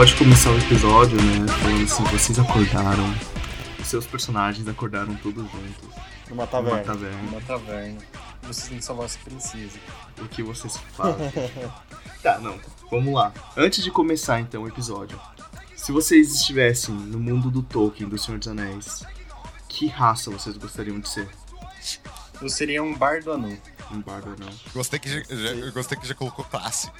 pode começar o episódio, né? Falando assim, vocês acordaram. Os seus personagens acordaram todos juntos. Numa taverna. Numa taverna. Uma taverna. Vocês têm que salvar essa princesa. O que vocês fazem? tá, não. Vamos lá. Antes de começar então o episódio. Se vocês estivessem no mundo do Tolkien, do Senhor dos Anéis, que raça vocês gostariam de ser? Eu seria um bardo anão. Um bardo não. Gostei que já, já- eu gostei que já colocou classe.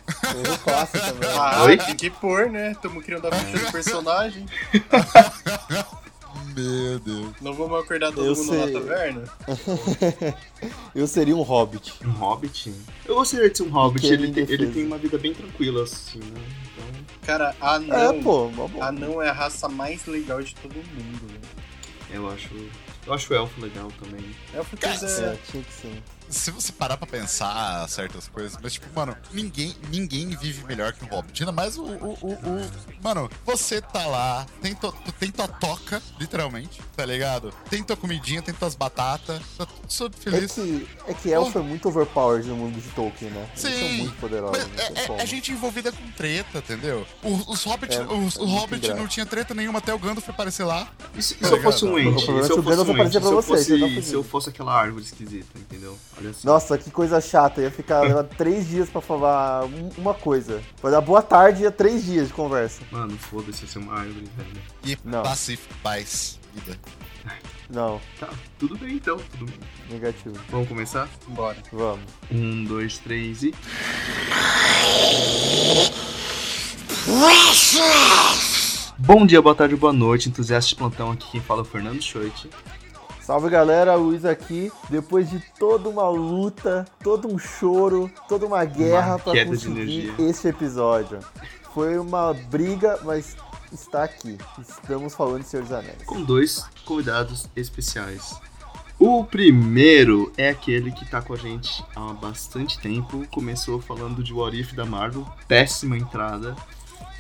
Eu classe também. Ah, Oi? tem que pôr, né? Estamos criando a ficha do personagem. Meu Deus. Não vamos acordar todo Eu mundo sei. na taverna? Eu seria um hobbit. Um hobbit? Eu gostaria de ser um hobbit. Pequeno Ele tem, ele tem uma vida bem tranquila, assim, né? Então, Cara, anão. É, pô. Anão é a raça mais legal de todo mundo. né? eu acho. Eu acho o elfo legal também. É Cara, É, é... tinha que ser. Se você parar pra pensar certas coisas, mas tipo, mano, ninguém, ninguém vive melhor que um hobbit. Ainda mais o, o, o, o- Mano, você tá lá, tem, to, tem tua toca, literalmente, tá ligado? Tem tua comidinha, tem tuas batatas, tá tudo super É feliz. que, é que elfo é muito overpowered no mundo de Tolkien, né? Eles são Sim. muito poderosos, é, é- é gente envolvida com treta, entendeu? O- Os Hobbit, É, os, é o Hobbit não tinha treta nenhuma até o Gandalf aparecer lá. E se, Tá se eu fosse um ente? O problema é se eu o fosse Gandalf um ente, tá se eu fosse aquela árvore esquisita, entendeu? Nossa, que coisa chata. Ia ficar levar três dias pra falar um- uma coisa. Vai dar boa tarde e ia três dias de conversa. Mano, foda-se, eu ser uma árvore, velho. E Não. pacífico, paz, vida. Não, Tá, tudo bem então, tudo bem. negativo. Vamos começar? Bora. Vamos. Um, dois, três e. Bom dia, boa tarde, boa noite, entusiasta de plantão aqui. Quem fala é o Fernando Schoit. Salve galera, Luiz aqui. Depois de toda uma luta, todo um choro, toda uma guerra de conseguir esse episódio. Foi uma briga, mas está aqui. Estamos falando de Senhor dos Anéis. com dois convidados especiais. O primeiro é aquele que tá com a gente há bastante tempo, começou falando de What If da Marvel, péssima entrada,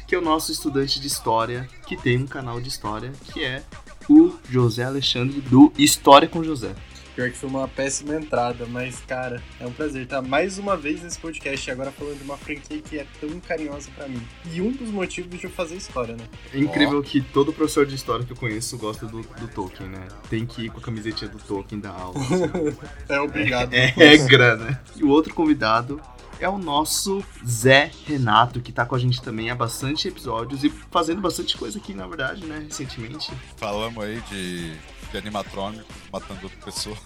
que é o nosso estudante de história, que tem um canal de história, que é o José Alexandre do História com José. Pior que foi uma péssima entrada, mas, cara, é um prazer estar mais uma vez nesse podcast, agora falando de uma franquia que é tão carinhosa pra mim. E um dos motivos de eu fazer história, né? É incrível que todo professor de história que eu conheço gosta do, do Tolkien, né? Tem que ir com a camisetinha do Tolkien da aula. assim. É obrigado. É regra, né? E o outro convidado é o nosso Zé Renato, que tá com a gente também há bastante episódios e fazendo bastante coisa aqui, na verdade, né? Recentemente. Falamos aí de, de animatrônico matando outra pessoa.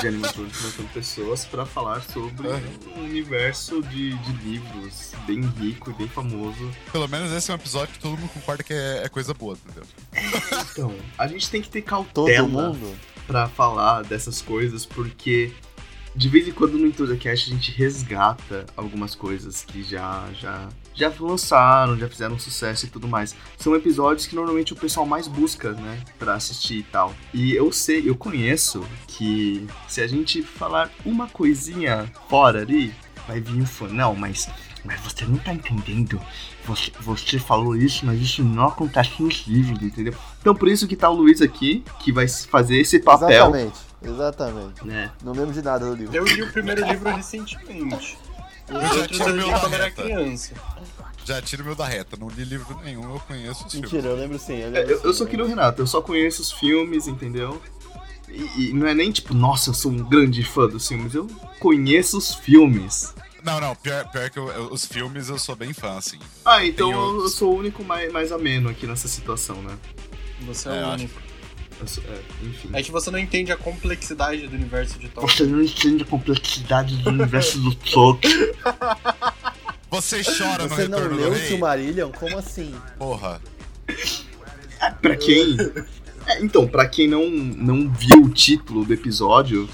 De animatrônicos matando pessoas pra falar sobre um universo de, de livros bem rico e bem famoso. Pelo menos esse é um episódio que todo mundo concorda que é, é coisa boa, entendeu? Então, a gente tem que ter Todo cautela mundo? pra falar dessas coisas, porque de vez em quando no IntudaCast a gente resgata algumas coisas que já, já, já lançaram, já fizeram sucesso e tudo mais. São episódios que normalmente o pessoal mais busca, né, pra assistir e tal. E eu sei, eu conheço que se a gente falar uma coisinha fora ali, vai vir um fã. Não, mas, mas você não tá entendendo. Você, você falou isso, mas isso não acontece nos livros, entendeu? Então por isso que tá o Luiz aqui, que vai fazer esse papel. Exatamente, exatamente. Né? Não lembro de nada do livro. Eu li o primeiro livro recentemente. Eu já eu li meu quando era reta. criança. Já tiro o meu da reta, não li livro nenhum, eu conheço os filmes. Mentira, eu lembro sim. Eu, É, lembro Eu, eu sim. sou que nem o Renato, eu só conheço os filmes, entendeu? E, e não é nem tipo, nossa, eu sou um grande fã dos filmes, eu conheço os filmes. Não, não, pior, pior que eu- eu- os filmes eu sou bem fã, assim. Ah, então Tem eu, eu sou o único mais, mais ameno aqui nessa situação, né? Você é, É, eu o acho único. É, enfim. É que você não entende a complexidade do universo de Tolkien. Você não entende a complexidade do universo do Tolkien. Você chora no Você não leu o? Silmarillion? Como assim? Porra. Pra quem. É, então, pra quem não, não viu o título do episódio,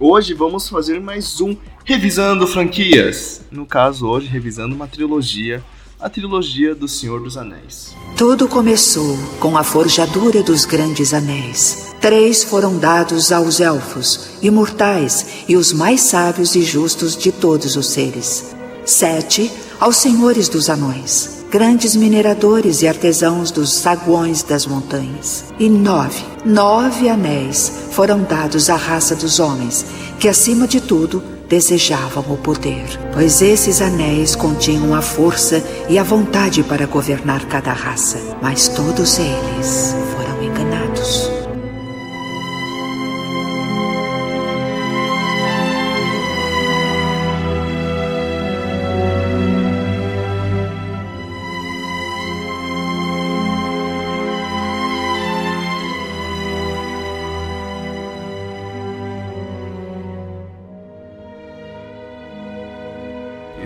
hoje vamos fazer mais um Revisando Franquias. No caso, hoje, revisando uma trilogia, a trilogia do Senhor dos Anéis. Tudo começou com a forjadura dos grandes anéis. Três foram dados aos elfos, imortais e os mais sábios e justos de todos os seres. Sete aos senhores dos anões, grandes mineradores e artesãos dos saguões das montanhas. E nove, nove anéis foram dados à raça dos homens, que acima de tudo desejavam o poder, pois esses anéis continham a força e a vontade para governar cada raça. Mas todos eles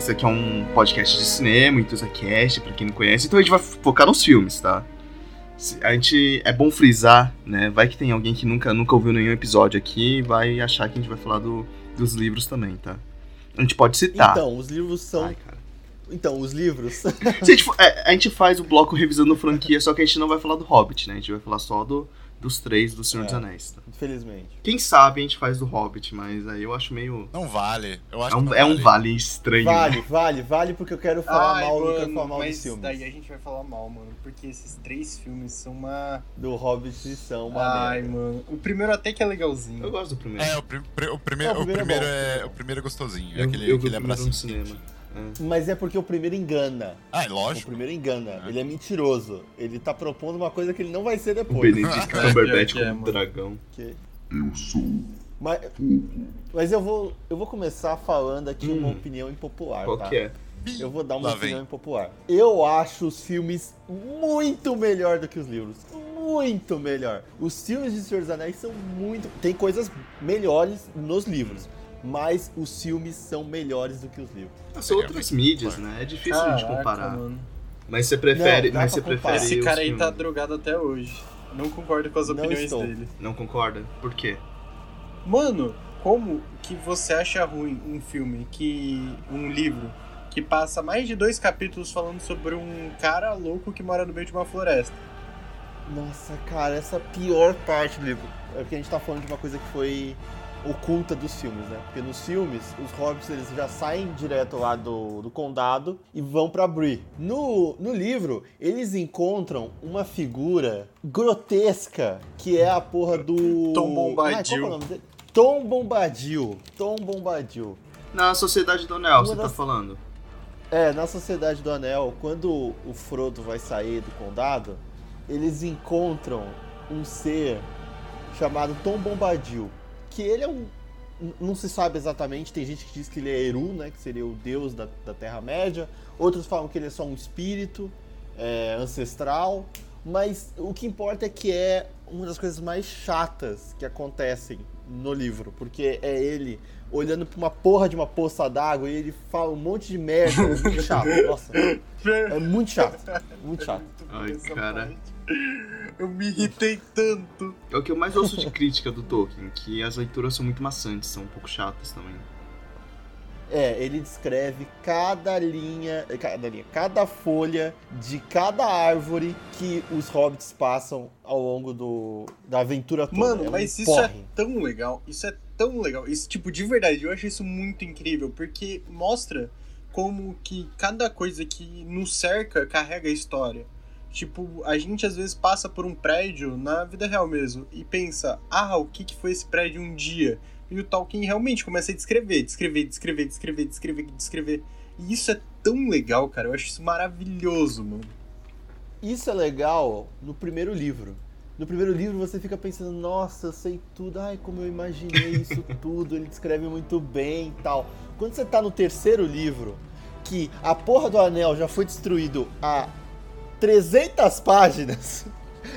Esse aqui é um podcast de cinema, EntusiaCast, pra quem não conhece. Então a gente vai focar nos filmes, tá? A gente... É bom frisar, né? Vai que tem alguém que nunca, nunca ouviu nenhum episódio aqui e vai achar que a gente vai falar do, dos livros também, tá? A gente pode citar. Então, os livros são. Ai, cara. Então, os livros. A, gente for- é, a gente faz o bloco revisando franquia, só que a gente não vai falar do Hobbit, né? A gente vai falar só do, dos três do Senhor dos É. Anéis. Tá? Infelizmente. Quem sabe a gente faz do Hobbit, mas aí eu acho meio. Não vale. Eu acho É um, que não é um vale estranho. Vale, né? vale, vale porque eu quero falar Ai, mal, não quero mano, falar mal mas dos filmes. daí a gente vai falar mal, mano. Porque esses três filmes são uma. Do Hobbit são uma Ai, merda. mano. O primeiro até que é Eu legalzinho. gosto do primeiro. É, o, prim- pri- o primeiro, Não, o o primeiro é bom. é, o primeiro é gostosinho. É eu, aquele, eu aquele o primeiro no cinema. É. Mas é porque o primeiro engana. Ah, é O lógico. primeiro engana. É. Ele é mentiroso. Ele tá propondo uma coisa que ele não vai ser O depois. Benedict Pior Cumberbatch que é, como mano. dragão. Que- Mas, mas eu vou eu vou começar falando aqui uma Hum. opinião impopular, Qual tá? que é? Eu vou dar uma Lá opinião vem. impopular. Eu acho os filmes muito melhor do que os livros. Muito melhor. Os filmes de Senhor dos Anéis são muito. Tem coisas melhores nos livros. Mas os filmes são melhores do que os livros. São outras mídias, né? É difícil a gente Caraca, comparar. mano. Mas você prefere. Não, mas você comparar. prefere. Esse cara aí tá filmes. drogado até hoje. Não concordo com as Não opiniões estou. dele. Não concorda? Por quê? Mano, como que você acha ruim um filme que. um livro que passa mais de dois capítulos falando sobre um cara louco que mora no meio de uma floresta? Nossa, cara, essa é a pior parte do livro. É porque a gente tá falando de uma coisa que foi oculta dos filmes, né? Porque nos filmes, os hobbits eles já saem direto lá do, do condado e vão pra Bree. No, no livro, eles encontram uma figura grotesca que é a porra do. Tom Bombadil. Que é o nome dele? Tom Bombadil. Tom Bombadil. Na Sociedade do Anel, Uma você tá das- falando. É, na Sociedade do Anel, quando o Frodo vai sair do condado, eles encontram um ser chamado Tom Bombadil, que ele é um não se sabe exatamente, tem gente que diz que ele é Eru, né, que seria o deus da, da Terra-média, outros falam que ele é só um espírito é, ancestral, mas o que importa é que é uma das coisas mais chatas que acontecem no livro, porque é ele olhando pra uma porra de uma poça d'água e ele fala um monte de merda, é muito chato, nossa, é muito chato, muito chato. Ai, cara. Eu me irritei tanto. É o que eu mais ouço de crítica do Tolkien, que as leituras são muito maçantes, são um pouco chatas também. É, ele descreve cada linha, cada linha, cada folha de cada árvore que os hobbits passam ao longo do, da aventura toda. Mano, É um mas isso é porre. tão legal. Isso é tão legal. Isso, tipo, de verdade, eu acho isso muito incrível. Porque mostra como que cada coisa que nos cerca carrega a história. Tipo, a gente às vezes passa por um prédio na vida real mesmo e pensa, ah, o que, que foi esse prédio um dia? E o Tolkien realmente começa a descrever, descrever, descrever, descrever, descrever, descrever. E isso é tão legal, cara. Eu acho isso maravilhoso, mano. Isso é legal no primeiro livro. No primeiro livro você fica pensando, nossa, eu sei tudo, ai, como eu imaginei isso tudo, ele descreve muito bem e tal. Quando você tá no terceiro livro, que a porra do anel já foi destruído há 300 páginas,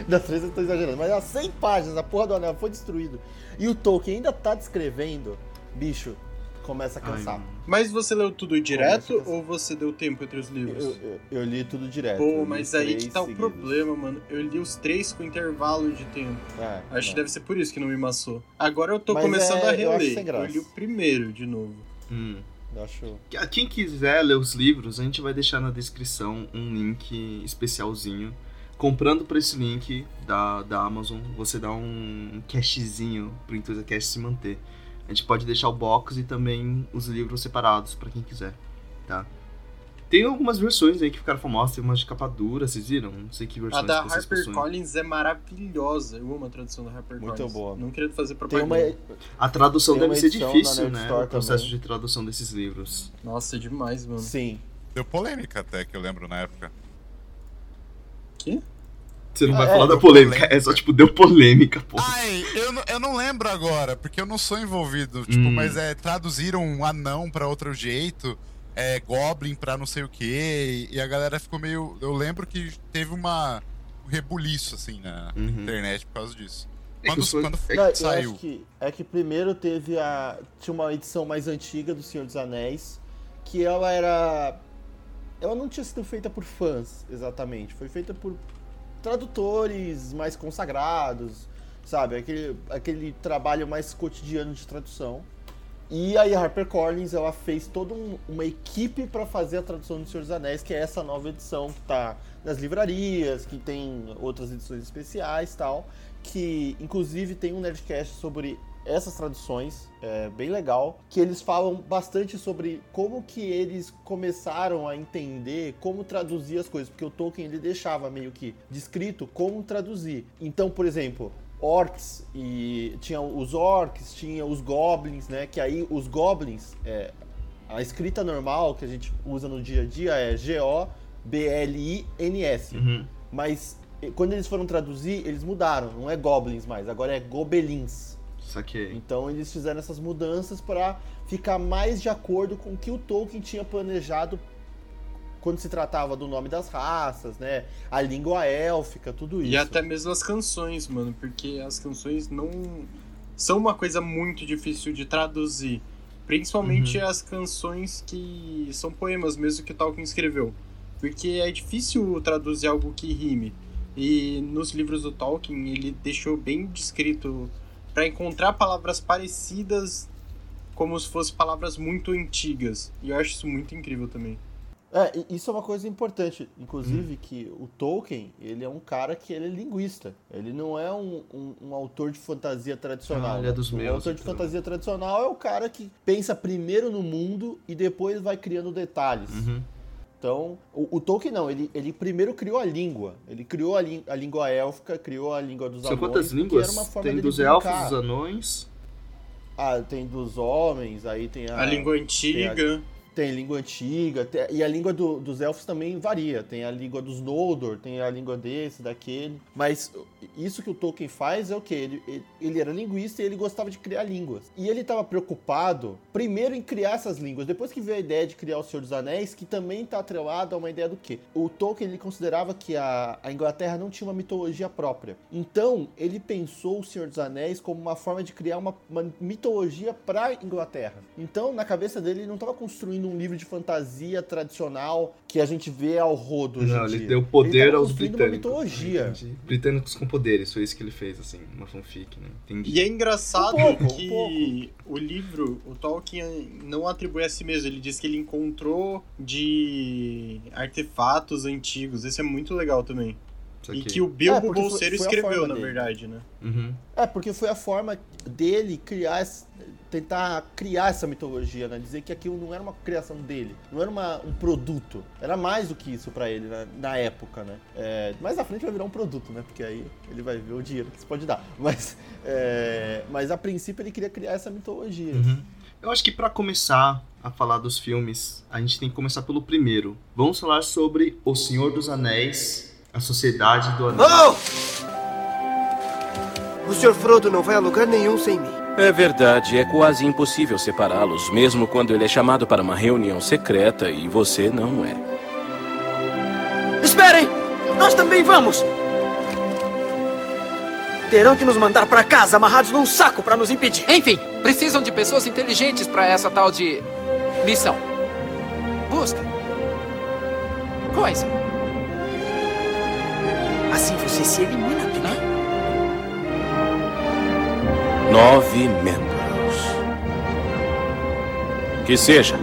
das 300 eu tô exagerando, mas há 100 páginas a porra do anel foi destruído, e o Tolkien ainda tá descrevendo, bicho, começa a Ai, cansar. mano. Mas você leu tudo direto ou você deu tempo entre os livros? Eu, eu- eu li tudo direto. eu Pô, mas aí que tá o seguidos. problema, mano. Eu li os três com intervalo de tempo. É, Acho que não. deve ser por isso que não me maçou. Agora eu tô Mas começando é- a eu acho reler. Eu, graça. li o primeiro de novo. Hum. Acho. Quem quiser ler os livros, a gente vai deixar na descrição um link especialzinho. Comprando por esse link da, da Amazon, você dá um cashzinho pro EntusiaCast se manter. A gente pode deixar o box e também os livros separados pra quem quiser, tá? Tem algumas versões aí que ficaram famosas, tem umas de capa dura, vocês viram? Não sei que A versões da que vocês Harper possuem. Collins é maravilhosa. Eu amo a tradução da Harper Muito Collins. boa. Não querendo fazer Tem propaganda. uma, A tradução Tem deve uma ser difícil, né? Store O processo também. de tradução desses livros. Nossa, demais, mano. sim. Deu polêmica até, que eu lembro na época. Que? Você não Ah, vai é, falar da polêmica, polêmica. é só tipo, deu polêmica, pô. Ai, eu, não- eu não lembro agora, porque eu não sou envolvido. Tipo, Hum. mas é, traduziram um anão pra outro jeito, é, Goblin pra não sei o quê, e a galera ficou meio. Eu lembro que teve uma um rebuliço, assim, na Uhum. internet por causa disso. É que Quando, sou- quando é Não, saiu. acho que é que primeiro teve a tinha uma edição mais antiga do Senhor dos Anéis que ela era ela não tinha sido feita por fãs exatamente, foi feita por tradutores mais consagrados, sabe? Aquele aquele trabalho mais cotidiano de tradução. E aí a HarperCollins ela fez toda um- uma equipe para fazer a tradução do Senhor dos Anéis, que é essa nova edição que tá nas livrarias, que tem outras edições especiais tal, que inclusive tem um Nerdcast sobre essas traduções, é bem legal, que eles falam bastante sobre como que eles começaram a entender como traduzir as coisas, porque o Tolkien ele deixava meio que descrito como traduzir. Então, por exemplo, orcs e tinha os orcs, tinha os goblins, né? Que aí os goblins, é, a escrita normal que a gente usa no dia a dia é G O B L I N S. Uhum. Mas eh, quando eles foram traduzir, eles mudaram, não é goblins mais, agora é gobelins. Saquei. Então eles fizeram essas mudanças para ficar mais de acordo com o que o Tolkien tinha planejado quando se tratava do nome das raças, né? A língua élfica, tudo isso. E até mesmo as canções, mano, porque as canções não são uma coisa muito difícil de traduzir. Principalmente as canções que são poemas mesmo que Tolkien escreveu. Porque é difícil traduzir algo que rime. E nos livros do Tolkien ele deixou bem descrito para encontrar palavras parecidas como se fossem palavras muito antigas. E eu acho isso muito incrível também. É, isso é uma coisa importante, inclusive que o Tolkien, ele é um cara que ele é linguista. Ele não é um, um- um autor de fantasia tradicional. Ah, ele é dos o meus, autor de então. fantasia tradicional é o cara que pensa primeiro no mundo e depois vai criando detalhes. Uhum. Então, o, o Tolkien não, ele, ele primeiro criou a língua. Ele criou a, a língua élfica, criou a língua dos São anões. quantas porque línguas? Era uma forma Tem dos elfos, dos anões. Ah, tem dos homens, aí tem a... A língua antiga. Tem língua antiga, tem- e a língua do- dos elfos também varia. Tem a língua dos Noldor, tem a língua desse, daquele. Mas isso que o Tolkien faz é o quê? Ele, ele- ele era linguista e ele gostava de criar línguas. E ele estava preocupado, primeiro, em criar essas línguas. Depois que veio a ideia de criar o Senhor dos Anéis, que também está atrelado a uma ideia do quê? O Tolkien ele considerava que a, a Inglaterra não tinha uma mitologia própria. Então, ele pensou o Senhor dos Anéis como uma forma de criar uma, uma mitologia para Inglaterra. Então, na cabeça dele, ele não estava construindo um livro de fantasia tradicional que a gente vê ao rodo hoje Não, em ele dia. deu poder tava aos britânicos. uma mitologia. Entendi. Britânicos com poderes, foi isso que ele fez, assim, uma fanfic, né? Entendi. E é engraçado Um pouco, um que o livro, o Tolkien não atribui a si mesmo. Ele diz que ele encontrou de artefatos antigos. Esse é muito legal também. E que o Bilbo É, Bolseiro escreveu, na dele. verdade, né? Uhum. É, porque foi a forma dele criar, tentar criar essa mitologia, né? Dizer que aquilo não era uma criação dele, não era uma- um produto, era mais do que isso pra ele na, na época, né? É, mais à frente vai virar um produto, né? Porque aí ele vai ver o dinheiro que isso pode dar. Mas, é, mas a princípio ele queria criar essa mitologia. Uhum. Eu acho que pra começar a falar dos filmes, a gente tem que começar pelo primeiro. Vamos falar sobre O Senhor dos Anéis, a Sociedade do Anel. Não! O Sr. Frodo não vai a lugar nenhum sem mim. É verdade, é quase impossível separá-los, mesmo quando ele é chamado para uma reunião secreta e você não é. Esperem! Nós também vamos! Terão que nos mandar para casa amarrados num saco para nos impedir. Enfim, precisam de pessoas inteligentes para essa tal de missão. Busca. Coisa. Assim você se elimina, Nove membros. Que seja.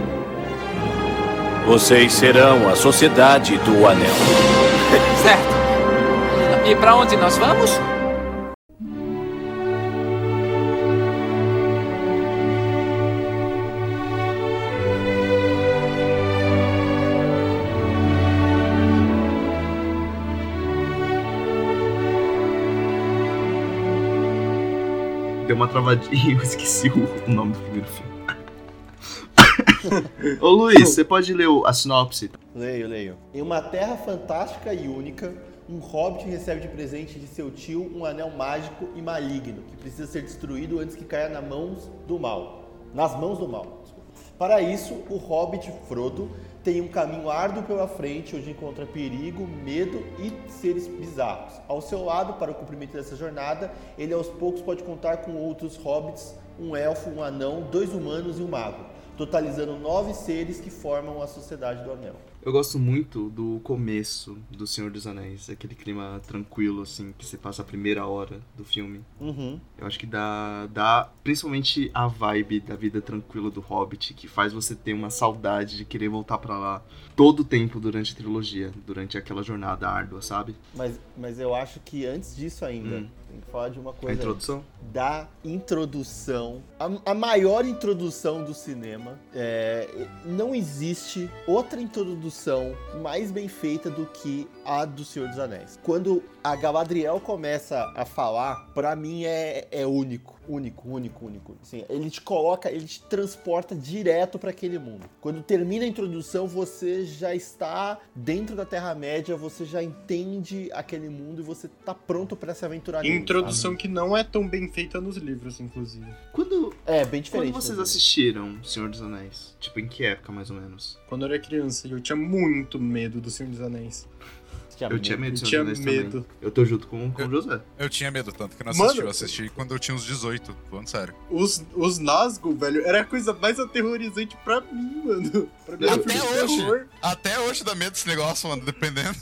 Vocês serão a Sociedade do Anel. Certo. E para onde nós vamos? Uma travadinha, eu esqueci o nome do primeiro filme. Ô Luiz, você pode ler a sinopse? Leio, leio. Em uma terra fantástica e única, um hobbit recebe de presente de seu tio um anel mágico e maligno que precisa ser destruído antes que caia nas mãos do mal. Nas mãos do mal. desculpa. Para isso, o hobbit Frodo tem um caminho árduo pela frente, onde encontra perigo, medo e seres bizarros. Ao seu lado, para o cumprimento dessa jornada, ele aos poucos pode contar com outros hobbits, um elfo, um anão, dois humanos e um mago, totalizando nove seres que formam a Sociedade do Anel. Eu gosto muito do começo do Senhor dos Anéis, aquele clima tranquilo, assim, que você passa a primeira hora do filme. Uhum. Eu acho que dá, dá principalmente a vibe da vida tranquila do Hobbit, que faz você ter uma saudade de querer voltar pra lá todo o tempo durante a trilogia, durante aquela jornada árdua, sabe? Mas, mas eu acho que antes disso ainda, Hum. Tem que falar de uma A coisa. introdução. da introdução, a, a maior introdução do cinema. É, não existe outra introdução mais bem feita do que a do Senhor dos Anéis. Quando a Galadriel começa a falar, pra mim é, é único, único, único, único. Assim, ele te coloca, ele te transporta direto pra aquele mundo. Quando termina a introdução, você já está dentro da Terra Média, você já entende aquele mundo e você tá pronto pra se aventurar nele, Introdução sabe? que não é tão bem feita nos livros, inclusive. Quando, É, bem diferente. quando vocês assistiram Senhor dos Anéis? Tipo, em que época, mais ou menos? Quando eu era criança, eu tinha muito medo do Senhor dos Anéis. Eu tinha medo Senhor tinha medo. também. Eu tô junto com, com o José. Eu tinha medo tanto que eu não Mano- assisti. Eu assisti quando eu tinha uns 18, falando sério. Os, os Nazgûl, velho, era a coisa mais aterrorizante pra mim, mano. Pra mim Até de hoje. terror. Até hoje dá medo desse negócio, mano, dependendo.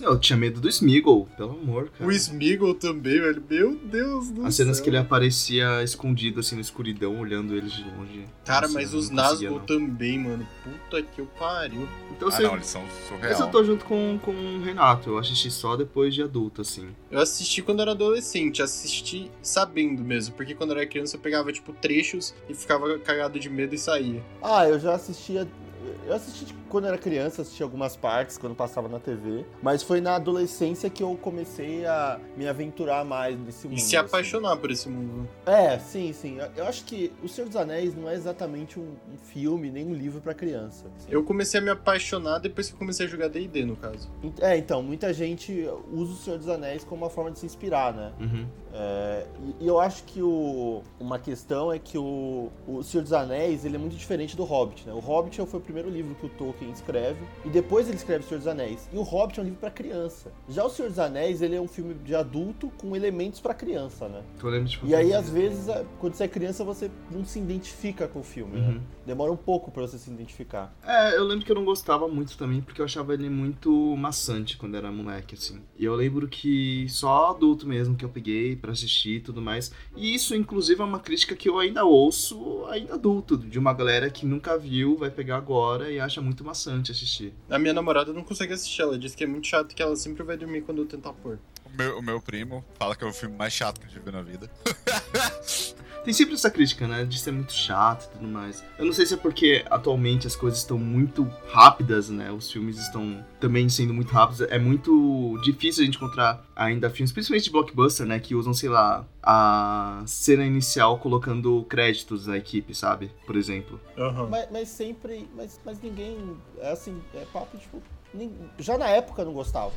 Não, eu tinha medo do Smeagol, pelo amor, cara. O Smeagol também, velho. Meu Deus do As cenas céu. que ele aparecia escondido assim na escuridão, olhando eles de longe. Cara, Nossa, mas os Nazgûl também, mano. Puta que eu pariu. Então ah, você. não, eles são Mas surreal. eu tô junto com, com o Renato, eu assisti só depois de adulto, assim. Eu assisti quando era adolescente, assisti sabendo mesmo. Porque quando eu era criança eu pegava, tipo, trechos e ficava cagado de medo e saía. Ah, eu já assistia. Eu assisti tipo, quando era criança, assisti algumas partes quando passava na TV. Mas foi na adolescência que eu comecei a me aventurar mais nesse mundo. E se assim. apaixonar por esse mundo. É, sim, sim. Eu- acho que O Senhor dos Anéis não é exatamente um, um filme, nem um livro pra criança. assim. Eu comecei a me apaixonar depois que eu comecei a jogar D&D, no caso. É, então, muita gente usa O Senhor dos Anéis como uma forma de se inspirar, né? Uhum. É, e, e eu acho que o, uma questão é que o, o Senhor dos Anéis ele é muito diferente do Hobbit, né? O Hobbit foi o primeiro livro que o Tolkien escreve e depois ele escreve o Senhor dos Anéis. E o Hobbit é um livro pra criança. Já o Senhor dos Anéis ele é um filme de adulto com elementos pra criança, né? E aí às vezes a- quando você é criança você não se identifica com o filme, né? Uhum. Demora um pouco pra você se identificar. É, eu lembro que eu não gostava muito também, porque eu achava ele muito maçante quando era moleque, assim. E eu lembro que só adulto mesmo que eu peguei pra assistir e tudo mais. E isso, inclusive, é uma crítica que eu ainda ouço, ainda adulto, de uma galera que nunca viu, vai pegar agora e acha muito maçante assistir. A minha namorada não consegue assistir, ela diz que é muito chato que ela sempre vai dormir quando eu tentar pôr. O meu, o meu primo fala que é o filme mais chato que a gente viu na vida. Tem sempre essa crítica, né? De ser muito chato e tudo mais. Eu não sei se é porque atualmente as coisas estão muito rápidas, né? Os filmes estão também sendo muito rápidos. É muito difícil a gente encontrar ainda filmes, principalmente de blockbuster, né? Que usam, sei lá, a cena inicial colocando créditos da equipe, sabe? Por exemplo. Aham. Mas, mas sempre. Mas, mas ninguém. É assim, é papo, tipo. nin- já na época eu não gostava.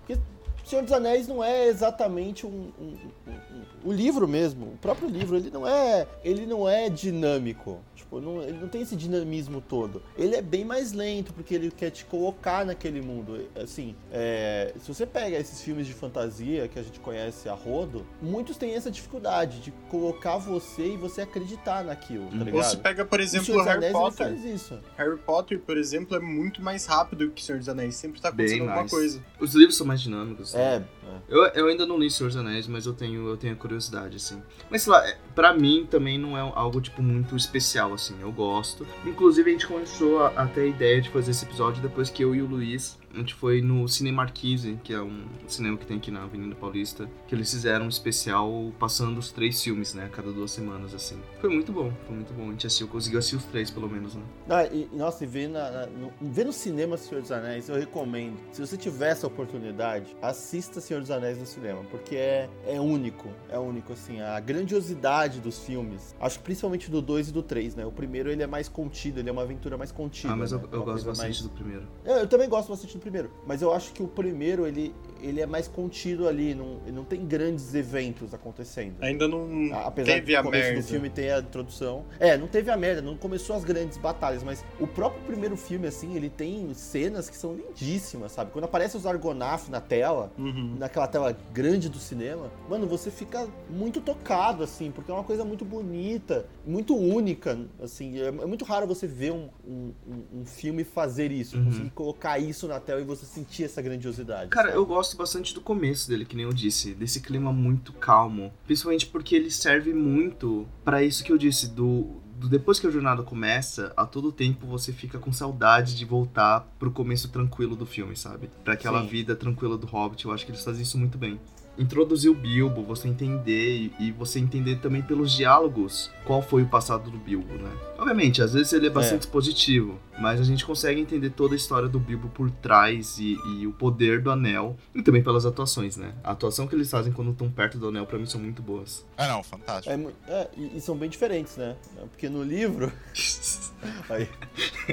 Porque Senhor dos Anéis não é exatamente um, um- um- um- O livro mesmo, o próprio livro, ele não é. Ele não é dinâmico. Tipo, não- ele não tem esse dinamismo todo. Ele é bem mais lento, porque ele quer te colocar naquele mundo. Assim, é, se você pega esses filmes de fantasia que a gente conhece a rodo, muitos têm essa dificuldade de colocar você e você acreditar naquilo, tá ligado? Você pega, por O exemplo, dos Harry Anéis, Potter. ele faz isso. Harry Potter, por exemplo, é muito mais rápido que Senhor dos Anéis. Sempre tá Bem acontecendo alguma mais. coisa. Os livros são mais dinâmicos. Né? É, é. Eu, eu ainda não li Senhor dos Anéis, mas eu tenho, eu tenho a curiosidade, assim. Mas sei lá, é- pra mim também não é algo, tipo, muito especial, assim. Eu gosto. Inclusive, a gente começou a, a ter a ideia de fazer esse episódio depois que eu e o Luiz, a gente foi no Cine Marquise, que é um cinema que tem aqui na Avenida Paulista, que eles fizeram um especial passando os três filmes, né? A cada duas semanas, assim. Foi muito bom, foi muito bom. A gente assistiu, conseguiu assistir os três, pelo menos, né? Ah, e, nossa, e ver, na, na- no, ver no cinema Senhor dos Anéis, eu recomendo. Se você tiver essa oportunidade, assista Senhor dos Anéis no cinema, porque é, é único, é único, assim, a grandiosidade dos filmes, acho que principalmente do 2 e do 3, né? O primeiro ele é mais contido, ele é uma aventura mais contida. Ah, mas eu, né? eu Uma gosto bastante mais- do primeiro. eu, eu também gosto bastante do primeiro, mas eu acho que o primeiro ele, ele é mais contido ali, não, não tem grandes eventos acontecendo. Ainda não Apesar teve a merda. do filme ter a introdução. É, não teve a merda, não começou as grandes batalhas, mas o próprio primeiro filme, assim, ele tem cenas que são lindíssimas, sabe? Quando aparece os Argonaf na tela, Uhum. naquela tela grande do cinema, mano, você fica muito tocado, assim, porque é uma coisa muito bonita, muito única, assim. É, é muito raro você ver um, um, um- um filme fazer isso, Uhum. conseguir colocar isso na tela e você sentir essa grandiosidade. Cara, sabe? eu gosto bastante do começo dele, que nem eu disse, desse clima muito calmo. Principalmente porque ele serve muito pra isso que eu disse, do, do depois que a jornada começa, a todo tempo você fica com saudade de voltar pro começo tranquilo do filme, sabe? Pra aquela Sim. vida tranquila do Hobbit, eu acho que eles fazem isso muito bem. Introduzir o Bilbo, você entender e, você entender também pelos diálogos qual foi o passado do Bilbo, né? Obviamente, às vezes ele é bastante expositivo, mas a gente consegue entender toda a história do Bilbo por trás e, e o poder do anel, e também pelas atuações, né? A atuação que eles fazem quando estão perto do anel, pra mim, são muito boas. Ah, não, fantástico. É, é, e, e são bem diferentes, né? Porque no livro. Aí.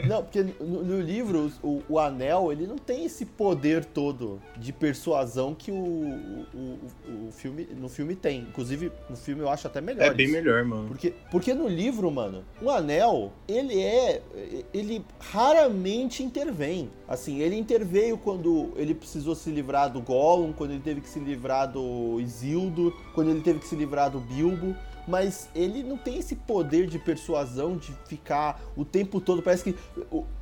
Não, porque no, no livro, o, o anel, ele não tem esse poder todo de persuasão que o, o, o- o filme, no filme tem. Inclusive, no filme eu acho até melhor. É bem isso. melhor, mano. Porque, porque no livro, mano, o anel, ele é. Ele raramente intervém. Assim, ele interveio quando ele precisou se livrar do Gollum, quando ele teve que se livrar do Isildur, quando ele teve que se livrar do Bilbo. Mas ele não tem esse poder de persuasão de ficar o tempo todo. Parece que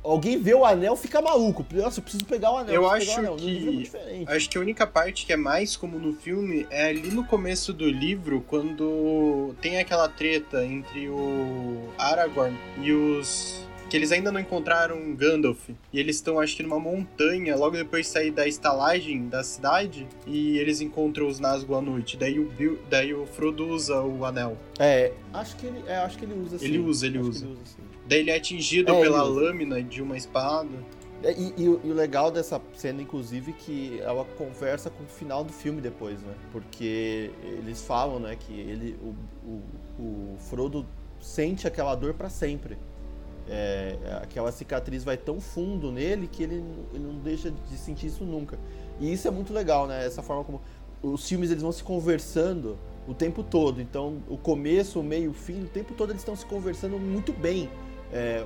alguém vê o anel fica maluco. Nossa, eu preciso pegar o anel. Eu acho anel. É que- diferente. Acho que a única parte que é mais como no filme é ali no começo do livro, quando tem aquela treta entre o Aragorn e os. Que eles ainda não encontraram Gandalf. E eles estão, acho que, numa montanha, logo depois de sair da estalagem da cidade. E eles encontram os Nazgûl à noite. Daí o, daí o Frodo usa o anel. É, acho que ele, é, acho que ele usa sim. Ele usa, ele Acho usa. que sim. Daí ele é atingido É, pela ele usa. lâmina de uma espada. É, E, e o- e o legal dessa cena, inclusive, que ela conversa com o final do filme depois, né? Porque eles falam, né, que ele, o, o, o Frodo sente aquela dor pra sempre. É, aquela cicatriz vai tão fundo nele que ele, ele não deixa de sentir isso nunca. E isso é muito legal, né? Essa forma como os filmes eles vão se conversando o tempo todo. Então, o começo, o meio, o fim, o tempo todo eles estão se conversando muito bem. É,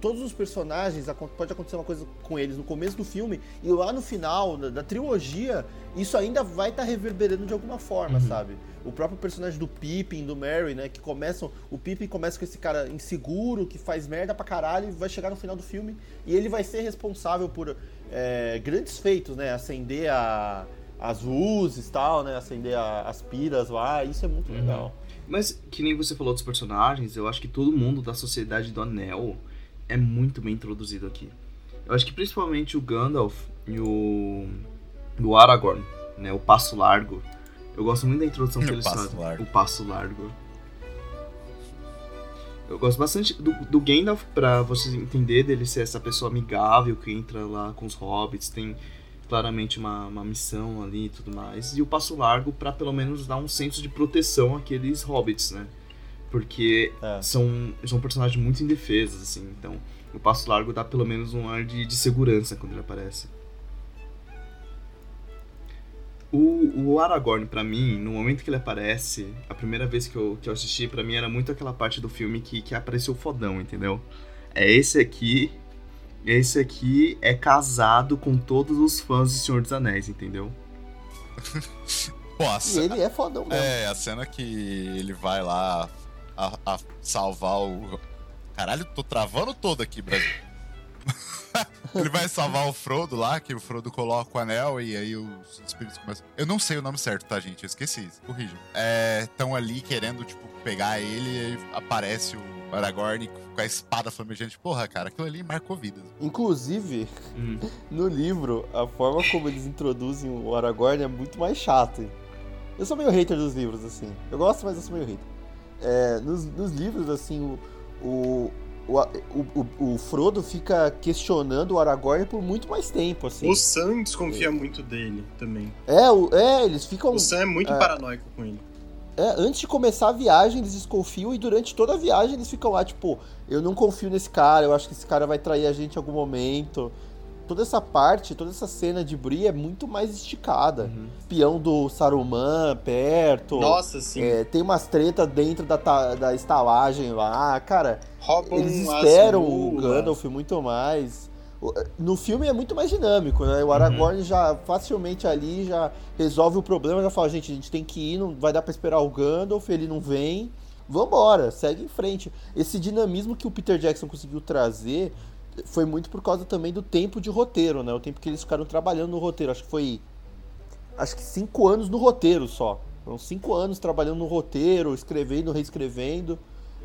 todos os personagens, pode acontecer uma coisa com eles no começo do filme e lá no final da, da trilogia, isso ainda vai estar reverberando de alguma forma, sabe? O próprio personagem do Pippin, do Merry, né, que começam, o Pippin começa com esse cara inseguro, que faz merda pra caralho e vai chegar no final do filme e ele vai ser responsável por é, grandes feitos, né, acender a- as luzes e tal, né, acender a- as piras lá, isso é muito Uhum. legal. Mas, que nem você falou dos personagens, eu acho que todo mundo da Sociedade do Anel é muito bem introduzido aqui. Eu acho que principalmente o Gandalf e o, o Aragorn, né, o Passo Largo. Eu gosto muito da introdução que eles Passo fazem. Largo. O Passo Largo. Eu gosto bastante do, do Gandalf pra você entender dele ser essa pessoa amigável que entra lá com os hobbits, tem claramente uma, uma missão ali e tudo mais. E o Passo Largo pra pelo menos dar um senso de proteção àqueles hobbits, né? Porque É. são, são personagens muito indefesos, assim. Então, o Passo Largo dá pelo menos um ar de, de segurança quando ele aparece. O, o Aragorn, pra mim, no momento que ele aparece, a primeira vez que eu, que eu assisti, pra mim era muito aquela parte do filme que, que apareceu fodão, entendeu? É esse aqui. Esse aqui é casado com todos os fãs de Senhor dos Anéis, entendeu? Pô, a E cena, ele é fodão mesmo. é, a cena que ele vai lá a, a salvar o. Caralho, tô travando todo aqui, Brasil. ele vai salvar o Frodo lá, que o Frodo coloca o anel e aí os espíritos começam. Eu não sei o nome certo, tá, gente? Eu esqueci isso. Corrijam. Estão ali querendo, tipo, pegar ele e aí aparece o Aragorn com a espada flamejante. Porra, cara, aquilo ali marcou vidas. Inclusive, Hum. no livro, a forma como eles introduzem o Aragorn é muito mais chato. hein? Eu sou meio hater dos livros, assim. Eu gosto, mas eu sou meio hater. É, nos, nos livros, assim, o, o, o, o, o, Frodo fica questionando o Aragorn por muito mais tempo, assim. O Sam desconfia muito dele também. É, o, é eles ficam. O Sam é muito é. paranoico com ele. É, antes de começar a viagem, eles desconfiam e durante toda a viagem eles ficam lá, tipo, eu não confio nesse cara, eu acho que esse cara vai trair a gente em algum momento. Toda essa parte, toda essa cena de Bri é muito mais esticada. Uhum. Espião do Saruman perto. Nossa, sim. É, tem umas tretas dentro da, da estalagem lá. Cara, Roubam eles esperam o. Gandalf muito mais. No filme é muito mais dinâmico, né? O Aragorn já facilmente ali já resolve o problema, já fala, gente, a gente tem que ir, não vai dar pra esperar o Gandalf, ele não vem. Vambora, segue em frente. Esse dinamismo que o Peter Jackson conseguiu trazer foi muito por causa também do tempo de roteiro, né? O tempo que eles ficaram trabalhando no roteiro. Acho que foi. Acho que cinco anos no roteiro só. Foram cinco anos trabalhando no roteiro, escrevendo, reescrevendo.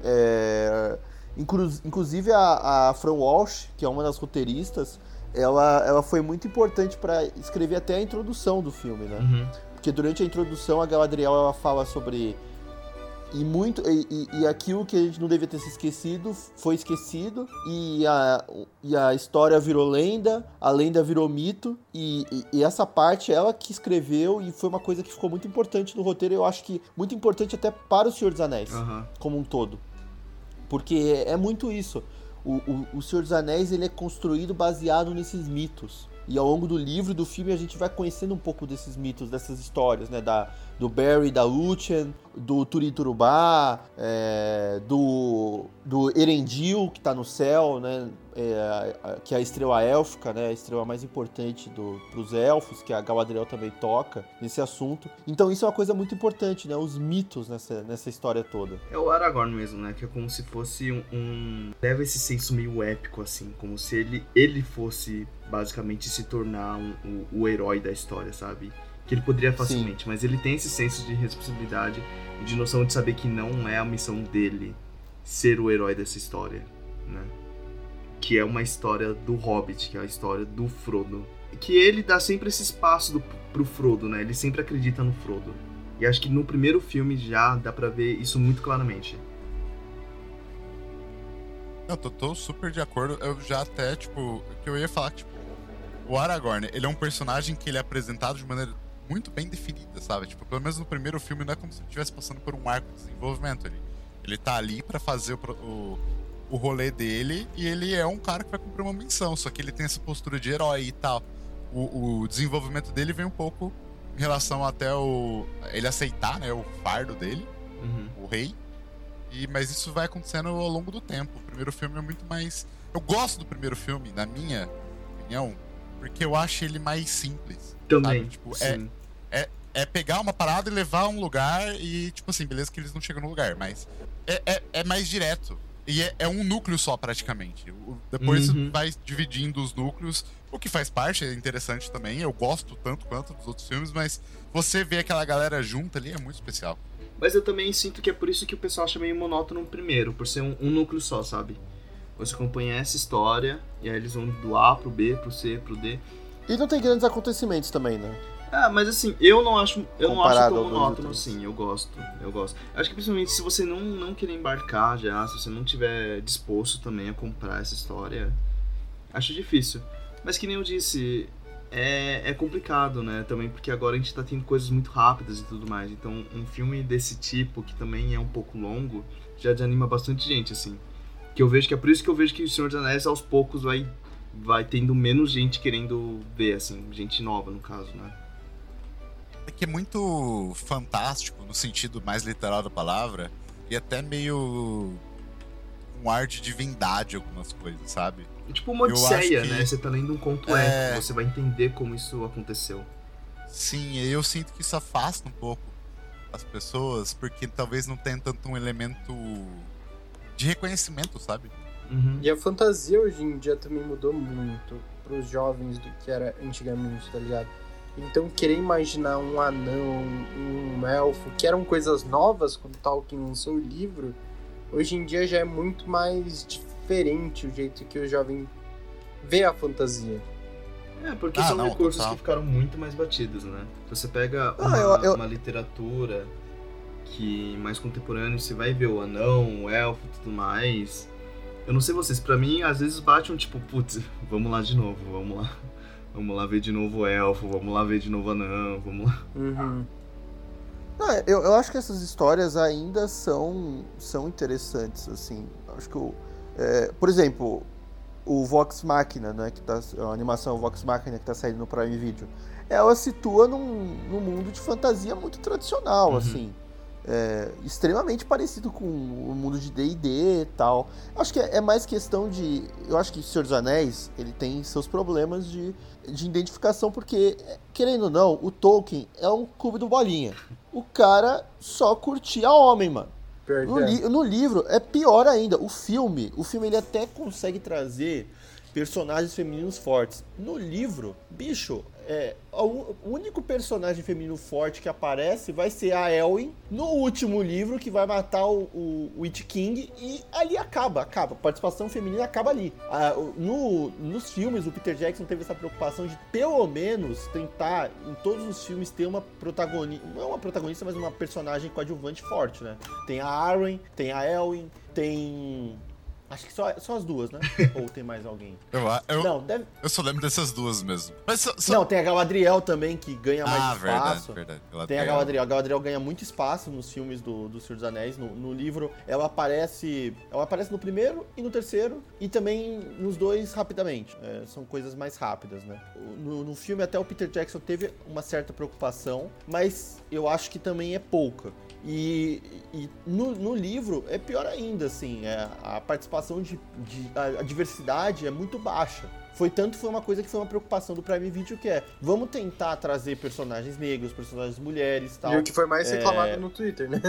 É, inclu- inclusive a, a Fran Walsh, que é uma das roteiristas, ela, ela foi muito importante para escrever até a introdução do filme, né? Uhum. Porque durante a introdução a Galadriel ela fala sobre e muito e, e- aquilo que a gente não devia ter se esquecido foi esquecido e a, e a história virou lenda, a lenda virou mito e, e- e essa parte ela que escreveu e foi uma coisa que ficou muito importante no roteiro. Eu acho que muito importante até para o Senhor dos Anéis Aham. como um todo. Porque é muito isso. O, o, o Senhor dos Anéis ele é construído baseado nesses mitos. E ao longo do livro e do filme a gente vai conhecendo um pouco desses mitos, dessas histórias, né? Da, do Barry, da Lúthien, do Turiturubá, é, do, do Erendil, que tá no céu, né? É, que é a estrela élfica, né? A estrela mais importante do, pros elfos, que a Galadriel também toca nesse assunto. Então isso é uma coisa muito importante, né? Os mitos nessa, nessa história toda. É o Aragorn mesmo, né? Que é como se fosse um, um- Leva esse senso meio épico, assim. Como se ele, ele fosse, basicamente, se tornar um- o, o herói da história, sabe? Que ele poderia facilmente. Mas ele tem esse senso de responsabilidade e de noção de saber que não é a missão dele ser o herói dessa história, né? Que é uma história do Hobbit, que é a história do Frodo. Que ele dá sempre esse espaço do, pro Frodo, né? Ele sempre acredita no Frodo. E acho que no primeiro filme já dá pra ver isso muito claramente. Eu tô, tô super de acordo. Eu já até, tipo, o que eu ia falar, tipo, o Aragorn, ele é um personagem que ele é apresentado de maneira muito bem definida, sabe? Tipo, pelo menos no primeiro filme não é como se ele estivesse passando por um arco de desenvolvimento. Ele, ele tá ali pra fazer o, o, o rolê dele e ele é um cara que vai cumprir uma missão, só que ele tem essa postura de herói e tal. O, o desenvolvimento dele vem um pouco em relação até o. ele aceitar, né, o fardo dele Uhum. o rei. E, mas isso vai acontecendo ao longo do tempo. O primeiro filme é muito mais. Eu gosto do primeiro filme, na minha opinião, porque eu acho ele mais simples. Também. Tipo, é, sim. é pegar uma parada e levar a um lugar e, tipo assim, beleza que eles não chegam no lugar, mas é, é, é mais direto. E é, é um núcleo só, praticamente. Depois Uhum. vai dividindo os núcleos, o que faz parte, é interessante também. Eu gosto tanto quanto dos outros filmes, mas você vê aquela galera junta ali é muito especial. Mas eu também sinto que é por isso que o pessoal acha meio monótono o primeiro, por ser um, um núcleo só, sabe? Você acompanha essa história, e aí eles vão do A pro B, pro C, pro D. E não tem grandes acontecimentos também, né? Ah, mas assim, eu não acho, eu não acho Comparado tão monótono assim, eu gosto, eu gosto. Acho que principalmente se você não, não querer embarcar já, se você não tiver disposto também a comprar essa história, acho difícil. Mas que nem eu disse, é, é complicado, né, também porque agora a gente tá tendo coisas muito rápidas e tudo mais, então um filme desse tipo, que também é um pouco longo, já desanima bastante gente, assim. Que eu vejo que é por isso que eu vejo que o Senhor dos Anéis aos poucos vai, vai tendo menos gente querendo ver, assim, gente nova no caso, né. É que é muito fantástico no sentido mais literal da palavra e até meio um ar de divindade algumas coisas, sabe? Tipo uma odisseia, que- né? Você tá lendo um conto É. épico, você vai entender como isso aconteceu. Sim, eu sinto que isso afasta um pouco as pessoas, porque talvez não tenha tanto um elemento de reconhecimento, sabe? Uhum. E a fantasia hoje em dia também mudou muito pros jovens do que era antigamente, tá ligado? Então querer imaginar um anão, um elfo, que eram coisas novas quando Tolkien lançou o livro, hoje em dia já é muito mais diferente o jeito que o jovem vê a fantasia. É, porque Ah, são não, recursos total. que ficaram muito mais batidos, né? Você pega Ah, uma, eu- eu- uma literatura que mais contemporânea, você vai ver o anão, o elfo e tudo mais. Eu não sei vocês, pra mim, às vezes bate um tipo, putz, vamos lá de novo, vamos lá. Vamos lá ver de novo o elfo, vamos lá ver de novo anão, vamos lá. Uhum. Não, eu, eu acho que essas histórias ainda são, são interessantes, assim. Acho que, o, é, por exemplo, o Vox Machina, né, que tá, a animação Vox Machina que tá saindo no Prime Video, ela situa num, num mundo de fantasia muito tradicional, Uhum. assim. É, extremamente parecido com o mundo de D&D e tal. Acho que é, é mais questão de... Eu acho que Senhor dos Anéis, ele tem seus problemas de, de identificação, porque, querendo ou não, o Tolkien é um clube do bolinha. O cara só curtia homem, mano. No, é. li- no livro é pior ainda. O filme, o filme ele até consegue trazer personagens femininos fortes. No livro, bicho, é o único personagem feminino forte que aparece vai ser a Elwin no último livro que vai matar o, o, King e ali acaba, acaba. A participação feminina acaba ali. Ah, no, nos filmes, o Peter Jackson teve essa preocupação de pelo menos tentar em todos os filmes ter uma protagonista, não uma protagonista, mas uma personagem coadjuvante forte, né? Tem a Arwen, tem a Elwin, tem Acho que só, só as duas, né? Ou tem mais alguém? Eu, eu, Não, deve... eu só lembro dessas duas mesmo. Mas só, só- Não, tem a Galadriel também, que ganha mais ah, verdade, espaço. verdade. Tem a Galadriel. A Galadriel ganha muito espaço nos filmes do, do Senhor dos Anéis. No, no livro, ela aparece. Ela aparece no primeiro e no terceiro. E também nos dois rapidamente. É, são coisas mais rápidas, né? No, no filme, até o Peter Jackson teve uma certa preocupação, mas eu acho que também é pouca. E, e no, no livro é pior ainda, assim, é, a participação de, de- a, a diversidade é muito baixa. Foi tanto foi uma coisa que foi uma preocupação do Prime Video que é, vamos tentar trazer personagens negros, personagens mulheres, tal. E o que foi mais É. reclamado no Twitter, né?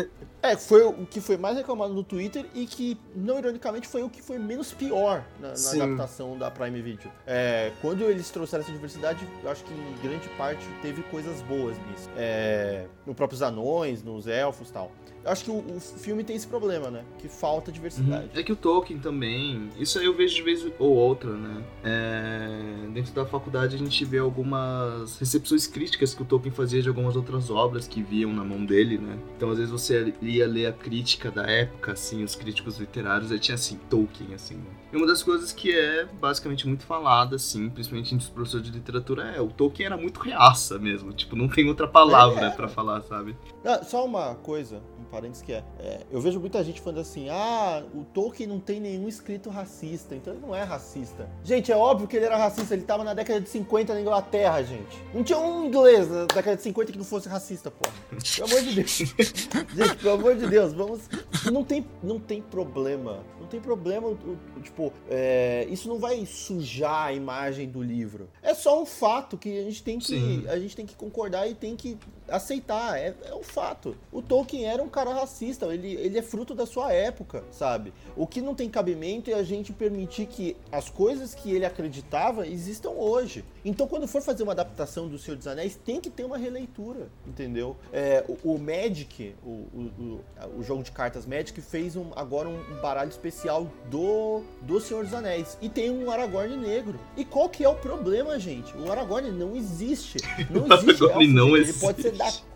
É, foi o que foi mais reclamado no Twitter e que, não ironicamente, foi o que foi menos pior na, na adaptação da Prime Video. É, quando eles trouxeram essa diversidade, eu acho que em grande parte teve coisas boas nisso. É, no próprios anões, nos elfos e tal. Acho que o, o filme tem esse problema, né? Que falta diversidade. É que o Tolkien também, isso eu vejo de vez ou outra, né? É, dentro da faculdade a gente vê algumas recepções críticas que o Tolkien fazia de algumas outras obras que viam na mão dele, né? Então às vezes você ia ler a crítica da época, assim, os críticos literários, aí tinha assim, Tolkien, assim. né? E uma das coisas que é basicamente muito falada, assim, principalmente entre os professores de literatura, é o Tolkien era muito reaça mesmo, tipo, não tem outra palavra É. pra falar, sabe? Ah, só uma coisa, um parênteses que é, é, Eu vejo muita gente falando assim: ah, o Tolkien não tem nenhum escrito racista, então ele não é racista. Gente, é óbvio que ele era racista, ele tava na década de 50 na Inglaterra, gente. Não tinha um inglês na década de 50 que não fosse racista, pô. Pelo amor de Deus. gente, pelo amor de Deus, vamos. Não tem, não tem problema. Não tem problema, o- tipo, é, isso não vai sujar a imagem do livro. É só um fato que a gente tem que, Sim. a gente tem que concordar e tem que aceitar. É, é um fato. O Tolkien era um cara racista, ele, ele é fruto da sua época, sabe? O que não tem cabimento é a gente permitir que as coisas que ele acreditava existam hoje. Então, quando for fazer uma adaptação do Senhor dos Anéis, tem que ter uma releitura, entendeu? É, o, o Magic, o, o, o, jogo de cartas Magic, fez um- agora um, um baralho especial do, do Senhor dos Anéis. E tem um Aragorn negro. E qual que é o problema, gente? O Aragorn não existe. Não existe Aragorn não gente. Ele pode ser da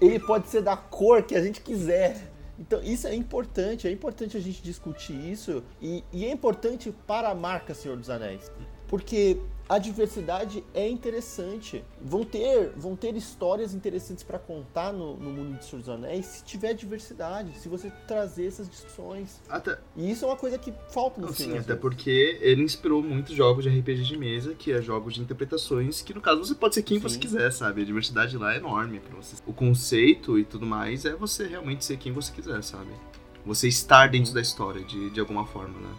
ele pode ser da cor que a gente quiser. Então, isso é importante, é importante a gente discutir isso e, e é importante para a marca Senhor dos Anéis. Porque a diversidade é interessante. Vão ter, vão ter histórias interessantes para contar no, no mundo de Senhor dos Anéis se tiver diversidade, se você trazer essas discussões. Até, E isso é uma coisa que falta no Não, filme. sim, até vezes. porque ele inspirou muitos jogos de RPG de mesa, que é jogos de interpretações, que no caso você pode ser quem você Sim. quiser, sabe? A diversidade lá é enorme pra você. O conceito e tudo mais é você realmente ser quem você quiser, sabe? Você estar dentro da história de, de alguma forma, né?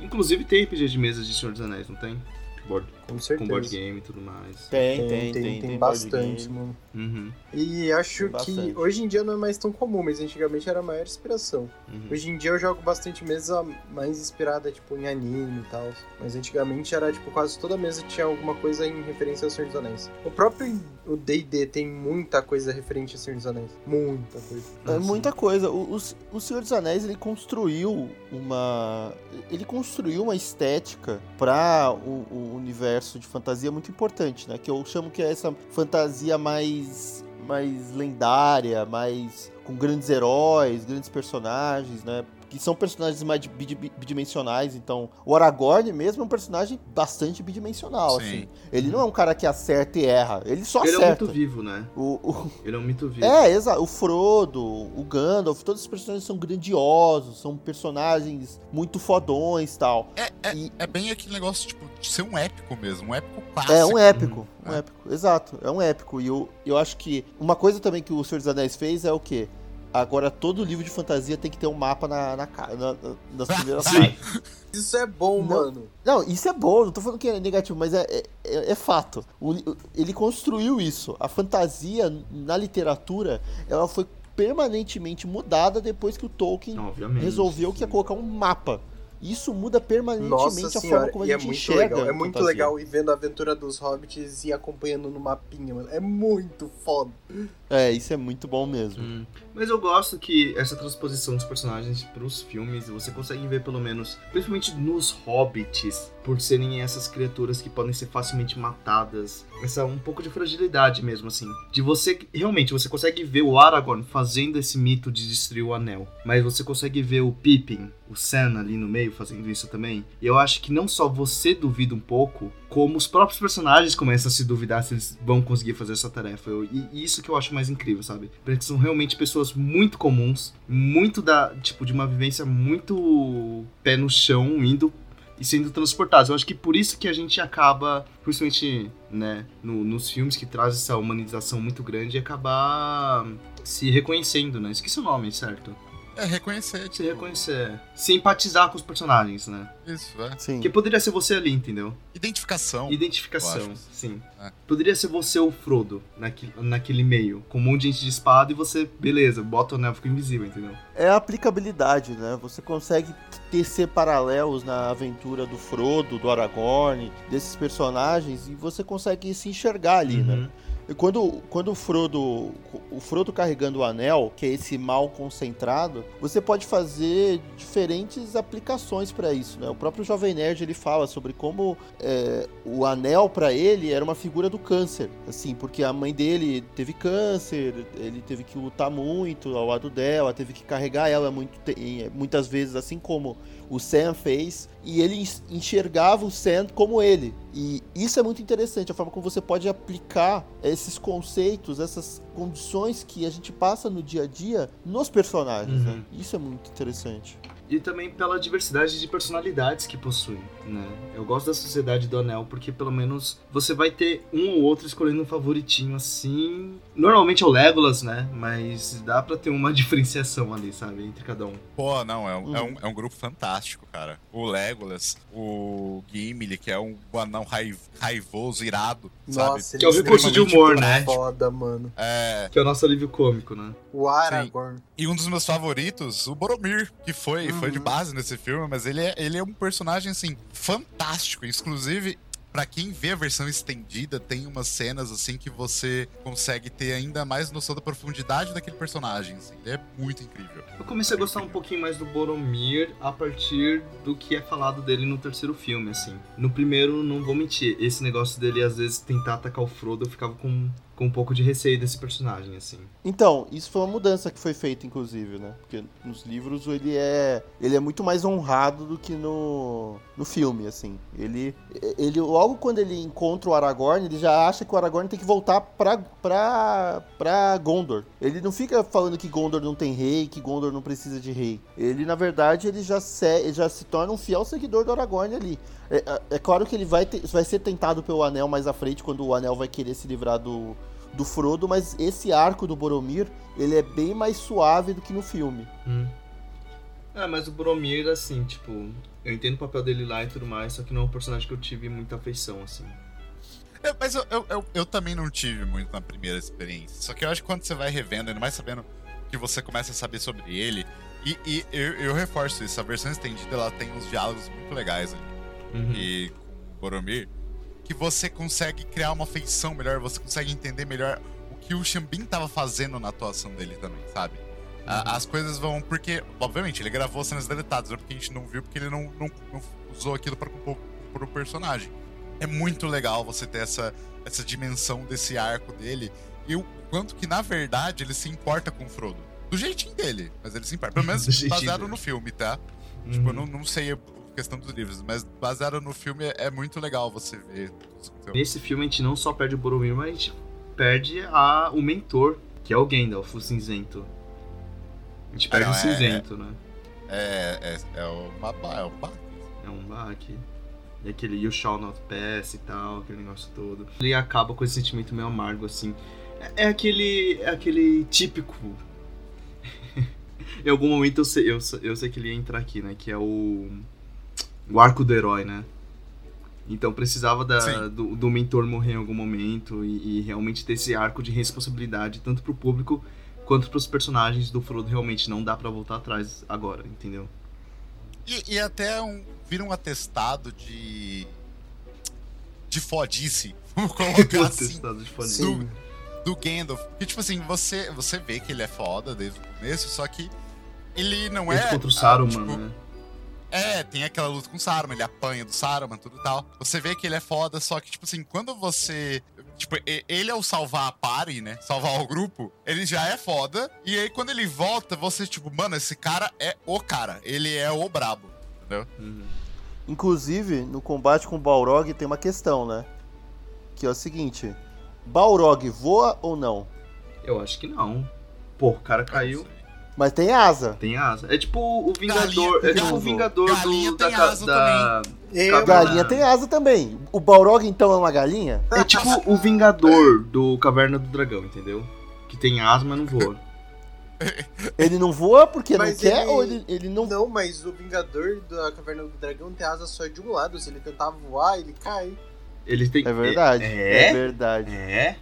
Inclusive tem RPG de mesa de Senhor dos Anéis, não tem? Board, Com com certeza. board game e tudo mais. Tem, Tem, tem, tem, board bastante, game. mano. Uhum, E acho Tem que bastante. hoje em dia não é mais tão comum, mas antigamente era a maior inspiração. uhum. Hoje em dia eu jogo bastante mesa mais inspirada, tipo, em anime e tal. Mas antigamente era, tipo, quase toda mesa tinha alguma coisa em referência ao Senhor dos Anéis. O próprio o D&D tem muita coisa referente ao Senhor dos Anéis. Muita coisa. É Ah, muita coisa. O, o, o Senhor dos Anéis ele construiu uma ele construiu uma estética para o, o universo de fantasia muito importante, né? Que eu chamo que é essa fantasia mais mais lendária, mais com grandes heróis, grandes personagens, né? Que são personagens mais bid- bidimensionais. Então, o Aragorn mesmo é um personagem bastante bidimensional, Sim. assim. Ele não é um cara que acerta e erra, ele só Ele é um acerta. mito vivo, né? o, o- Ele é um mito vivo. É, exato. O Frodo, o Gandalf, todos os personagens são grandiosos, são personagens muito fodões e tal. É, é, E- é bem aquele negócio, tipo, de ser um épico mesmo, um épico clássico. É um épico, um É. épico, exato, é um épico. E eu, eu acho que uma coisa também que o Senhor dos Anéis fez é o quê? Agora todo livro de fantasia tem que ter um mapa na, na, na- na- nas primeiras Sim. páginas. Isso é bom, Não. mano. Não, isso é bom, não tô falando que é negativo, mas é, é, é- é fato. O ele construiu isso. A fantasia na literatura, ela foi permanentemente mudada depois que o Tolkien Obviamente. resolveu que ia colocar um mapa. Isso muda permanentemente Nossa a forma como a é gente muito enxerga. legal. É muito fantasia. legal ir vendo a aventura dos hobbits e acompanhando no mapinha, mano. É muito foda. É, isso é muito bom mesmo. Hum. Mas eu gosto que essa transposição dos personagens pros filmes, você consegue ver pelo menos, principalmente nos hobbits, por serem essas criaturas que podem ser facilmente matadas. Essa um pouco de fragilidade mesmo, assim. De você, realmente, você consegue ver o Aragorn fazendo esse mito de destruir o anel. Mas você consegue ver o Pippin, o Sam ali no meio fazendo isso também. E eu acho que não só você duvida um pouco, como os próprios personagens começam a se duvidar se eles vão conseguir fazer essa tarefa. Eu- e e isso que eu acho mais incrível, sabe? Porque são realmente pessoas muito comuns, muito da, tipo, de uma vivência muito pé no chão, indo e sendo transportados. Eu acho que por isso que a gente acaba, principalmente, né, no- nos filmes que traz essa humanização muito grande, acabar se reconhecendo, né? Esqueci o nome, certo? É reconhecer, Se tipo, reconhecer. Se empatizar com os personagens, né? isso, é. Sim. Que poderia ser você ali, entendeu? Identificação. Identificação, sim. É. Poderia ser você o Frodo naquele, naquele meio, com um monte de gente de espada e você, beleza, bota o anel fica invisível, entendeu? É a aplicabilidade, né? Você consegue tecer paralelos na aventura do Frodo, do Aragorn, desses personagens, e você consegue se enxergar ali, né? E quando, quando o Frodo. O Frodo carregando o anel, que é esse mal concentrado, você pode fazer diferentes aplicações pra isso, né? O próprio Jovem Nerd ele fala sobre como é, o anel pra ele era uma figura do câncer, assim, porque a mãe dele teve câncer, ele teve que lutar muito ao lado dela, teve que carregar ela muito, muitas vezes, assim como o Sam fez, e ele enxergava o Sam como ele. E isso é muito interessante, a forma como você pode aplicar esses conceitos, essas condições que a gente passa no dia a dia nos personagens. Uhum. né? Isso é muito interessante. E também pela diversidade de personalidades que possui, né? Eu gosto da Sociedade do Anel porque pelo menos você vai ter um ou outro escolhendo um favoritinho assim. Normalmente é o Legolas, né? Mas dá pra ter uma diferenciação ali, sabe? Entre cada um. Pô, não, é um, é, Uhum. um, é um grupo fantástico, cara. O Legolas, o Gimli, que é um anão rai- raivoso, irado, Nossa, sabe? Que é o recurso de humor, né? Foda, mano. É, Que é o nosso alívio cômico, né? O Aragorn. e um dos meus favoritos, o Boromir, que foi, foi de Uhum. base nesse filme, mas ele é, ele é um personagem, assim, fantástico. Inclusive, pra quem vê a versão estendida, tem umas cenas, assim, que você consegue ter ainda mais noção da profundidade daquele personagem, assim. Ele é muito incrível. Eu comecei a gostar um pouquinho mais do Boromir a partir do que é falado dele no terceiro filme, assim. No primeiro, não vou mentir, esse negócio dele às vezes tentar atacar o Frodo, eu ficava com, com um pouco de receio desse personagem, assim. Então, isso foi uma mudança que foi feita, inclusive, né? Porque nos livros ele é, ele é muito mais honrado do que no, no filme, assim. Ele, ele, logo quando ele encontra o Aragorn, ele já acha que o Aragorn tem que voltar pra, pra, pra Gondor. Ele não fica falando que Gondor não tem rei, que Gondor não precisa de rei. Ele, na verdade, ele já se, ele já se torna um fiel seguidor do Aragorn ali. É, é- é claro que ele vai, ter- vai ser tentado pelo Anel mais à frente, quando o Anel vai querer se livrar do, do Frodo, mas esse arco do Boromir, ele é bem mais suave do que no filme. Hum. É, mas o Boromir, assim, tipo, eu entendo o papel dele lá e tudo mais, só que não é um personagem que eu tive muita afeição, assim. É, mas eu, eu, eu, eu também não tive muito na primeira experiência. Só que eu acho que quando você vai revendo, ainda mais sabendo que você começa a saber sobre ele. E, e eu, eu reforço isso, a versão estendida ela tem uns diálogos muito legais ali. Uhum. E com o Boromir, que você consegue criar uma feição melhor, você consegue entender melhor o que o Xambin tava fazendo na atuação dele também, sabe? A- As coisas vão. Porque, obviamente, ele gravou cenas deletadas, não é porque a gente não viu, porque ele não, não, não usou aquilo para compor pro personagem. É muito legal você ter essa, essa dimensão desse arco dele e o quanto que, na verdade, ele se importa com o Frodo. do jeitinho dele. Mas ele se importa. Pelo menos baseado dele. no filme, tá? Uhum. Tipo, eu não, não sei questão dos livros, mas baseado no filme é, é muito legal você ver. Nesse filme a gente não só perde o Boromir, mas a gente perde a, o mentor, que é o Gandalf, o cinzento. A gente perde Ah, não, o é- cinzento, né? É, é, é o Babá, é o Babá. É um baque. E aquele You Shall Not Pass e tal, aquele negócio todo. Ele acaba com esse sentimento meio amargo, assim. É, é aquele. É aquele típico. em algum momento eu sei, eu, eu sei que ele ia entrar aqui, né? Que é o. O arco do herói, né? Então precisava da, do, do mentor morrer em algum momento e, e realmente ter esse arco de responsabilidade, tanto pro público quanto pros personagens do Frodo. Realmente não dá pra voltar atrás agora, entendeu? E, e até um, vira um atestado de. de fodice. Vamos colocar assim. De foda. do, do Gandalf. Porque, tipo assim, você, você vê que ele é foda desde o começo, só que ele não Ele é. contra o ah, Saruman, tipo, né? É, tem aquela luta com o Saruman, ele apanha do Saruman, tudo e tal. Você vê que ele é foda, só que, tipo assim, quando você. Tipo, ele ao salvar a party, né? Salvar o grupo, ele já é foda. E aí, quando ele volta, você, tipo, mano, esse cara é o cara. Ele é o brabo. Entendeu? Uhum. Inclusive, no combate com o Balrog tem uma questão, né? Que é o seguinte: Balrog voa ou não? Eu acho que não. Pô, o cara caiu, Mas tem asa. tem asa. É tipo o Vingador. Galinha é tipo o. Vingador Galinha do. tem da, asa da- Eu, Galinha tem asa também. O Balrog então é uma galinha? É tipo o Vingador do Caverna do Dragão, entendeu? Que tem asa, mas não voa. Ele não voa porque Mas não quer ele- ou ele, ele não. Não, mas o Vingador da Caverna do Dragão tem asa só de um lado. Se ele tentar voar, ele cai. Ele tem. É verdade. É? É verdade. É?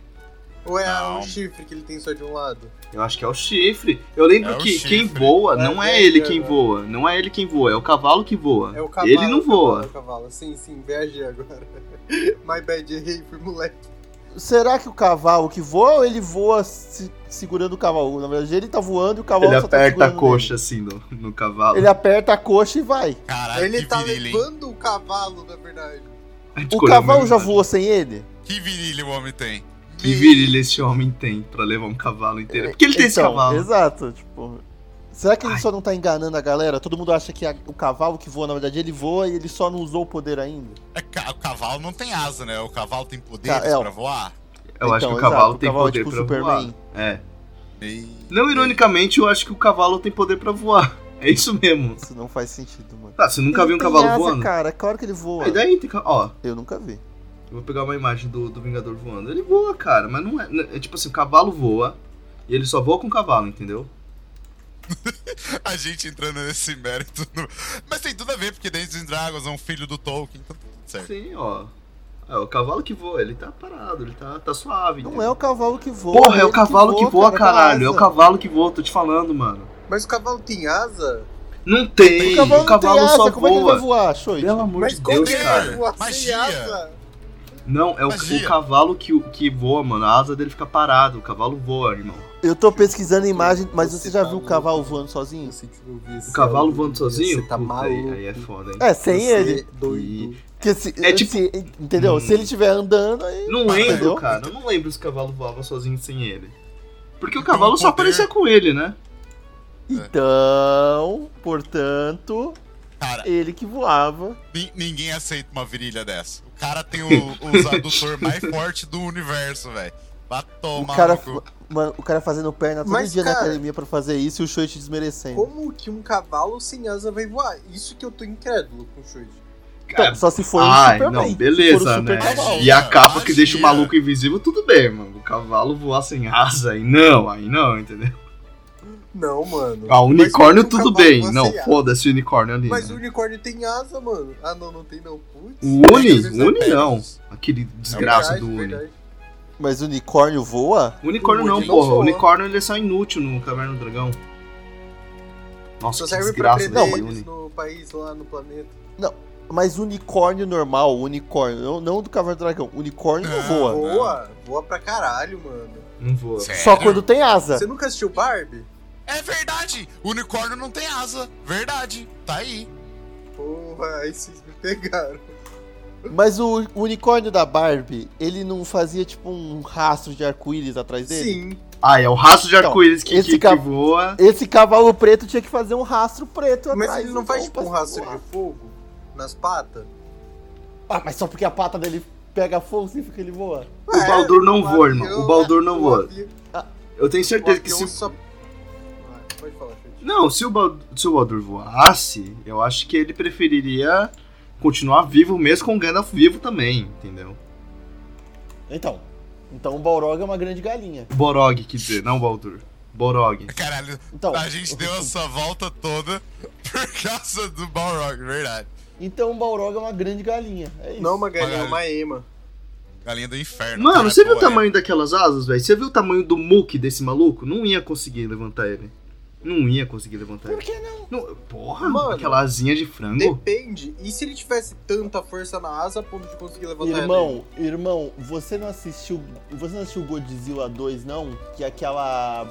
Ou é Não. um chifre que ele tem só de um lado? Eu acho que é o chifre. Eu lembro É que chifre. quem voa não É, é ele é, quem é. voa. Não é ele quem voa, é o cavalo que voa. É o cavalo. ele não o cavalo, voa. É o cavalo. Sim, sim, viajei agora. My bad, errei, fui moleque. Será que o cavalo que voa ou ele voa se- segurando o cavalo? Na verdade, ele tá voando e o cavalo Ele só tá aperta a coxa assim no, no cavalo. nele. Ele aperta a coxa e vai. Caralho, ele que tá virilha, hein? levando o cavalo, na verdade. O cavalo já voou sem ele? Que virilha o homem tem. Que virilha esse homem tem pra levar um cavalo inteiro? Porque ele tem esse Então, cavalo. Exato, tipo. Será que ele Ai. só não tá enganando a galera? Todo mundo acha que a- o cavalo que voa, na verdade, ele voa e ele só não usou o poder ainda. É, o cavalo não tem asa, né? O cavalo tem poderes Ca- é, pra voar. Eu acho que Então, o cavalo exato, o tem cavalo é poder tipo pra Superman. voar. É. E- Não, ironicamente, eu acho que o cavalo tem poder pra voar. É isso mesmo. Isso não faz sentido, mano. Tá, você nunca Ele viu um tem cavalo asa, voando? cara, é claro que ele voa. E daí, tem ca- ó, Eu nunca vi. Eu vou pegar uma imagem do, do Vingador voando. Ele voa, cara, mas não é, é. tipo assim, o cavalo voa e ele só voa com o cavalo, entendeu? A gente entrando nesse mérito. no- Mas tem tudo a ver, porque Dungeons and Dragons é um filho do Tolkien, então tudo certo. Sim, ó. É o cavalo que voa, ele tá parado, ele tá, tá suave. Não entendeu? é o cavalo que voa. Porra, é o cavalo que voa, cara, caralho. É o cavalo que voa, tô te falando, mano. Mas o cavalo tem asa? Não tem, O cavalo, o cavalo não tem só asa, como é que ele vai voa. voar, Shoit? Pelo amor Mas de como Deus, que cara. voar sem Magia. asa? Não, é o, o cavalo que, que voa, mano. A asa dele fica parado. O cavalo voa, irmão. Eu tô pesquisando a imagem, mas você, Você já tá viu o cavalo voando sozinho? O cavalo voando sozinho? Você tá Puta, aí, maluco. aí é foda, hein? É, sem Você ele. Doido. Porque se, É tipo- se- entendeu? Hum. Se ele estiver andando, aí. Não lembro, Entendeu? cara. Eu não lembro se o cavalo voava sozinho sem ele. Porque o cavalo só aparecia com ele, né? Então, portanto, Cara, ele que voava. ni- ninguém aceita uma virilha dessa. O cara tem o, o adutor mais forte do universo, velho. Vai O tomar cara, cu. mano, o cara fazendo perna todo Mas, dia na cara- academia pra fazer isso e o Shoit desmerecendo. Como que um cavalo sem asa vai voar? Isso que eu tô incrédulo com o Shoji. Então, só se for Ai, o Superman. não, beleza, super né? cavalo. E a capa que deixa o maluco invisível, tudo bem, mano. O cavalo voar sem asa, aí não, aí não, entendeu? Não, mano. Ah, o Mas unicórnio o tudo bem. Não, foda-se o unicórnio ali. Mas o né? unicórnio tem asa, mano. Ah, não, não tem não. Putz. O Uni, é o Uni não. Aquele desgraça Verdade, do Uni. verdade. Mas o unicórnio voa? O unicórnio O não, não porra. O unicórnio ele é só inútil no Caverna do Dragão. Nossa, Só que serve pra desgraça desse eles Uni. no país, lá no planeta. Mas unicórnio normal, unicórnio, não, não do Cavalo do Dragão. Unicórnio não Ah, voa. Não. Voa, voa pra caralho, mano. Não voa. Sério? Só quando tem asa. Você nunca assistiu Barbie? É verdade! O unicórnio não tem asa. Verdade. Tá aí. Porra, aí vocês me pegaram. Mas o, o unicórnio da Barbie, ele não fazia tipo um rastro de arco-íris atrás dele? Sim. Ah, é o rastro de Então, arco-íris que, esse que, que voa. Esse cavalo preto tinha que fazer um rastro preto Mas atrás. ele não então, faz tipo um rastro voar. de fogo nas patas? Ah, mas só porque a pata dele pega fogo significa que ele voa. O Baldur não É, voa, irmão. O Baldur não voa. avi- Eu tenho certeza que se. Pode falar. Não, se o, Bal- se o Baldur voasse, eu acho que ele preferiria continuar vivo mesmo com o Gandalf vivo também, entendeu? Então, então o Balrog é uma grande galinha. Borog, quer dizer, não Baldur. Borog. Caralho, Então, a gente deu essa volta toda por causa do Balrog, verdade. então o Balrog é uma grande galinha. É isso. Não uma galinha, Uma uma ema. Galinha do inferno. Mano, cara, você viu o é. tamanho daquelas asas, velho? Você viu o tamanho do muque desse maluco? Não ia conseguir levantar ele. Não ia conseguir levantar Por que não? Não, porra, Mano, aquela asinha de frango. Depende. E se ele tivesse tanta força na asa a ponto de conseguir levantar Irmão, irmão, você não assistiu. Você não assistiu Godzilla 2, não? Que aquela.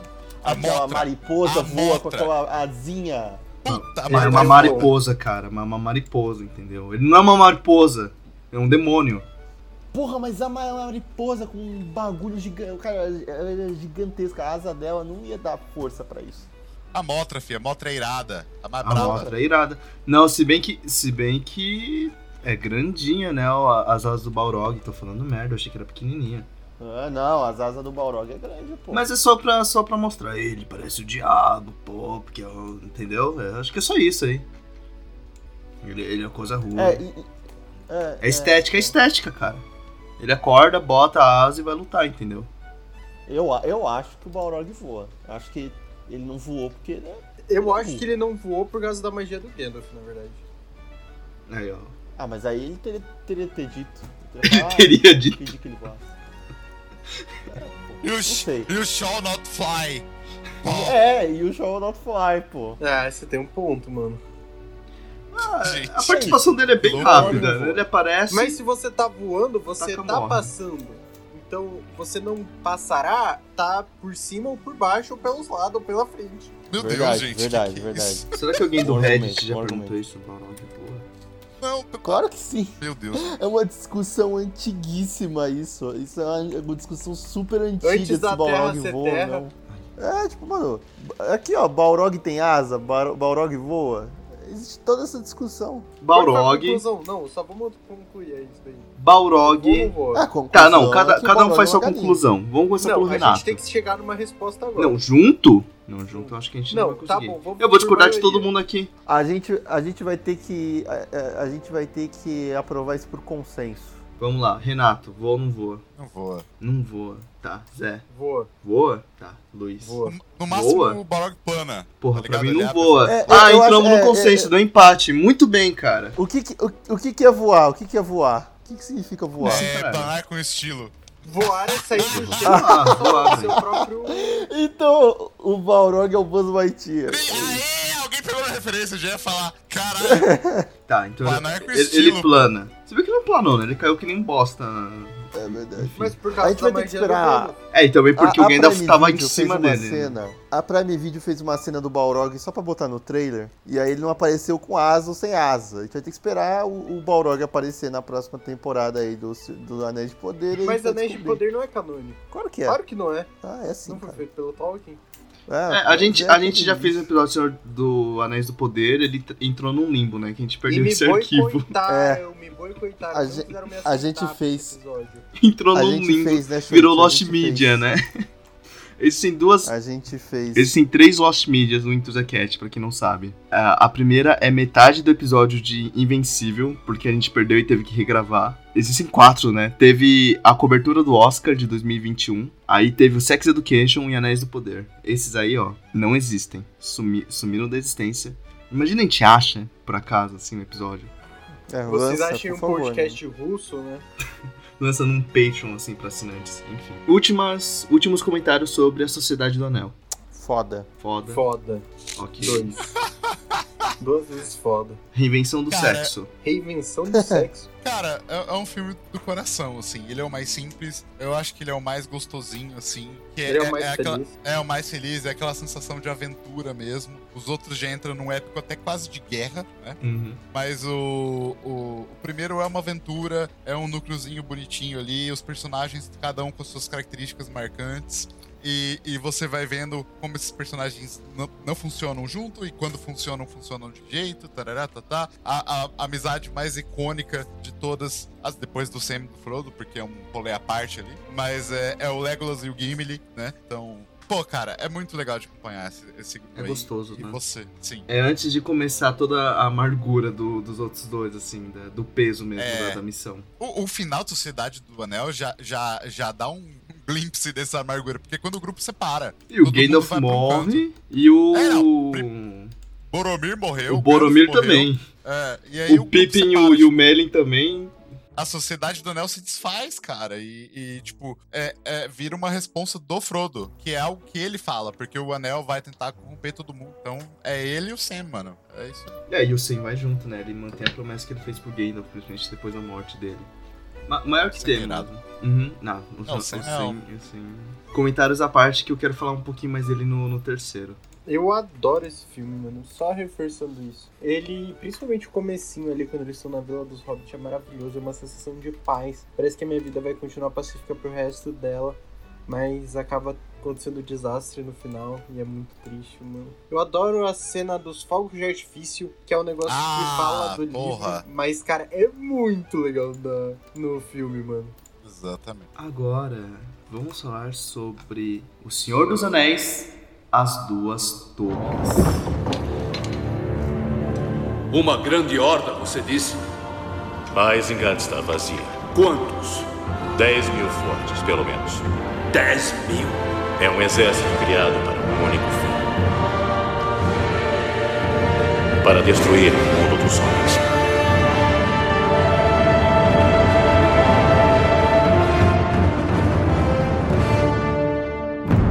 A aquela motra. mariposa A voa com motra. aquela asinha. Puta, É uma mariposa, cara. Uma, uma mariposa, entendeu? Ele não é uma mariposa. É um demônio. Porra, mas a ma- mariposa com um bagulho gigante. Cara, ela é gigantesca. A asa dela não ia dar força pra isso. A Motra, filha. A Motra é irada. A mais A brava. mostra é irada. Não, se bem que. Se bem que. É grandinha, né? ó, As asas do Balrog. Tô falando merda, eu achei que era pequenininha. Ah, não, as asas do Balrog é grande, pô. Mas é só pra, só pra mostrar. Ele parece o diabo, pô, porque. eu- Entendeu? É, acho que é só isso aí. Ele, ele é coisa ruim. É, É, e- e- é, estética, é estética, cara. Ele acorda, bota a asa e vai lutar, entendeu? Eu, eu acho que o Balrog voa. Acho que ele não voou porque. Né? Eu acho que ele não voou por causa da magia do Gandalf, na verdade. Aí, ó. Ah, mas aí ele teria, teria ter dito. Ele falar, "Ah, teria dito. Pedir que ele voasse. É, You, sh sei. you shall not fly. Pô, É, e o show not fly, pô. Ah, você tem um ponto, mano. gente. A participação dele é bem rápida. Ele aparece. Mas se você tá voando, você tá morre. passando. Então você não passará, tá por cima ou por baixo, ou pelos lados, ou pela frente. Meu Verdade, Deus, gente. verdade, que verdade. isso? Será que alguém do Reddit já perguntou isso? Balrog, porra. Não, Claro que sim. meu Deus. É uma discussão antiguíssima isso. Isso é uma, uma discussão super antiga Antes se da Balrog voa não. É, tipo, mano, aqui ó, Balrog tem asa, Balrog voa. Existe toda essa discussão. Balrog. Não, só vamos concluir é isso daí. Balrog. Ah, Tá, não, é cada, cada um faz é sua galinha. conclusão. Vamos começar pelo Não, a Renato. gente tem que chegar numa resposta agora. Não, junto? Não, junto eu acho que a gente não, Não, vai tá conseguir. bom, vamos eu vou discordar de todo mundo aqui. A gente, a gente vai ter que. A, a- a gente vai ter que aprovar isso por consenso. Vamos lá, Renato, voa ou não voa? Não voa. Não voa. Tá, Zé. Voa, Voa? Tá, Luiz. voa. No, no máximo, Voa? o Balrog plana. Porra, Tá pra mim não abre voa. É, ah, entramos acho- no é, consenso, é, deu empate. Muito bem, cara. O que que, o, o que, que é voar? O que, que é voar? O que, que significa voar? É, planar com estilo. Voar é sair do jeito Ah, voar, seu velho. próprio. Então, o Balrog é o Buzz Lightyear. Aê, pegou a referência, já ia falar. Caralho. Tá, então Planar com ele, estilo. ele plana. Você viu que não planou, né? Ele caiu que nem bosta. É verdade. Mas por A causa gente da vai ter que esperar. É, e também porque A- a Gandalf Prime tava em cima fez uma dele. né? Cena, a Prime Video fez uma cena do Balrog só pra botar no trailer. E aí ele não apareceu com asa ou sem asa. A gente vai ter que esperar o, o Balrog aparecer na próxima temporada aí do, do Anéis de Poder. a Mas gente Anéis de. Poder não é canônico. Claro que é. Claro que não é. Ah, é sim, Não foi cara. feito pelo Tolkien. É, É, a gente, é a gente já fez um episódio Senhor do Anéis do Poder, ele entrou num limbo, né? Que a gente perdeu esse arquivo. me boicotaram. A gente- a gente fez-. Entrou A num gente limbo. fez, né? Virou Lost Media, fez. né? Existem duas. A gente fez. Existem três Lost Medias no Into the Cat, pra quem não sabe. A a primeira é metade do episódio de Invencível, porque a gente perdeu e teve que regravar. Existem quatro, né? Teve a cobertura do Oscar de 2021. Aí teve o Sex Education e Anéis do Poder. Esses aí, ó, não existem. Sumi sumiram da existência. Imagina a gente acha, por acaso, assim, um episódio. É, Vocês lança, achem por um favor, podcast russo, né? Lança num Patreon, assim, pra assinantes. Enfim. Últimas, últimos comentários sobre a Sociedade do Anel. Foda. Foda. Foda. Ok. Dois. Duas vezes foda. Reinvenção do Cara, sexo. Reinvenção de sexo. Cara, é, é um filme do coração, assim. Ele é o mais simples. Eu acho que ele é o mais gostosinho, assim. Que Ele é o mais aquela, feliz. é o mais feliz, é aquela sensação de aventura mesmo. Os outros já entram num épico até quase de guerra, né? Uhum. Mas o, o, o primeiro é uma aventura, é um núcleozinho bonitinho ali, os personagens, cada um com suas características marcantes. E, e você vai vendo como esses personagens não, não funcionam junto e quando funcionam, funcionam de jeito, tarará, tá, A, a, a amizade mais icônica de todas, as, depois do Sam e do Frodo, porque é um rolê à parte ali, mas é, é o Legolas e o Gimli, né? Então, pô, cara, é muito legal de acompanhar esse, esse grupo É aí. gostoso, E né? você, sim. É antes de começar toda a amargura do- dos outros dois, assim, da- do peso mesmo É. da, da missão. O, o final da Sociedade do Anel já, já, já dá um glimpse dessa amargura, porque quando o grupo separa. E o Gandalf morre e o. É, não, Boromir morreu. o Boromir morreu. também. É, e aí O grupo Pippin e o, e o tipo, Merlin também. A Sociedade do Anel se desfaz, cara, e, e, tipo, é, é, vira uma responsa do Frodo, que é algo que ele fala, porque o Anel vai tentar corromper todo mundo. Então, é ele e o Sam, mano. É isso. É, e o Sam vai junto, né? Ele mantém a promessa que ele fez pro Gandalf, principalmente depois da morte dele. Ma maior que tem, mano. Uhum, não, Não, o o Sam Sam, é Comentários à parte que eu quero falar um pouquinho mais dele no, no terceiro. Eu adoro esse filme, mano. Só reforçando isso. Ele, principalmente o comecinho ali, quando eles estão na Vila dos Hobbits, é maravilhoso. É uma sensação de paz. Parece que a minha vida vai continuar pacífica pro resto dela. Mas acaba acontecendo desastre no final. E é muito triste, mano. Eu adoro a cena dos fogos de artifício, que é um negócio Ah, que fala do porra. livro. Mas, cara, é muito legal da, no filme, mano. Exatamente. Agora, vamos falar sobre O Senhor dos Anéis, As Duas Torres. Uma grande horda, você disse? A Isengard está vazia. Quantos? 10 mil fortes, pelo menos. Dez mil. É um exército criado para um único fim. Para destruir o mundo dos homens.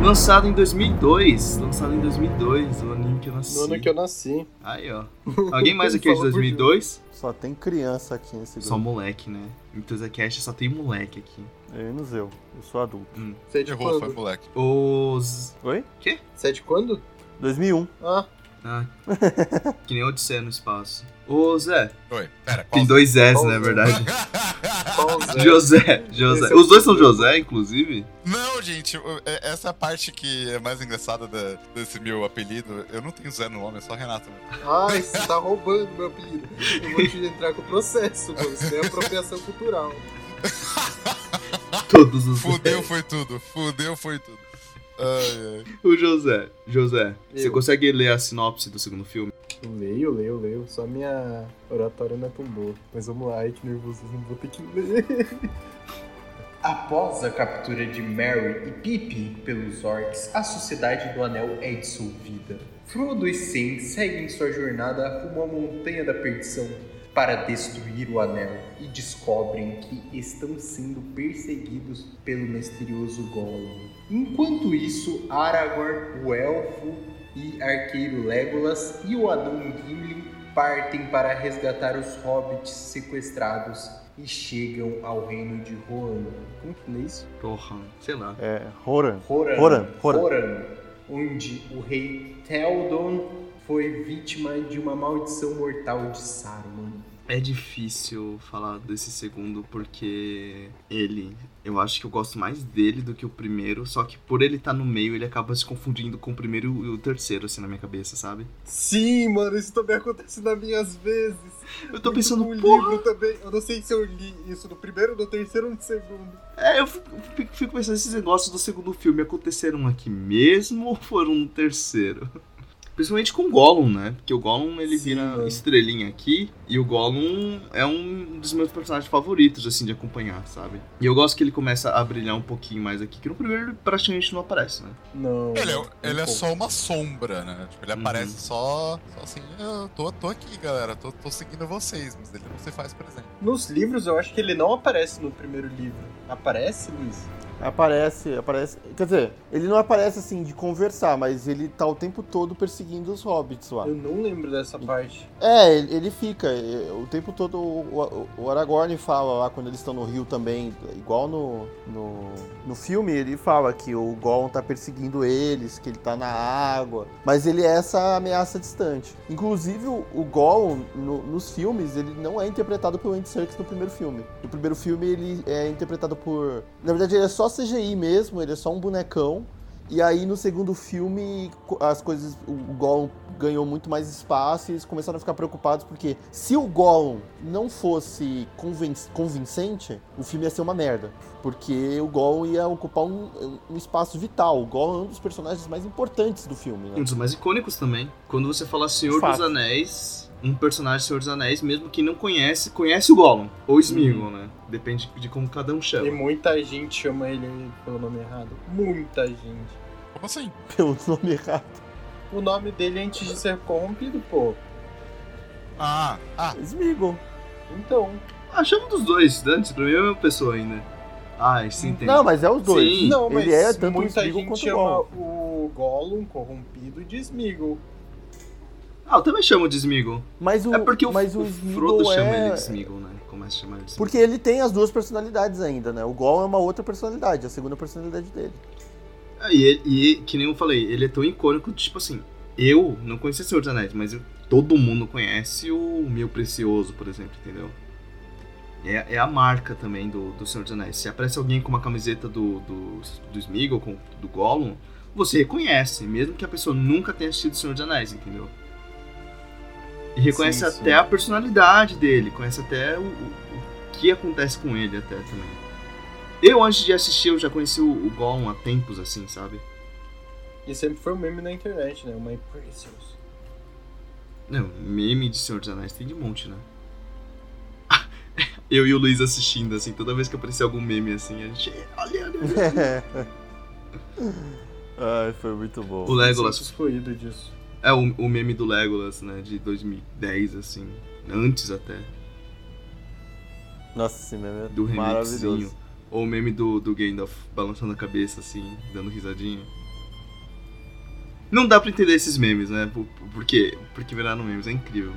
Lançado em 2002. Lançado em 2002, o anime que eu nasci. No ano que eu nasci. Aí, ó. Alguém mais aqui é de Fala por 2002? Só tem criança aqui nesse grupo. Só moleque, né? Em Tuzacast só tem moleque aqui. Menos eu. Eu sou adulto. Você é de Errou, foi quando? moleque. Os. Oi? Você é de quando? 2001. Ah, Ah, que nem Odisseia no espaço. Ô, Zé. Oi, pera, qual Tem dois S, Qual na Zé? verdade. qual Zé? José. José. É Os dois são. José, inclusive? Não, gente, é- essa parte que é mais engraçada da- desse meu apelido, eu não tenho Zé no nome, é só Renato. Né? Ai, você tá roubando meu apelido. Eu vou te entrar com o processo, mano. Isso é apropriação cultural. Todos os Fudeu foi tudo, fudeu foi tudo. Ai, ai. O José. José, você Eu. consegue ler a sinopse do segundo filme? Eu leio, leio, leio. Só minha oratória não é tão boa. Mas vamos lá, ai que nervosismo, vou ter que ler. Após a captura de Merry e Pippin pelos orcs, a Sociedade do Anel é dissolvida. Frodo e Sam seguem sua jornada rumo à Montanha da Perdição para destruir o Anel e descobrem que estão sendo perseguidos pelo misterioso Gollum. Enquanto isso, Aragorn, o elfo e arqueiro Legolas e o anão Gimli partem para resgatar os hobbits sequestrados e chegam ao reino de Rohan. Como que lê isso? Porra, sei lá. É. Roran. Roran. Roran, Roran. Roran, onde o rei Theoden foi vítima de uma maldição mortal de Saruman. É difícil falar desse segundo porque ele, eu acho que eu gosto mais dele do que o primeiro, só que por ele estar no meio, ele acaba se confundindo com o primeiro e o terceiro, assim, na minha cabeça, sabe? Sim, mano, isso também acontece nas minhas vezes. Eu tô pensando, no porra, livro também. Eu não sei se eu li isso no primeiro, no terceiro ou no segundo. é, eu fico- fico pensando, esses negócios do segundo filme aconteceram aqui mesmo ou foram no terceiro? Principalmente com o Gollum, né? Porque o Gollum, ele Sim, vira mano. estrelinha aqui, e o Gollum é um dos meus personagens favoritos, assim, de acompanhar, sabe? E eu gosto que ele começa a brilhar um pouquinho mais aqui, que no primeiro ele praticamente não aparece, né? Não. Ele, é, ele é só uma sombra, né? Tipo, ele Uhum. aparece só, só assim, eu tô, tô aqui, galera, tô, tô seguindo vocês, mas ele não se faz presente. Nos livros, eu acho que ele não aparece no primeiro livro. Aparece, Luiz? Aparece, aparece. Quer dizer, ele não aparece assim de conversar, mas ele tá o tempo todo perseguindo os hobbits lá. Eu não lembro dessa parte. É, ele, ele fica. O tempo todo o, o- o Aragorn fala lá quando eles estão no rio também, igual no, no, no filme, ele fala que o Gollum tá perseguindo eles, que ele tá na água. Mas ele é essa ameaça distante. Inclusive, o, o Gollum, no- nos filmes, ele não é interpretado pelo Andy Serkis no primeiro filme. No primeiro filme, ele é interpretado por. Na verdade, ele é só CGI mesmo, ele é só um bonecão. E aí no segundo filme as coisas. O Gollum ganhou muito mais espaço e eles começaram a ficar preocupados porque se o Gollum não fosse convincente, o filme ia ser uma merda. Porque o Gollum ia ocupar um, um espaço vital. O Gollum é um dos personagens mais importantes do filme, Um né? dos mais icônicos também. Quando você fala Senhor Fato. dos Anéis, um personagem Senhor dos Anéis, mesmo que não conhece, conhece o Gollum. Ou Smeagol, né? Depende de como cada um E chama. muita gente chama ele pelo nome errado. Muita gente. Como assim? Pelo nome errado. O nome dele é antes de ser corrompido, pô. Ah, ah, Smeagol. Então. Ah, chama dos dois, antes, pra mim é a mesma pessoa ainda. Ah, sim, tem. Não, mas é os dois. Sim. Não, mas Ele é tanto o muita gente quanto o chama Gollum. o Gollum corrompido de Smeagol. Ah, eu também chamo de Smeagol. Mas o, é porque o, mas o, o Smeagol Frodo chama é... ele de Smeagol, né? Começa a chamar ele de Smeagol. Porque ele tem as duas personalidades ainda, né? O Gollum é uma outra personalidade, a segunda personalidade dele. Ah, e, e, que nem eu falei, ele é tão icônico, tipo assim, eu não conhecia Senhor dos Anéis, mas eu- todo mundo conhece o Meu Precioso, por exemplo, entendeu? É, é a marca também do, do Senhor dos Anéis. Se aparece alguém com uma camiseta do, do, do Smeagol, com, do Gollum, você reconhece, mesmo que a pessoa nunca tenha assistido Senhor dos Anéis, entendeu? E reconhece Sim, até sim. a personalidade dele, conhece até o, o, o que acontece com ele até também. Eu, antes de assistir, eu já conheci o, o Gollum há tempos, assim, sabe? E sempre foi um meme na internet, né? Uma Precious. Não, meme de Senhor dos Anéis tem de monte, né? Eu e o Luiz assistindo, assim, toda vez que aparecia algum meme assim, a gente. Olha, olha, olha. Ai, foi muito bom. O Legolas. Excluído disso. É o, o meme do Legolas, né? De 2010, assim. Antes até. Nossa, esse meme é Do maravilhoso. Ou o meme do, do Gandalf balançando a cabeça, assim, dando risadinha. Não dá pra entender esses memes, né? Por, por quê? Porque viraram memes, é incrível.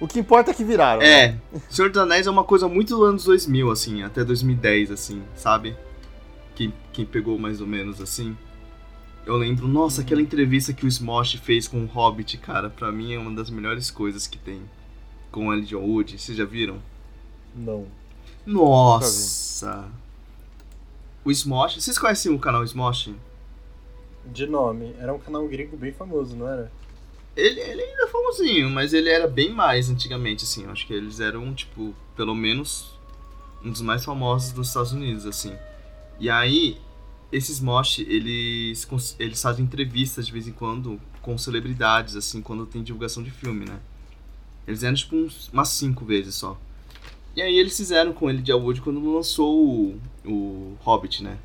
O que importa é que viraram. né? É, Senhor dos Anéis é uma coisa muito dos anos 2000, assim, até 2010, assim, sabe? Quem, quem pegou mais ou menos, assim. Eu lembro, nossa, aquela entrevista que o Smosh fez com o Hobbit, cara, pra mim é uma das melhores coisas que tem. Com o Elijah Wood, vocês já viram? Não. Nossa! O Smosh, vocês conhecem o canal Smosh? De nome. Era um canal gringo bem famoso, não era? Ele, ele ainda é famosinho, mas ele era bem mais antigamente, assim. Eu acho que eles eram, tipo, pelo menos um dos mais famosos dos Estados Unidos, assim. E aí, esses Mosh, eles, eles fazem entrevistas de vez em quando com celebridades, assim, quando tem divulgação de filme, né? Eles eram, tipo, uns, umas cinco vezes só. E aí eles fizeram com ele de Wood quando lançou o, o Hobbit, né?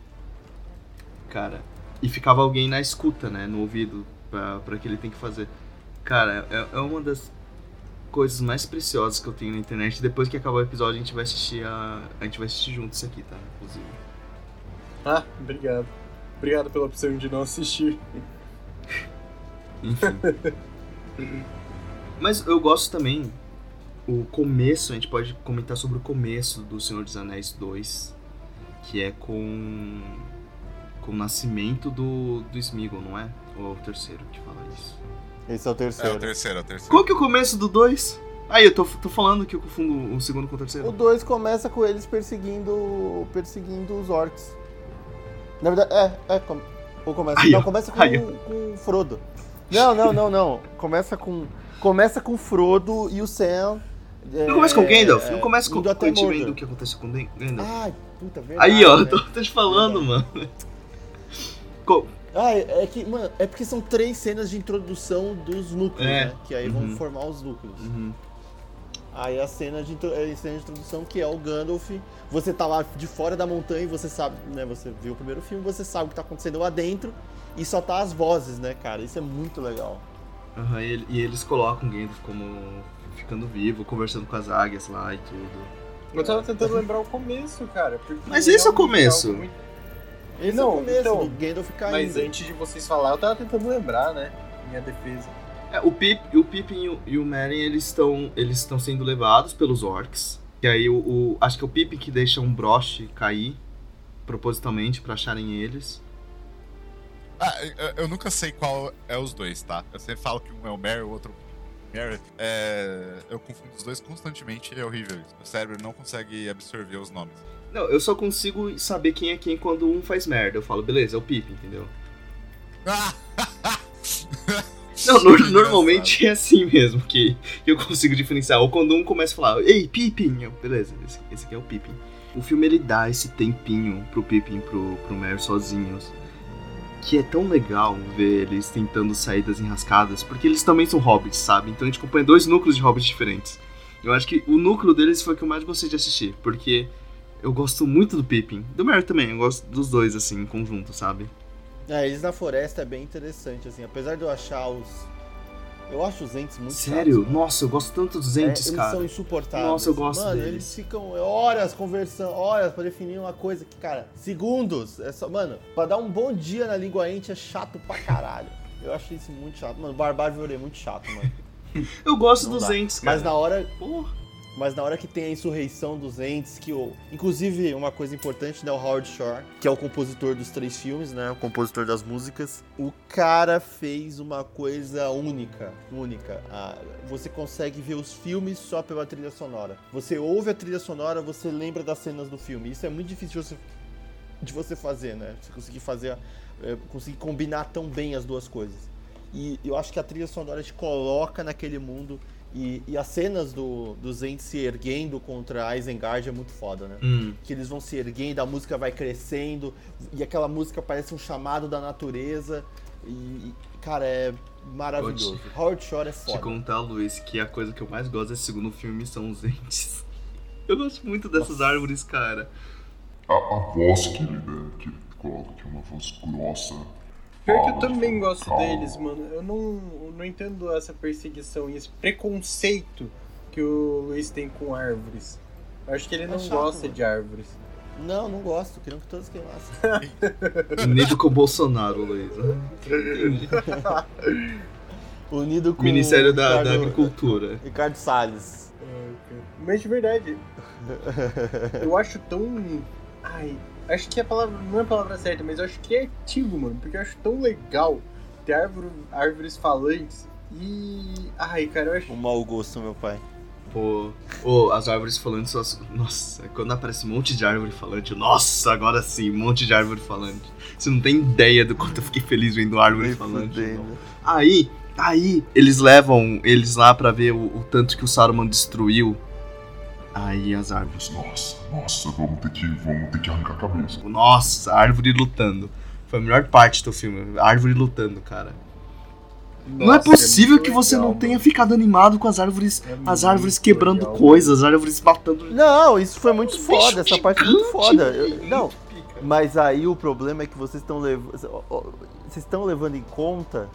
Cara, e ficava alguém na escuta, né? No ouvido, pra que ele tem que fazer. Cara, é, é uma das coisas mais preciosas que eu tenho na internet. Depois que acabar o episódio, a gente vai assistir a. A gente vai assistir junto isso aqui, tá? Inclusive. Ah, obrigado. Obrigado pela opção de não assistir. Enfim. Mas eu gosto também. O começo, a gente pode comentar sobre o começo do Senhor dos Anéis 2. Que é com. Com o nascimento do, do Smeagol, não é? Ou é o terceiro que fala isso? Esse é o é terceiro. o terceiro, é o terceiro. Qual que é o começo do 2? Aí, eu tô, tô falando que eu confundo o segundo com o terceiro. O 2 começa com eles perseguindo perseguindo os orcs. Na verdade, é, é. com- Ou começa. Não, começa com, ó. com o Frodo. Não, não, não, não. Começa com. Começa com o Frodo e o Sam. Não começa com o Gandalf? é, Não começa com, indo com até a gente Mordor. vendo o que aconteceu com o Gandalf? Ai, puta, verdade. Aí, ó, né? tô, tô te falando, mano. Co- Ah, é é que, mano, é porque são três cenas de introdução dos núcleos, É. né? Que aí Uhum. vão formar os núcleos. Uhum. Aí a cena de, intro- é a cena de introdução que é o Gandalf. Você tá lá de fora da montanha e você sabe, né? Você viu o primeiro filme, você sabe o que tá acontecendo lá dentro e só tá as vozes, né, cara? Isso é muito legal. Aham, e, e eles colocam o Gandalf como ficando vivo, conversando com as águias lá e tudo. Eu tava tentando lembrar o começo, cara. Mas esse é o realmente começo. muito- Esse Não, é o começo então, do Gandalf caindo. Mas antes de vocês falar, eu tava tentando lembrar, né? Minha defesa. É, o Pip, o Pippin e o, e o Merry, eles estão eles estão sendo levados pelos orcs. E aí o, o- acho que é o Pippin que deixa um broche cair propositalmente pra acharem eles. Ah, eu, eu nunca sei qual é os dois, tá? Eu sempre falo que um é o Mary, o outro é o Mary. É, eu confundo os dois constantemente e é horrível isso. O cérebro não consegue absorver os nomes. Não, eu só consigo saber quem é quem quando um faz merda. Eu falo, beleza, é o Pippin, entendeu? Não, no- normalmente é assim mesmo que, eu consigo diferenciar. Ou quando um começa a falar, ei, Pippin, eu, beleza, esse, esse aqui é o Pippin. O filme ele dá esse tempinho pro Pippin, pro, pro Merry sozinhos. Que é tão legal ver eles tentando sair das enrascadas, porque eles também são hobbits, sabe? Então a gente acompanha dois núcleos de hobbits diferentes. Eu acho que o núcleo deles foi o que eu mais gostei de assistir, porque eu gosto muito do Pippin. Do Merry também, eu gosto dos dois, assim, em conjunto, sabe? É, eles na floresta é bem interessante, assim. Apesar de eu achar os. Eu acho os entes muito Sério? chatos. Nossa, eu gosto tanto dos É, entes, eles cara. são insuportáveis. Nossa, eu gosto Mano, deles. eles ficam horas conversando, horas pra definir uma coisa que, cara, segundos. É só, mano, pra dar um bom dia na língua ente é chato pra caralho. Eu acho isso muito chato. Mano, Barbárvore é muito chato, mano. Eu gosto Não dos dá. entes, cara. Mas na hora. Porra. Mas na hora que tem a insurreição dos entes, que o. Inclusive, uma coisa importante, né? O Howard Shore, que é o compositor dos três filmes, né? O compositor das músicas. O cara fez uma coisa única. Única. Ah, você consegue ver os filmes só pela trilha sonora. Você ouve a trilha sonora, você lembra das cenas do filme. Isso é muito difícil de você, de você fazer, né? Você conseguir fazer. é, conseguir combinar tão bem as duas coisas. E eu acho que a trilha sonora te coloca naquele mundo. E, e as cenas do, dos Ents se erguendo contra Isengard é muito foda, né? Hum. Que eles vão se erguendo, a música vai crescendo, e aquela música parece um chamado da natureza. E, e, cara, é maravilhoso. Howard Shore é Te foda. contar, Luiz, que a coisa que eu mais gosto desse segundo filme são os entes. Eu gosto muito dessas árvores, cara. A, a voz que ele, né, que ele coloca, que é uma voz grossa. Pior que eu também gosto deles, mano. Eu não, eu não entendo essa perseguição e esse preconceito que o Luiz tem com árvores. Eu acho que ele não chato, gosta mano. de árvores. Não, não gosto. Queriam que todos queimassem. Unido com o Bolsonaro, Luiz. Unido com Ministério da, Ricardo- da Agricultura. Ricardo Salles. Mas de verdade, eu acho tão. Ai, acho que a palavra. Não é a palavra certa, mas eu acho criativo, mano. Porque eu acho tão legal ter árvore, árvores falantes. E. Ai, cara, eu acho. Um mau gosto, meu pai. Pô, ô, as árvores falantes são as... Nossa, quando aparece um monte de árvore falante, eu, nossa, agora sim, um monte de árvore falante. Você não tem ideia do quanto eu fiquei feliz vendo árvore Nem falante. Aí, aí, eles levam eles lá pra ver o, o tanto que o Saruman destruiu. Aí as árvores. Nossa, nossa, vamos ter que, vamos ter que arrancar a cabeça. Nossa, a árvore lutando. Foi a melhor parte do filme, a árvore lutando, cara. não é Nossa, possível muito que você legal, não tenha ficado animado com as árvores, É as muito árvores quebrando legal. coisas, as árvores matando. Não, isso foi muito Bicho foda, essa parte foi muito gigante, foda. Eu- muito não, mas aí o problema é que vocês estão levando. Vocês estão levando em conta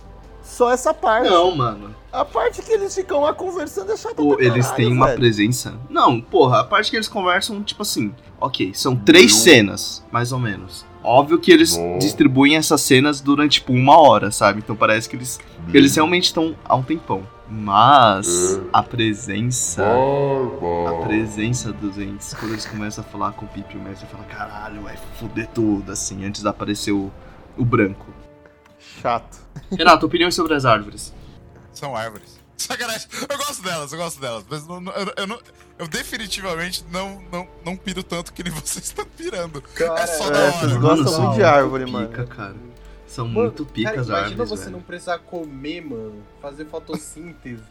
só essa parte. Não, mano. A parte que eles ficam lá conversando é chata Pô, pra eles caralho, têm uma velho. presença. Não, porra, a parte que eles conversam, tipo assim, ok, são três cenas, mais ou menos. Óbvio que eles Não. distribuem essas cenas durante, tipo, uma hora, sabe? Então parece que eles, eles realmente estão há um tempão. Mas É. a presença. A presença dos entes, quando eles começam a falar com o Pipe e o mestre, fala, caralho, vai foder tudo, assim, antes de aparecer o, o branco. Chato. Renato, opiniões sobre as árvores. São árvores. Sacanagem. Eu gosto delas, eu gosto delas. Mas não- não- eu, eu não- eu definitivamente não, não, não piro tanto que nem vocês estão pirando. Cara, é só é, da hora. vocês gostam são muito de árvore, pica, mano. cara. São Mano, muito pica cara, as imagina árvores, você velho. não precisar comer, mano. Fazer fotossíntese.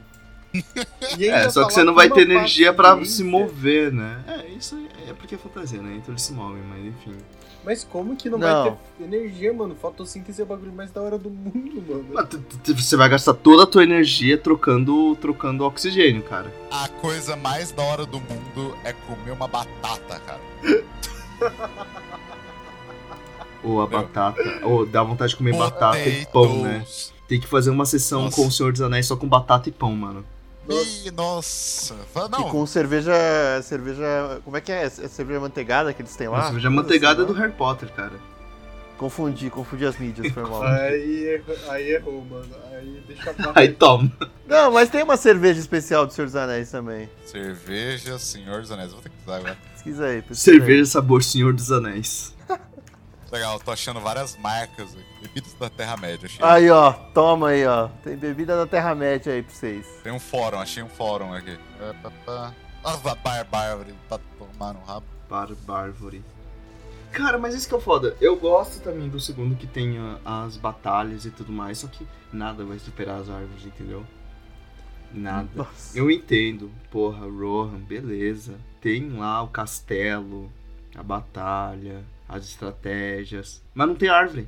É, só que falar você não vai ter energia pra paciência. se mover, né? É, isso é porque é fantasia, né? Então eles se movem, mas enfim. Mas como que não, Não. vai ter energia, mano? Fotossíntese é o bagulho mais da hora do mundo, mano. Mas Você vai gastar toda a tua energia trocando, trocando oxigênio, cara. A coisa mais da hora do mundo é comer uma batata, cara. Ou a Meu. batata. Ou dá vontade de comer batata e pão, né? Tem que fazer uma sessão Nossa. com o Senhor dos Anéis só com batata e pão, mano. Ih, nossa. Fala- E Não, com cerveja. cerveja. Como é que é? É cerveja manteigada que eles têm lá? Cerveja manteigada assim, do não? Harry Potter, cara. Confundi, confundi as mídias, foi mal. Aí, errou- aí errou, mano. Aí deixa pra Aí toma. Não, mas tem uma cerveja especial do Senhor dos Anéis também. cerveja, Senhor dos Anéis. Vou ter que usar agora. Pesquisa aí, pesquisa aí. Cerveja sabor Senhor dos Anéis. Legal, tô achando várias marcas aqui. Bebidas da Terra-média. Achei. Aí, ó, toma aí, ó. Tem bebida da Terra-média aí pra vocês. Tem um fórum, achei um fórum aqui. É, pá, pá. Ah, vai- bar- Bárbara, pra tomar no rabo. Bar Bárvore. Cara, mas isso que é foda. Eu gosto também do segundo que tem as batalhas e tudo mais, só que nada vai superar as árvores, entendeu? Nada. Nossa. Eu entendo, porra, Rohan, beleza. Tem lá o castelo, a batalha, as estratégias. Mas não tem árvore.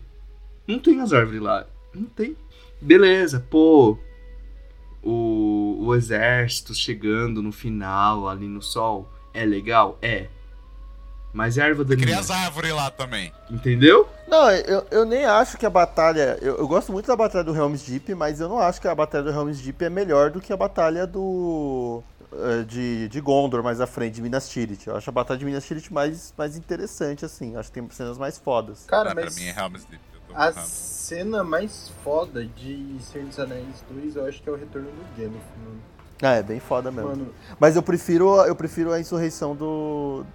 Não tem as árvores lá. Não tem. Beleza, pô. O, o exército chegando no final, ali no sol. É legal? É. Mas é a erva Cria daninha. as árvores lá também. Entendeu? Não, eu, eu nem acho que a batalha. Eu, eu gosto muito da batalha do Helm's Deep, mas eu não acho que a batalha do Helm's Deep é melhor do que a batalha do. eh, De, de Gondor mais à frente, de Minas Tirith. Eu acho a batalha de Minas Tirith mais, mais interessante, assim. Acho que tem cenas mais fodas. Cara, Ah, pra mas mim é Helm's Deep. A cena mais foda de Senhor dos Anéis 2, eu acho que é o retorno do Gandalf, mano. Ah, é bem foda mesmo. Mano, Mas eu prefiro, eu prefiro a insurreição do,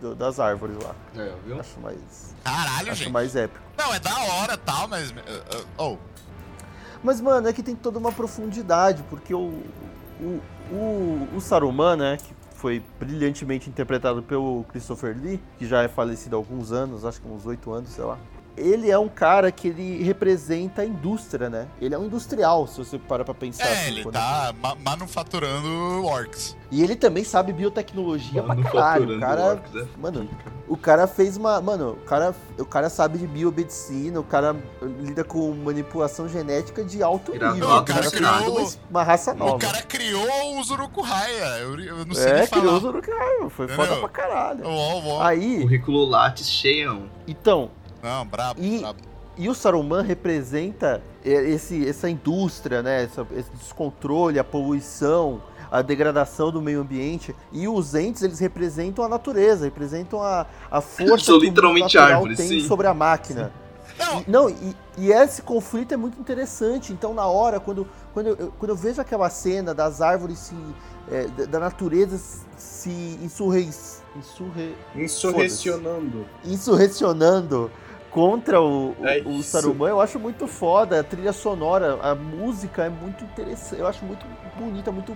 do- das árvores lá. É, viu? Acho mais. Caralho, Acho gente. mais épico. Não, é da hora e tal, mas. uh, uh, oh, Mas, mano, é que tem toda uma profundidade, porque o, o, o, o Saruman, né, que foi brilhantemente interpretado pelo Christopher Lee, que já é falecido há alguns anos, acho que uns oito anos, sei lá. Ele é um cara que ele representa a indústria, né? Ele é um industrial, se você para pra pensar é, assim. ele quando- tá ma- manufaturando orcs. E ele também sabe biotecnologia pra caralho. O cara, orcs, é mano, o cara fez uma, mano, o cara, o cara sabe de biomedicina, o cara lida com manipulação genética de alto Irado. nível. Não, O o cara cara criou uma, uma raça nova. O cara criou o Zurukuhaya. Eu, eu não sei é, nem falar. criou o Zurukai, foi foda Entendeu? pra caralho. Uou, uou. Aí, Currículo Lattes cheião. então, Não, brabo, E- brabo. E o Saruman representa esse, essa indústria, né? Essa- esse descontrole, a poluição, a degradação do meio ambiente. E os entes, eles representam a natureza, representam a, a força que o literalmente natural árvores, tem sim. sobre a máquina. Não, E, não, e, e esse conflito é muito interessante. Então, na hora, quando, quando, eu, quando eu vejo aquela cena das árvores se. é, da, natureza se insurrei, insurre, insurrecionando. insurrecionando contra o, o, É o isso. Saruman, eu acho muito foda. A trilha sonora, a música é muito interessante. Eu acho muito bonita, muito,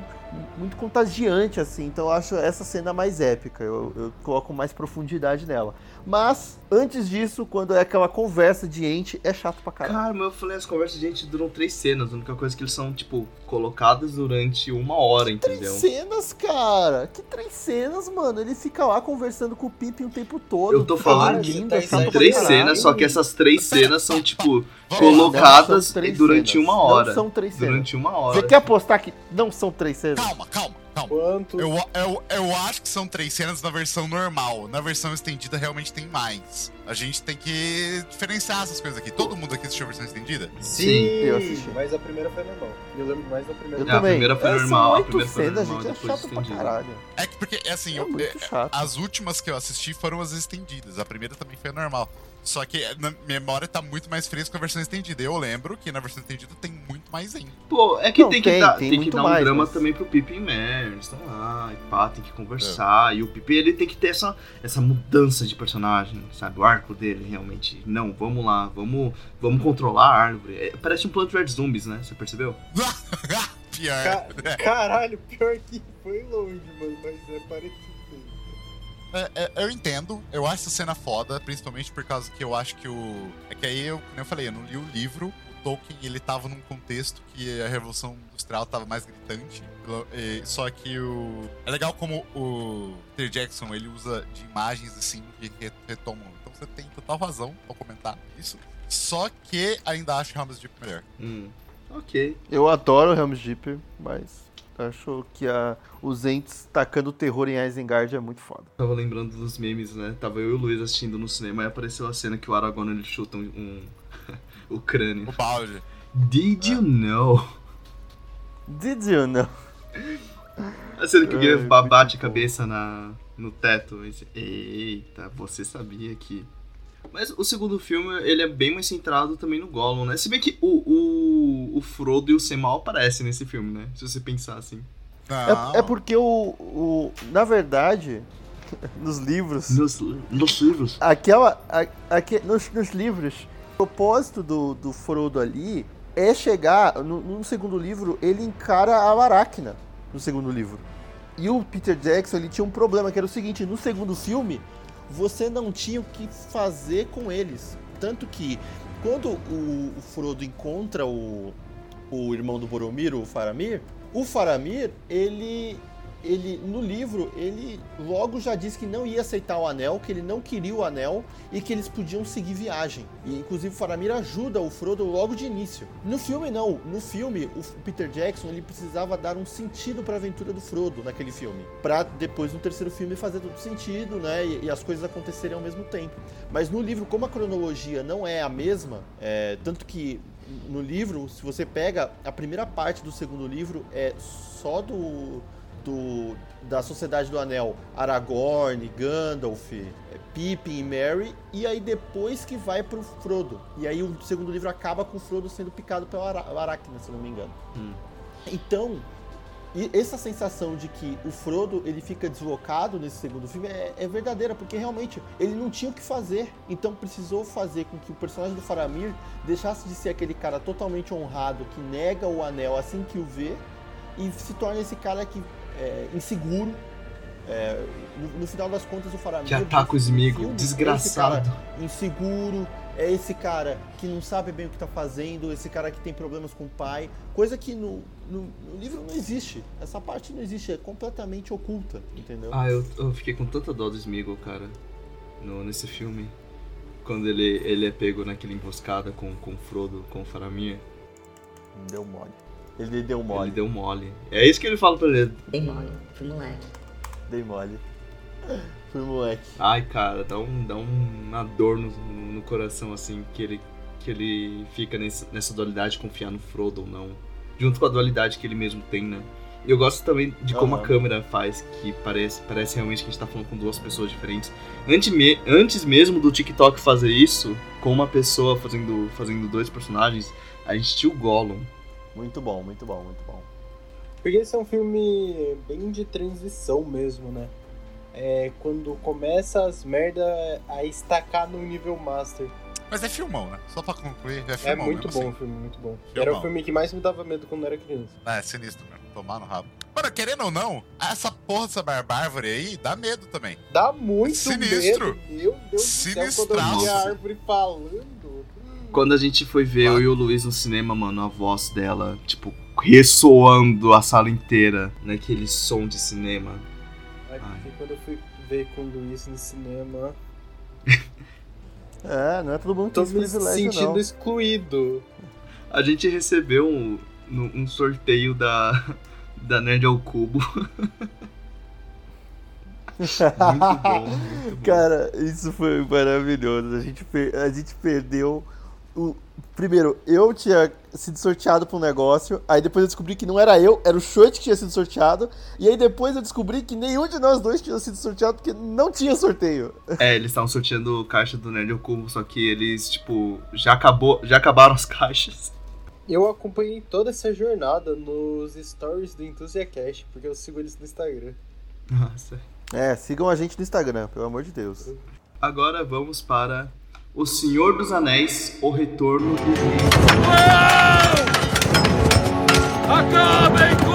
muito contagiante, assim. Então eu acho essa cena mais épica. Eu, eu coloco mais profundidade nela. Mas, antes disso, quando é aquela conversa de ente, é chato pra caralho. Cara, mas eu falei, as conversas de gente duram três cenas. A única coisa é que eles são, tipo, colocadas durante uma hora, entendeu? Cenas, cara! Que três cenas, mano? Ele fica lá conversando com o Pippin o tempo todo. Eu tô falando que tá três cenas, só que essas três cenas são, tipo. Colocadas Não durante cenas. uma Não hora. são três cenas. Durante uma hora. Você quer apostar que não são três cenas? Calma, calma, calma. Quanto? Eu, eu, eu acho que são três cenas na versão normal. Na versão estendida realmente tem mais. A gente tem que diferenciar essas coisas aqui. Todo mundo aqui assistiu a versão estendida? Sim, eu assisti. mas a primeira foi normal. Eu lembro mais da primeira. Eu É, a também. primeira foi É, normal, a São primeira foi cenas, normal, gente. É chato pra estendido. caralho. É que porque, assim, É eu- muito é- chato. as últimas que eu assisti foram as estendidas. A primeira também foi normal. Só que na memória tá muito mais fresca com a versão estendida. Eu lembro que na versão estendida tem muito mais ainda. Pô, é que Não, tem que tem, dar, tem tem que dar um mais, drama mas- também pro Pippin e. Eles estão lá, e pá, tem que conversar. E o Pippin, ele tem que ter essa, essa mudança de personagem, sabe? O arco dele, realmente. Não, vamos lá, vamos, vamos controlar a árvore. É, parece um Plant Red Zombies, né? Você percebeu? Pior. Ca- Caralho, pior que foi longe, mano, mas é parecido. É, é, eu entendo, eu acho essa cena foda, principalmente por causa que eu acho que o. É que aí eu, como eu falei, eu não li o livro. O Tolkien ele tava num contexto que a Revolução Industrial tava mais gritante. e- Só que o. É legal como o Peter Jackson ele usa de imagens assim que re- retomam. Então você tem total razão ao comentar isso. Só que ainda acho Helm's Deep melhor. Hum, ok. Eu adoro Helm's Deep, mas acho que a, os entes tacando terror em Isengard é muito foda. Tava lembrando dos memes, né? Tava eu e o Luiz assistindo no cinema e apareceu a cena que o Aragorn ele chuta um, um- o crânio. O balde. Did you know? Did you know? A cena que o Guilherme muito bate a cabeça na, no teto. e Eita, você sabia que. Mas o segundo filme, ele é bem mais centrado também no Gollum, né? Se bem que o, o, o Frodo e o Sam mal aparecem nesse filme, né? Se você pensar assim. Não. É, é porque o, o. Na verdade, nos livros. Nos, nos livros. Aquela. A, aque- nos, nos livros, o propósito do, do Frodo ali é chegar. No, no segundo livro, ele encara a Aracna. No segundo livro. E o Peter Jackson, ele tinha um problema, que era o seguinte, no segundo filme, você não tinha o que fazer com eles. Tanto que, quando o, o Frodo encontra o, o irmão do Boromir, o Faramir, o Faramir, ele ele no livro ele logo já disse que não ia aceitar o anel, que ele não queria o anel e que eles podiam seguir viagem. E inclusive Faramir ajuda o Frodo logo de início. No filme não, no filme o Peter Jackson ele precisava dar um sentido para a aventura do Frodo naquele filme, para depois no terceiro filme fazer todo sentido, né, e, e, as coisas acontecerem ao mesmo tempo. Mas no livro como a cronologia não é a mesma, é, tanto que no livro, se você pega a primeira parte do segundo livro, é só do, do da Sociedade do Anel, Aragorn, Gandalf, Pippin e Merry, e aí depois que vai pro Frodo. E aí o segundo livro acaba com o Frodo sendo picado pelo Aracna, se não me engano. Hum. Então, e essa sensação de que o Frodo ele fica deslocado nesse segundo filme é, é, verdadeira, porque realmente ele não tinha o que fazer. Então precisou fazer com que o personagem do Faramir deixasse de ser aquele cara totalmente honrado que nega o anel assim que o vê e se torne esse cara que é inseguro. É, no, no, final das contas, o Faramir. Que ataca os inimigos, desgraçado. inseguro, é esse cara que não sabe bem o que está fazendo, esse cara que tem problemas com o pai, coisa que no, no, no, livro não existe. Essa parte não existe, é completamente oculta, entendeu? Ah, eu, eu fiquei com tanta dó do Smeagol, cara, no, nesse filme. Quando ele, ele é pego naquela emboscada com, com o Frodo, com o Faramir. Deu mole. Ele deu mole. Ele deu mole. É isso que ele fala pra ele. Dei mole, fui moleque. Dei mole. Fui moleque. Ai, cara, dá, um, dá uma dor no, no coração, assim, que ele, que ele fica nessa, nessa dualidade de confiar no Frodo ou não. Junto com a dualidade que ele mesmo tem, né? E eu gosto também de como uhum. a câmera faz, que parece, parece realmente que a gente tá falando com duas pessoas diferentes. Antes, me, antes mesmo do TikTok fazer isso, com uma pessoa fazendo, fazendo dois personagens, a gente tinha o Gollum. Muito bom, muito bom, muito bom. Porque esse é um filme bem de transição mesmo, né? é quando começa as merda a estacar no nível master. Mas é filmão, né? Só pra concluir, é filmão. É muito bom o assim. filme, muito bom. Filmão. Era o filme que mais me dava medo quando eu era criança. É, sinistro mesmo. Tomar no rabo. Mano, querendo ou não, essa porra dessa barbárvore aí dá medo também. Dá muito Sinistro. medo. Meu Deus Sinistraço. do céu, quando eu vi a árvore falando. Quando a gente foi ver eu e o Luiz no cinema, mano, a voz dela, tipo, ressoando a sala inteira naquele som de cinema. Ai. quando eu fui ver com o Luiz no cinema. é, não é todo mundo que Tô me sentindo não. excluído. A gente recebeu um, um sorteio da, da Nerd ao Cubo. muito bom, muito bom. Cara, isso foi maravilhoso. A gente, a gente perdeu o, primeiro, eu tinha sido sorteado para um negócio, aí depois eu descobri que não era eu, era o Short que tinha sido sorteado, e aí depois eu descobri que nenhum de nós dois tinha sido sorteado porque não tinha sorteio. É, eles estavam sorteando caixa do Nerd Cubo, só que eles, tipo, já, acabou, já acabaram as caixas. Eu acompanhei toda essa jornada nos stories do Enthusiacast, porque eu sigo eles no Instagram. Nossa. É, sigam a gente no Instagram, pelo amor de Deus. Agora vamos para o Senhor dos Anéis, O Retorno do Rei. Acabem com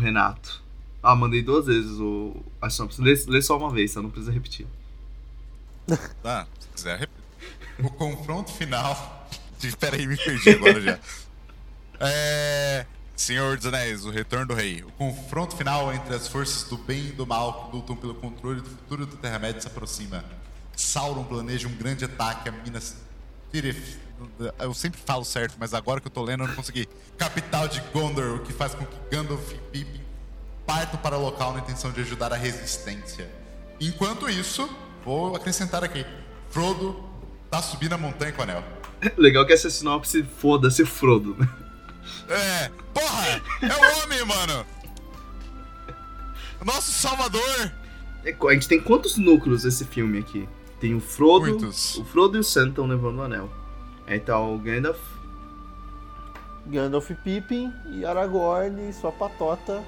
Renato. Ah, mandei duas vezes o. A. Lê, lê só uma vez, tá? Não precisa repetir. Ah, se quiser repetir. O confronto final. Espera aí, me perdi agora já. É. Senhor dos Anéis, o Retorno do Rei. O confronto final entre as forças do bem e do mal que lutam pelo controle do futuro da Terra-média se aproxima. Sauron planeja um grande ataque a Minas Tirith. Eu sempre falo certo, mas agora que eu tô lendo eu não consegui. Capital de Gondor, o que faz com que Gandalf e Pippin partam para o local na intenção de ajudar a resistência. Enquanto isso, vou acrescentar aqui: Frodo tá subindo a montanha com o anel. Legal que essa sinopse foda-se Frodo, né? É, porra! É o homem, mano! Nosso salvador! É, A gente tem quantos núcleos esse filme aqui? Tem o Frodo. Muitos. O Frodo e o Sam estão levando o anel. Aí tá o Gandalf. Gandalf Pippin e Aragorn e sua patota.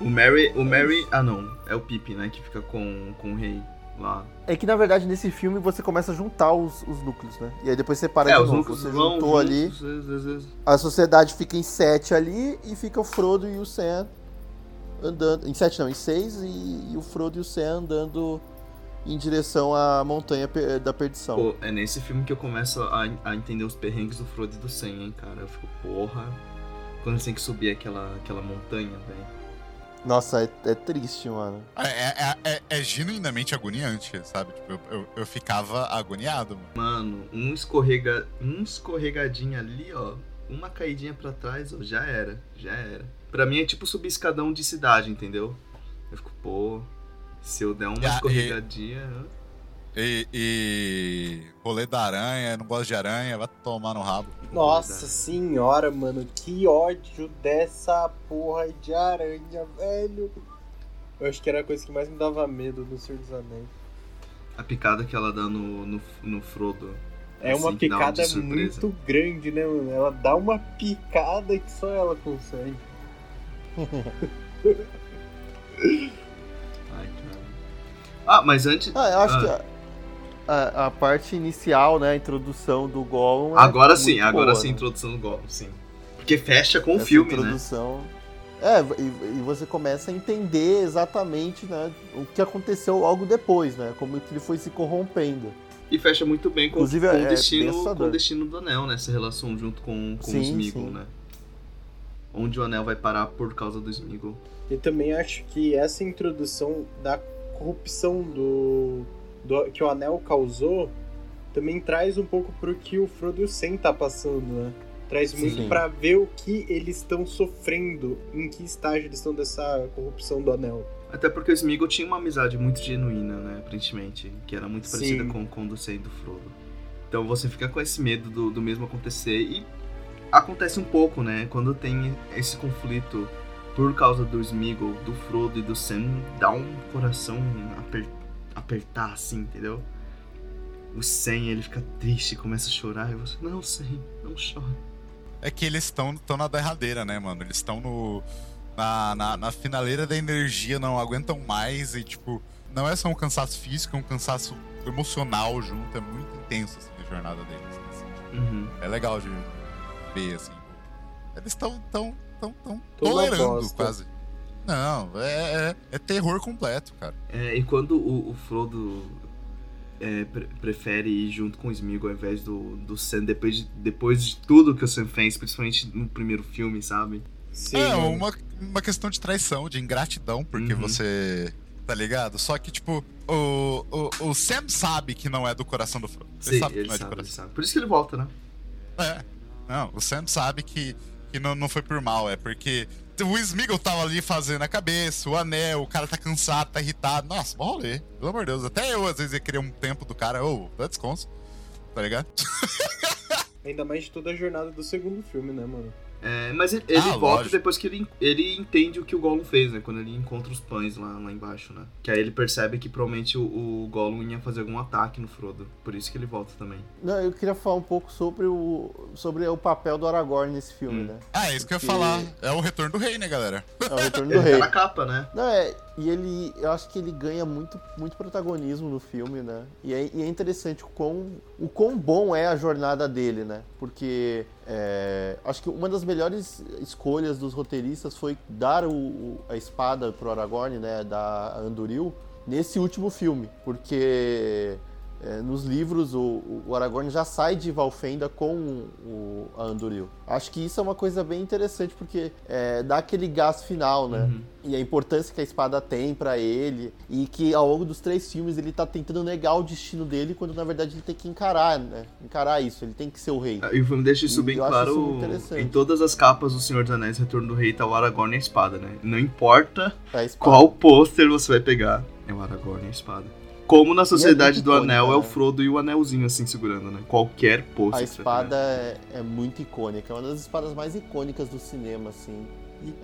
O Merry. O Merry. Ah não. É o Pippin, né? Que fica com, com o rei lá. É que na verdade nesse filme você começa a juntar os, os núcleos, né? E aí depois você para é, de os novo. núcleos Você vão juntou juntos, ali, vezes, vezes. a sociedade fica em sete ali e fica o Frodo e o Sam andando. Em sete não, em seis e, e o Frodo e o Sam andando em direção à montanha per- da perdição. Pô, é nesse filme que eu começo a, a entender os perrengues do Frodo e do Sam, hein, cara. Eu fico, porra. Quando eles têm que subir aquela, aquela montanha, velho. Nossa, é, é triste, mano. É, é, é, é genuinamente agoniante, sabe? Tipo, eu, eu, eu ficava agoniado, mano. Mano, um escorrega. Um escorregadinho ali, ó. Uma caidinha pra trás, ó, já era. Já era. Pra mim é tipo subir escadão de cidade, entendeu? Eu fico, pô. Se eu der uma escorregadinha. E, e rolê da aranha, não gosto de aranha, vai tomar no rabo. Nossa senhora, mano, que ódio dessa porra de aranha, velho. Eu acho que era a coisa que mais me dava medo do Senhor dos Anéis. A picada que ela dá no, no, no Frodo. É uma assim, dá picada muito grande, né, mano? Ela dá uma picada que só ela consegue. Ah, mas antes. Ah, eu acho ah, que a, a, a parte inicial, né, a introdução do Gollum. é Agora muito sim, agora boa, sim, a né? introdução do Gollum, sim. Porque fecha com o Essa filme, né? introdução. É, e, e você começa a entender exatamente né, o que aconteceu logo depois, né? Como que ele foi se corrompendo. E fecha muito bem com, Inclusive, com é o, bem destino, com o destino do anel, né? Essa relação junto com, com o Sim, Smeagol, sim. né? Onde o anel vai parar por causa do Smeagol. Eu também acho que essa introdução da corrupção do, do- que o Anel causou também traz um pouco pro que o Frodo e o Sam tá passando, né? Traz muito Sim. pra ver o que eles estão sofrendo, em que estágio eles estão dessa corrupção do Anel. Até porque o Smeagol tinha uma amizade muito genuína, né? Aparentemente. Que era muito Sim. parecida com, com o do Sam e do Frodo. Então você fica com esse medo do, do mesmo acontecer. E acontece um pouco, né? Quando tem esse conflito por causa do Smeagol, do Frodo e do Sam, dá um coração aper- apertar assim, entendeu? O Sam, ele fica triste, começa a chorar. E você, não, Sam, não chora. É que eles estão na derradeira, né, mano? Eles estão no. Na, na, na finaleira da energia, não aguentam mais e, tipo, não é só um cansaço físico, é um cansaço emocional junto. É muito intenso, assim, a jornada deles. assim, tipo, Uhum. é legal de ver, assim. Eles estão tão, tão, tão Toda tolerando, bosta. quase. Não, é, é, é terror completo, cara. É, e quando o, o Frodo é, pre- prefere ir junto com o Smeagol ao invés do, do Sam, depois de, depois de tudo que o Sam fez, principalmente no primeiro filme, sabe? Sim, é uma, uma questão de traição, de ingratidão, porque Uhum. você. Tá ligado? Só que, tipo, o, o, o Sam sabe que não é do coração do Frodo. Ele Sim, sabe que ele não é sabe, ele coração. Por isso que ele volta, né? É. Não, o Sam sabe que, que não, não foi por mal, é porque o Smeagol tava ali fazendo a cabeça, o anel, o cara tá cansado, tá irritado. Nossa, bom rolê. Pelo amor de Deus. Até eu, às vezes, ia querer um tempo do cara. Ô, dá desconto. Tá ligado? Ainda mais de toda a jornada do segundo filme, né, mano? É, mas ele, ele Ah, volta lógico. depois que ele, ele entende o que o Gollum fez, né? Quando ele encontra os pães lá, lá embaixo, né? Que aí ele percebe que provavelmente o, o Gollum ia fazer algum ataque no Frodo. Por isso que ele volta também. Não, eu queria falar um pouco sobre o, sobre o papel do Aragorn nesse filme, Hum. né? Ah, é isso que eu ia Porque- falar. É o retorno do rei, né, galera? É o Retorno do Ele Rei. tá na capa, né? Não, é, e ele, eu acho que ele ganha muito, muito protagonismo no filme, né? E é, e é interessante o quão, o quão bom é a jornada dele, né? Porque é, acho que uma das melhores escolhas dos roteiristas foi dar o, o- a espada pro Aragorn, né? Da Anduril, nesse último filme. Porque é, nos livros o, o Aragorn já sai de Valfenda com o, a Anduril. Acho que isso é uma coisa bem interessante, porque é, dá aquele gás final, né? Uhum. E a importância que a espada tem pra ele. E que ao longo dos três filmes ele tá tentando negar o destino dele, quando na verdade ele tem que encarar, né? Encarar isso, ele tem que ser o rei. E o filme deixa isso E bem eu acho claro. isso interessante. em todas as capas do Senhor dos Anéis Retorno do Rei tá o Aragorn e a espada, né? Não importa espada. qual pôster você vai pegar, é o Aragorn e a espada. Como na Sociedade do Anel icônica, é o né? Frodo e o anelzinho assim segurando, né? Qualquer pôster. A espada é, é muito icônica, é uma das espadas mais icônicas do cinema, assim.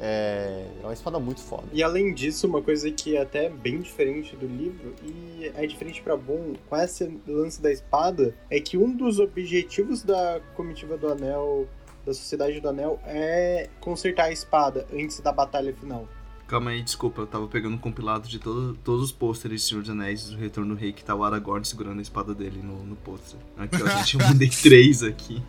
É, é uma espada muito foda. E além disso, uma coisa que é até bem diferente do livro, e é diferente pra bom com esse lance da espada, é que um dos objetivos da comitiva do Anel, da Sociedade do Anel, é consertar a espada antes da batalha final. Calma aí, desculpa, eu tava pegando um compilado de todo, todos os pôsteres de Senhor dos Anéis do Retorno do Rei, que tá o Aragorn segurando a espada dele no, no pôster. Aqui, ó, gente, eu mandei três aqui.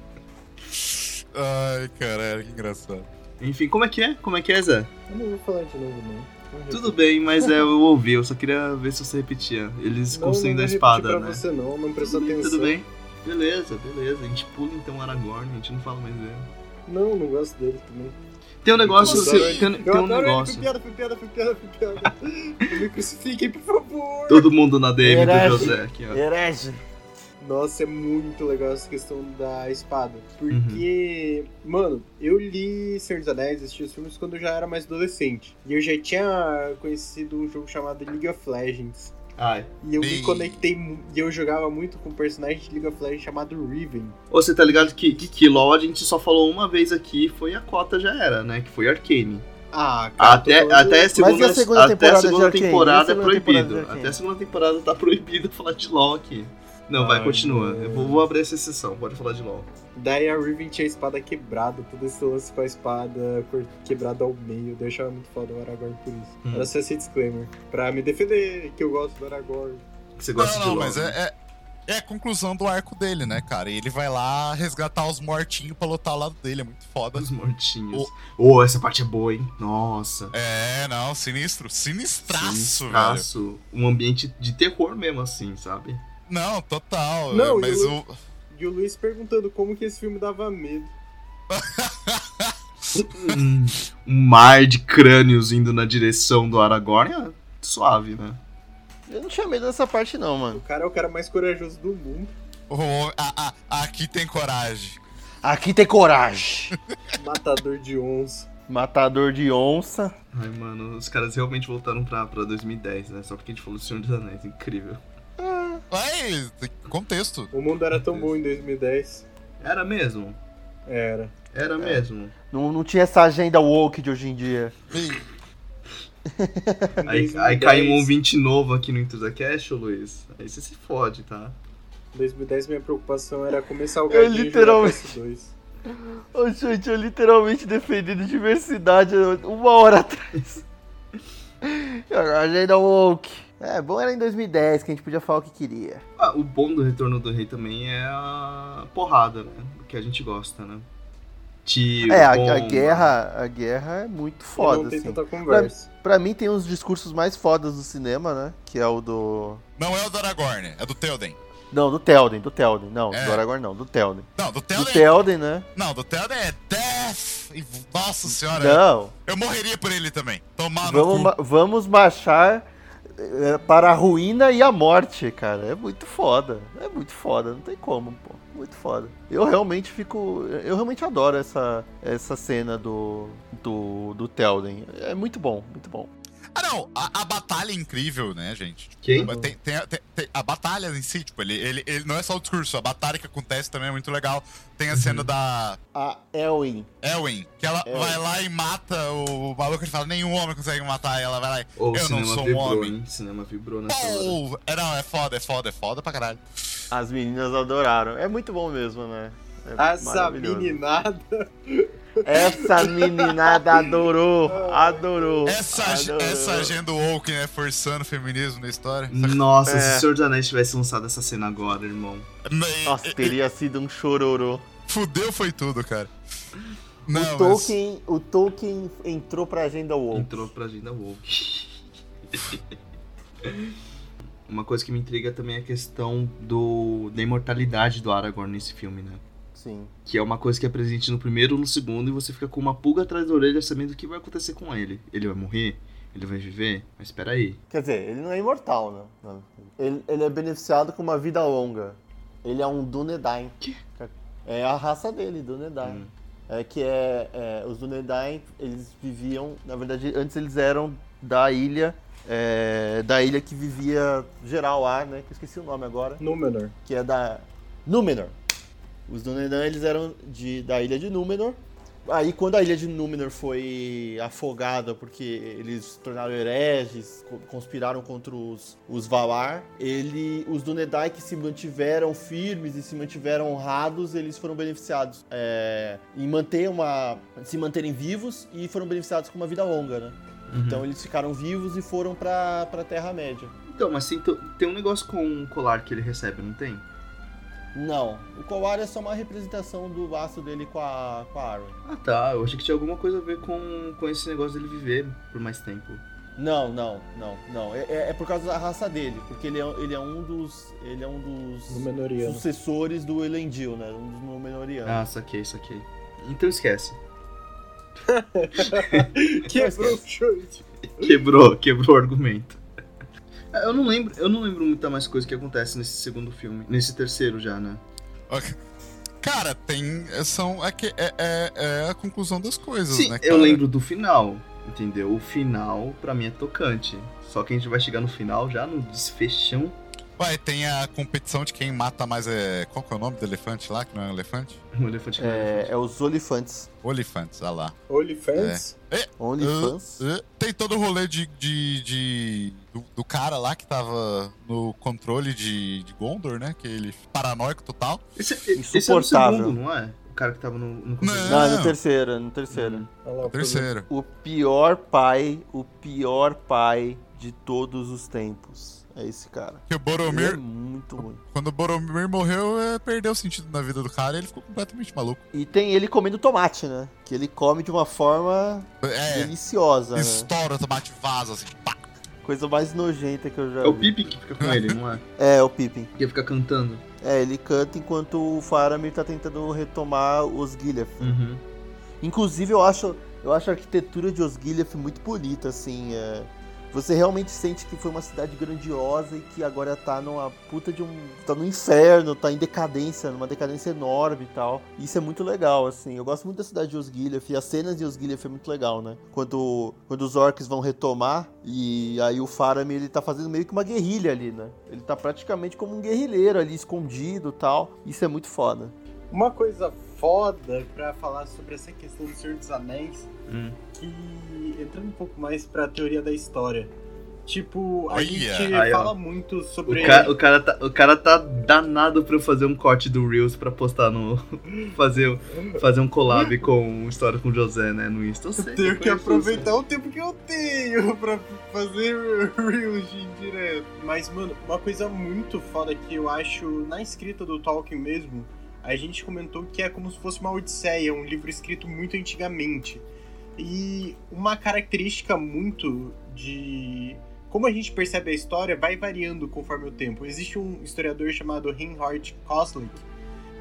Ai, caralho, que engraçado. Enfim, como é que é? Como é que é, Zé? Eu não vou falar de novo, não. não Tudo bem, mas é, eu ouvi, eu só queria ver se você repetia. Eles Não, construindo não a espada, pra né? você não, não prestou Tudo bem, atenção. tudo bem. Beleza, beleza. A gente pula então o Aragorn, a gente não fala mais dele. Não, não gosto dele também. Tem um negócio, tem, tem, tem um adoro ele, negócio. Foi piada, foi piada, foi piada, foi piada. Me crucifiquem, por favor. Todo mundo na DM do Herege. José aqui, ó. Herege. Nossa, é muito legal essa questão da espada. Porque, mano, eu li Senhor dos Anéis, assisti os filmes quando eu já era mais adolescente. E eu já tinha conhecido um jogo chamado League of Legends. Ai. E eu me Ei. conectei e eu jogava muito com um personagem de League of Legends chamado Riven. Você tá ligado que, que, que LOL a gente só falou uma vez aqui, foi a cota já era, né? Que foi Arcane. Ah, cara, Até, falando- até a segunda, a segunda até a temporada de segunda temporada E a é temporada proibido. Arcane? Até a segunda temporada tá proibido falar de LOL aqui. Não, vai, Ai, continua. Eu vou, vou abrir essa exceção, pode falar de LOL. Daí a Riven tinha a espada quebrada, todo esse lance com a espada quebrada ao meio. Eu achava muito foda o Aragorn por isso. Hum. Era só esse disclaimer. Pra me defender que eu gosto do Aragorn. Que você gosta não, de não, LOL. mas né? é, é, é a conclusão do arco dele, né, cara? E ele vai lá resgatar os mortinhos pra lutar ao lado dele, é muito foda. Os mortinhos. Ô, essa parte é boa, hein? Nossa. É, não, sinistro. Sinistraço, velho. Sinistraço. Um ambiente de terror mesmo, assim, sabe? Não, total. Não, mas o. o- E o Luiz perguntando como que esse filme dava medo. um, um mar de crânios indo na direção do Aragorn é suave, né? Eu não tinha medo dessa parte, não, O mano. cara é o cara mais corajoso do mundo. o- a- a- aqui tem coragem. Aqui tem coragem. Matador de onça. Matador de onça. Ai, mano, os caras realmente voltaram pra, pra 2010, né? Só porque a gente falou do Senhor dos Anéis, incrível. Vai, tem contexto. O mundo era tão bom em 2010. Era mesmo? Era. Era mesmo. Não, não tinha essa agenda woke de hoje em dia. Aí, 2010, aí cai um ouvinte novo aqui no Into the Cash, ô Luiz. Aí você se fode, tá? Em 2010 minha preocupação era começar o Eu literalmente- e jogar PS2. Ô, gente, eu literalmente defendendo diversidade uma hora atrás. A agenda woke. É, bom era em 2010 que a gente podia falar o que queria. Ah, o bom do Retorno do Rei também é a porrada, né? O que a gente gosta, né? Tiro, É, a, a guerra, a guerra é muito E foda, não tem assim. tanta conversa. Pra mim tem uns discursos mais fodas do cinema, né? Que é o do. Não é o do Aragorn, é do Theoden. Não, do Telden, do Telden. Não, É. do Aragorn não, do Telden. Não, do Do Theoden. Telden, né? Não, do Theoden é Death. E, Nossa senhora. Não, Eu morreria por ele também. Tomar no vamos, cu. ma- vamos marchar eh, para a ruína e a morte, cara. É muito foda. É muito foda, não tem como, pô. Muito foda. Eu realmente fico. Eu realmente adoro essa, essa cena do, do, do Telden. É muito bom, muito bom. Ah, não. A, a batalha é incrível, né, gente? Quem? Mas Tem, tem- tem- tem- a batalha em si, tipo, ele, ele, ele não é só o discurso. A batalha que acontece também é muito legal. Tem a Uhum. cena da A Elwin. Elwin, que ela Elwin. vai lá e mata o maluco. Ele fala, nenhum homem consegue matar. E ela vai lá e, Ô, o eu não sou um vibrou, homem. hein? Cinema vibrou nessa hora. Pô, é, não, é foda, é foda, é foda pra caralho. As meninas adoraram. É muito bom mesmo, né? É Essa maravilhoso. meninada. Essa meninada adorou. Adorou. Essa, adorou. essa agenda woke, né, forçando o feminismo na história. Nossa, É. se o Senhor dos Anéis tivesse lançado essa cena agora, irmão. Nossa, teria sido um chororô. Fudeu foi tudo, cara. Não, o, mas- Tolkien, o Tolkien entrou pra agenda woke. Entrou pra agenda woke. Uma coisa que me intriga também é a questão do, da imortalidade do Aragorn nesse filme, né? Sim. Que é uma coisa que é presente no primeiro ou no segundo e você fica com uma pulga atrás da orelha sabendo o que vai acontecer com ele. Ele vai morrer? Ele vai viver? Mas espera aí. Quer dizer, ele não é imortal, né? Não. Ele, ele é beneficiado com uma vida longa. Ele é um Dunedain. É a raça dele, Dunedain. Hum. É que é, é, os Dunedain, eles viviam, na verdade, antes eles eram da ilha, é, da ilha que vivia geral lá, né? Que eu esqueci o nome agora. Númenor. que é da Númenor. Os Dunedain, eles eram de, da ilha de Númenor. Aí quando a ilha de Númenor foi afogada porque eles se tornaram hereges, co- conspiraram contra os, os Valar, ele, os Dúnedain que se mantiveram firmes e se mantiveram honrados, eles foram beneficiados é, em manter uma, se manterem vivos e foram beneficiados com uma vida longa, né? Então eles ficaram vivos e foram pra, pra Terra-média. Então, mas tem, tem um negócio com o colar que ele recebe, não tem? Não, o colar é só uma representação do laço dele com a, com a Arwen. Ah tá, eu achei que tinha alguma coisa a ver com, com esse negócio dele viver por mais tempo. Não, não, não, não. É, é- é por causa da raça dele, porque ele é, ele é um dos. Ele é um dos sucessores do Elendil, né? Um dos Númenorianos. Ah, saquei, saquei. Então esquece. Quebrou o chute. Quebrou, quebrou o argumento. Eu não lembro, eu não lembro muita mais coisa que acontece nesse segundo filme, nesse terceiro já, né? Cara, tem. São. É, que, é, é, é a conclusão das coisas, Sim, né? eu cara? lembro do final, entendeu? O final pra mim é tocante. Só que a gente vai chegar no final já no desfechão. Ué, tem a competição de quem mata mais. É... Qual que é o nome do elefante lá, que não é um elefante? Um elefante que não É, é os Olifantes. Olifantes, olha lá. OnlyFans? É. Uh, uh, tem todo o rolê de, de, de- do, do cara lá que tava no controle de, de Gondor, né? Que ele paranoico total. Esse, esse é no Insuportável. segundo, não é? O cara que tava no, no Não. Não, é no terceiro, é no terceiro. Olha lá, o Terceiro. O pior pai, o pior pai de todos os tempos. É esse cara. Que o Ele é Boromir, muito ruim. quando o Boromir morreu, é, perdeu o sentido na vida do cara e ele ficou completamente maluco. E tem ele comendo tomate, né? Que ele come de uma forma É, deliciosa, né? estoura o tomate vaza, assim, pá. Coisa mais nojenta que eu já É o vi. Pippin que fica com ele, não é? É, o Pippin. Que fica cantando. É, ele canta enquanto o Faramir tá tentando retomar os Gilliath. Uhum. Inclusive, eu acho, eu acho a arquitetura de Osgiliath muito bonita, assim. é. Você realmente sente que foi uma cidade grandiosa e que agora tá numa puta de um. tá no inferno, tá em decadência, numa decadência enorme e tal. Isso é muito legal, assim. Eu gosto muito da cidade de Osgiliath e as cenas de Osgiliath é muito legal, né? Quando, quando os orcs vão retomar e aí o Faramir ele tá fazendo meio que uma guerrilha ali, né? Ele tá praticamente como um guerrilheiro ali, escondido e tal. Isso é muito foda. Uma coisa foda pra falar sobre essa questão do Senhor dos Anéis, Hum. Que entrando um pouco mais pra teoria da história. Tipo, a Olha! gente Aí, ó. fala muito sobre. O, ca- o cara tá, o cara tá danado pra eu fazer um corte do Reels pra postar no. fazer, fazer um collab com História com José, né? No Insta. Eu sei, Tenho eu que aproveitar o tempo que eu tenho pra fazer Reels de direto. Mas, mano, uma coisa muito foda que eu acho na escrita do Tolkien mesmo, a gente comentou que é como se fosse uma Odisseia, um livro escrito muito antigamente. E uma característica muito de como a gente percebe a história vai variando conforme o tempo. Existe um historiador chamado Reinhard Koslik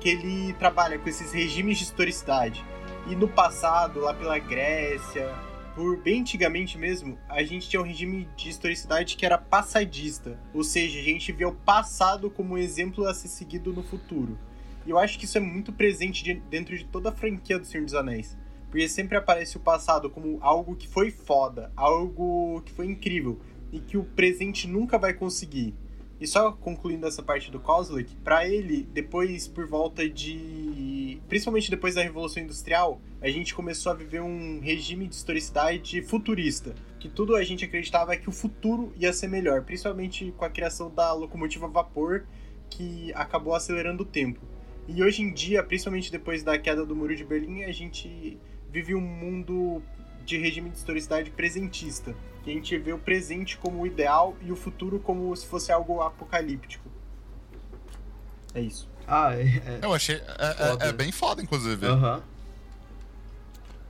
que ele trabalha com esses regimes de historicidade. E no passado, lá pela Grécia, por bem antigamente mesmo, a gente tinha um regime de historicidade que era passadista. Ou seja, a gente via o passado como um exemplo a ser seguido no futuro. E eu acho que isso é muito presente de- dentro de toda a franquia do Senhor dos Anéis. Porque sempre aparece o passado como algo que foi foda, algo que foi incrível e que o presente nunca vai conseguir. E só concluindo essa parte do Kozlik, pra ele, depois por volta de. Principalmente depois da Revolução Industrial, a gente começou a viver um regime de historicidade futurista. Que tudo a gente acreditava que o futuro ia ser melhor, principalmente com a criação da locomotiva a vapor, que acabou acelerando o tempo. E hoje em dia, principalmente depois da queda do Muro de Berlim, a gente vive um mundo de regime de historicidade presentista. Que a gente vê o presente como o ideal e o futuro como se fosse algo apocalíptico. É isso. Ah, é. é. Eu achei. É, é- é bem foda, inclusive. Aham.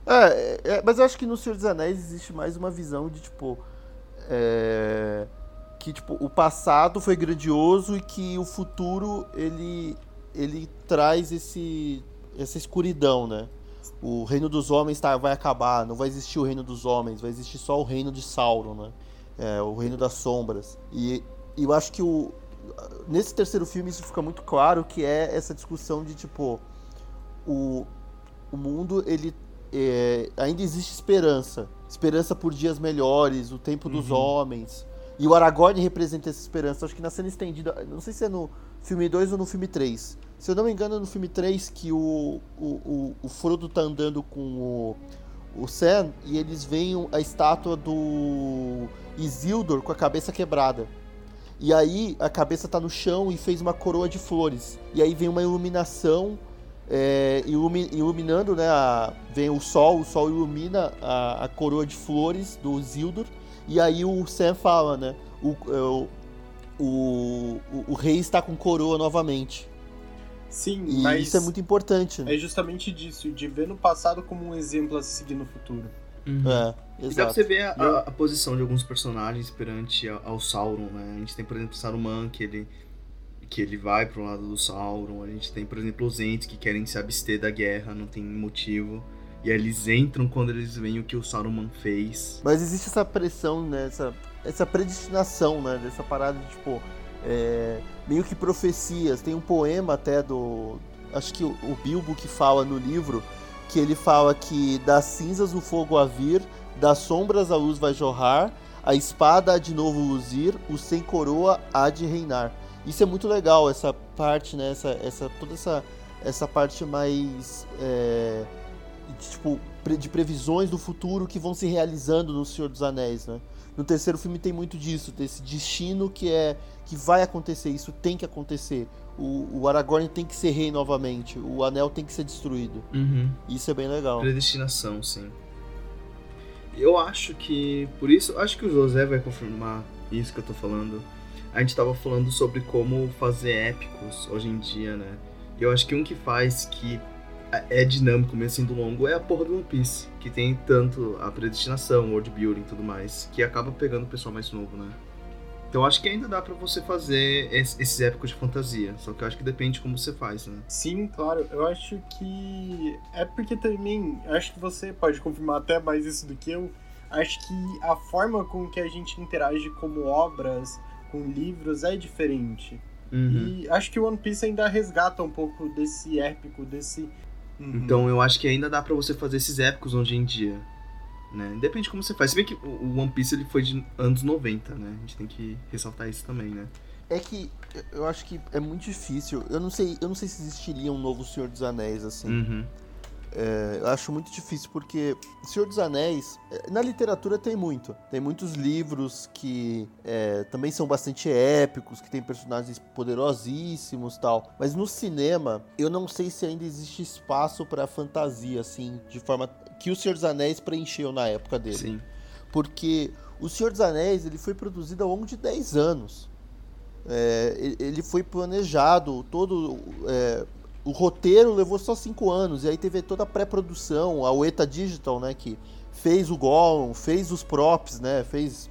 É, é, mas eu acho que no Senhor dos Anéis existe mais uma visão de tipo. é, que tipo, o passado foi grandioso e que o futuro ele, ele traz esse, essa escuridão, né? O reino dos homens tá, vai acabar, não vai existir o reino dos homens, vai existir só o reino de Sauron, né? É, o reino das sombras. E, e eu acho que o, nesse terceiro filme isso fica muito claro que é essa discussão de tipo o, o mundo ele é, ainda existe esperança esperança por dias melhores o tempo dos homens e o Aragorn representa essa esperança acho que na cena estendida não sei se é no filme 2 ou no filme 3 Se eu não me engano, no filme 3, que o, o, o, Frodo tá andando com o, o Sam e eles veem a estátua do Isildur com a cabeça quebrada. E aí a cabeça tá no chão e fez uma coroa de flores. E aí vem uma iluminação, é, ilumi, iluminando, né? A, vem o sol, o sol ilumina a, a coroa de flores do Isildur. E aí o Sam fala, né? O, o, o, o, rei está com coroa novamente. Sim, e mas isso é muito importante. É justamente disso, de ver no passado como um exemplo a seguir no futuro. Uhum. É, e dá pra você ver a, a, a, posição de alguns personagens perante ao Sauron, né? A gente tem, por exemplo, o Saruman, que ele, que ele vai pro lado do Sauron. A gente tem, por exemplo, os Ents que querem se abster da guerra, não tem motivo. E aí eles entram quando eles veem o que o Saruman fez. Mas existe essa pressão, né? Essa, essa predestinação, né? Dessa parada de, tipo, é, meio que profecias. Tem um poema até do. Acho que o, Bilbo que fala no livro que ele fala que das cinzas o fogo a vir, das sombras a luz vai jorrar, a espada há de novo luzir, o sem coroa há de reinar. Isso é muito legal, essa parte, né? Essa, essa, toda essa, essa parte mais. É, de, tipo, de previsões do futuro que vão se realizando no Senhor dos Anéis, né? No terceiro filme tem muito disso, desse destino que é que vai acontecer, isso tem que acontecer. O, o Aragorn tem que ser rei novamente, o anel tem que ser destruído. Uhum. Isso é bem legal. Predestinação, sim. Eu acho que, por isso, acho que o José vai confirmar isso que eu tô falando. A gente tava falando sobre como fazer épicos hoje em dia, né? E eu acho que um que faz que é dinâmico mesmo sendo longo é a porra do One Piece, que tem tanto a predestinação, world building e tudo mais, que acaba pegando o pessoal mais novo, né? Então acho que ainda dá para você fazer esses épicos de fantasia, só que eu acho que depende como você faz, né? Sim, claro. Eu acho que é porque também acho que você pode confirmar até mais isso do que eu. Acho que a forma com que a gente interage como obras, com livros é diferente. Uhum. E acho que o One Piece ainda resgata um pouco desse épico, desse Uhum. Então eu acho que ainda dá para você fazer esses épicos hoje em dia. Né? Depende de como você faz. Se bem que o One Piece ele foi de anos 90, né? A gente tem que ressaltar isso também, né? É que eu acho que é muito difícil. Eu não sei, eu não sei se existiria um novo Senhor dos Anéis assim. Uhum. É, eu acho muito difícil porque Senhor dos Anéis, é, na literatura tem muito. Tem muitos livros que é, também são bastante épicos, que tem personagens poderosíssimos tal. Mas no cinema, eu não sei se ainda existe espaço para fantasia, assim, de forma que o Senhor dos Anéis preencheu na época dele. Sim. Porque o Senhor dos Anéis ele foi produzido ao longo de 10 anos. É, ele foi planejado todo é, o roteiro levou só cinco anos, e aí teve toda a pré-produção, a Ueta Digital, né, que fez o Gollum, fez os props, né, fez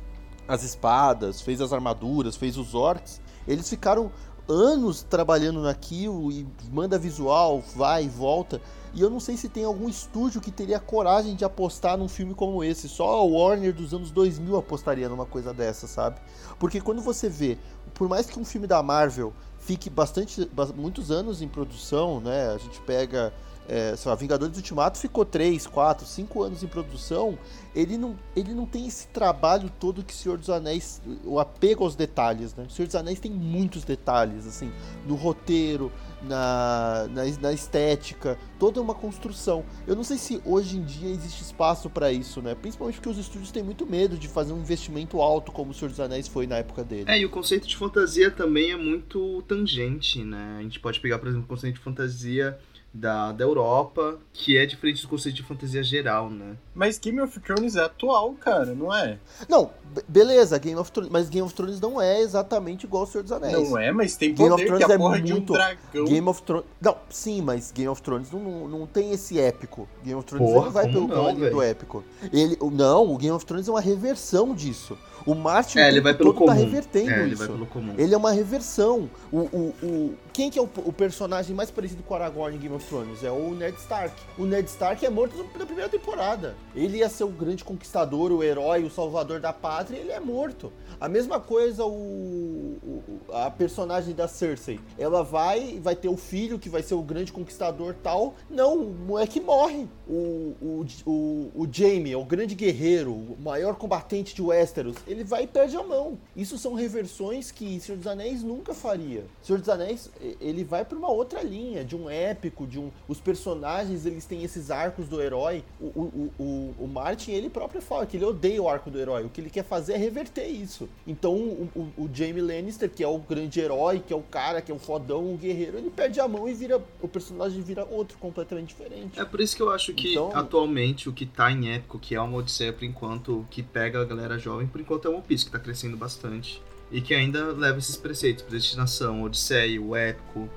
as espadas, fez as armaduras, fez os orcs. Eles ficaram anos trabalhando naquilo e manda visual, vai e volta. E eu não sei se tem algum estúdio que teria coragem de apostar num filme como esse. Só a Warner dos anos 2000 apostaria numa coisa dessa, sabe? Porque quando você vê, por mais que um filme da Marvel fique bastante, muitos anos em produção, né? A gente pega, é, sei lá, Vingadores Ultimato ficou 3, 4, 5 anos em produção. Ele não, ele não tem esse trabalho todo que Senhor dos Anéis, o apego aos detalhes, né? O Senhor dos Anéis tem muitos detalhes, assim, no roteiro, na, na, na, estética, toda uma construção. Eu não sei se hoje em dia existe espaço para isso, né? Principalmente porque os estúdios têm muito medo de fazer um investimento alto como o Senhor dos Anéis foi na época dele. É, e o conceito de fantasia também é muito tangente, né? A gente pode pegar, por exemplo, o conceito de fantasia da, da Europa, que é diferente do conceito de fantasia geral, né? Mas Game of Thrones é atual, cara, não é? Não, beleza, Game of Thrones, mas Game of Thrones não é exatamente igual ao Senhor dos Anéis. Não é, mas tem Game poder of Thrones que a é porra muito... de um dragão. Game of Thrones, não, sim, mas Game of Thrones não, não, não tem esse épico. Game of Thrones porra, não vai pelo caminho do épico. Ele, não, o Game of Thrones é uma reversão disso. O Martin é, ele vai pelo tá comum. tá revertendo é, ele isso. Vai pelo comum. Ele é uma reversão. O, o, o, quem que é o, o, personagem mais parecido com o Aragorn em Game of Thrones? É o Ned Stark. O Ned Stark é morto na primeira temporada. Ele ia ser o grande conquistador, o herói, o salvador da pátria, ele é morto. A mesma coisa o, o a personagem da Cersei, ela vai vai ter o filho que vai ser o grande conquistador tal. Não, o moleque morre. O, o, o, o Jaime o grande guerreiro, o maior combatente de Westeros. Ele vai e perde a mão. Isso são reversões que Senhor dos Anéis nunca faria. Senhor dos Anéis, ele vai pra uma outra linha, de um épico, de um. Os personagens, eles têm esses arcos do herói. O, o, o, o Martin, ele próprio fala que ele odeia o arco do herói. O que ele quer fazer é reverter isso. Então, o, o, o Jaime Lannister, que é o grande herói, que é o cara, que é o fodão, o guerreiro, ele perde a mão e vira. O personagem vira outro, completamente diferente. É por isso que eu acho que Então- atualmente o que tá em épico, que é uma Odisseia por enquanto, o que pega a galera jovem, por enquanto é One Piece, que tá crescendo bastante. E que ainda leva esses preceitos, predestinação, Odisseia, o épico,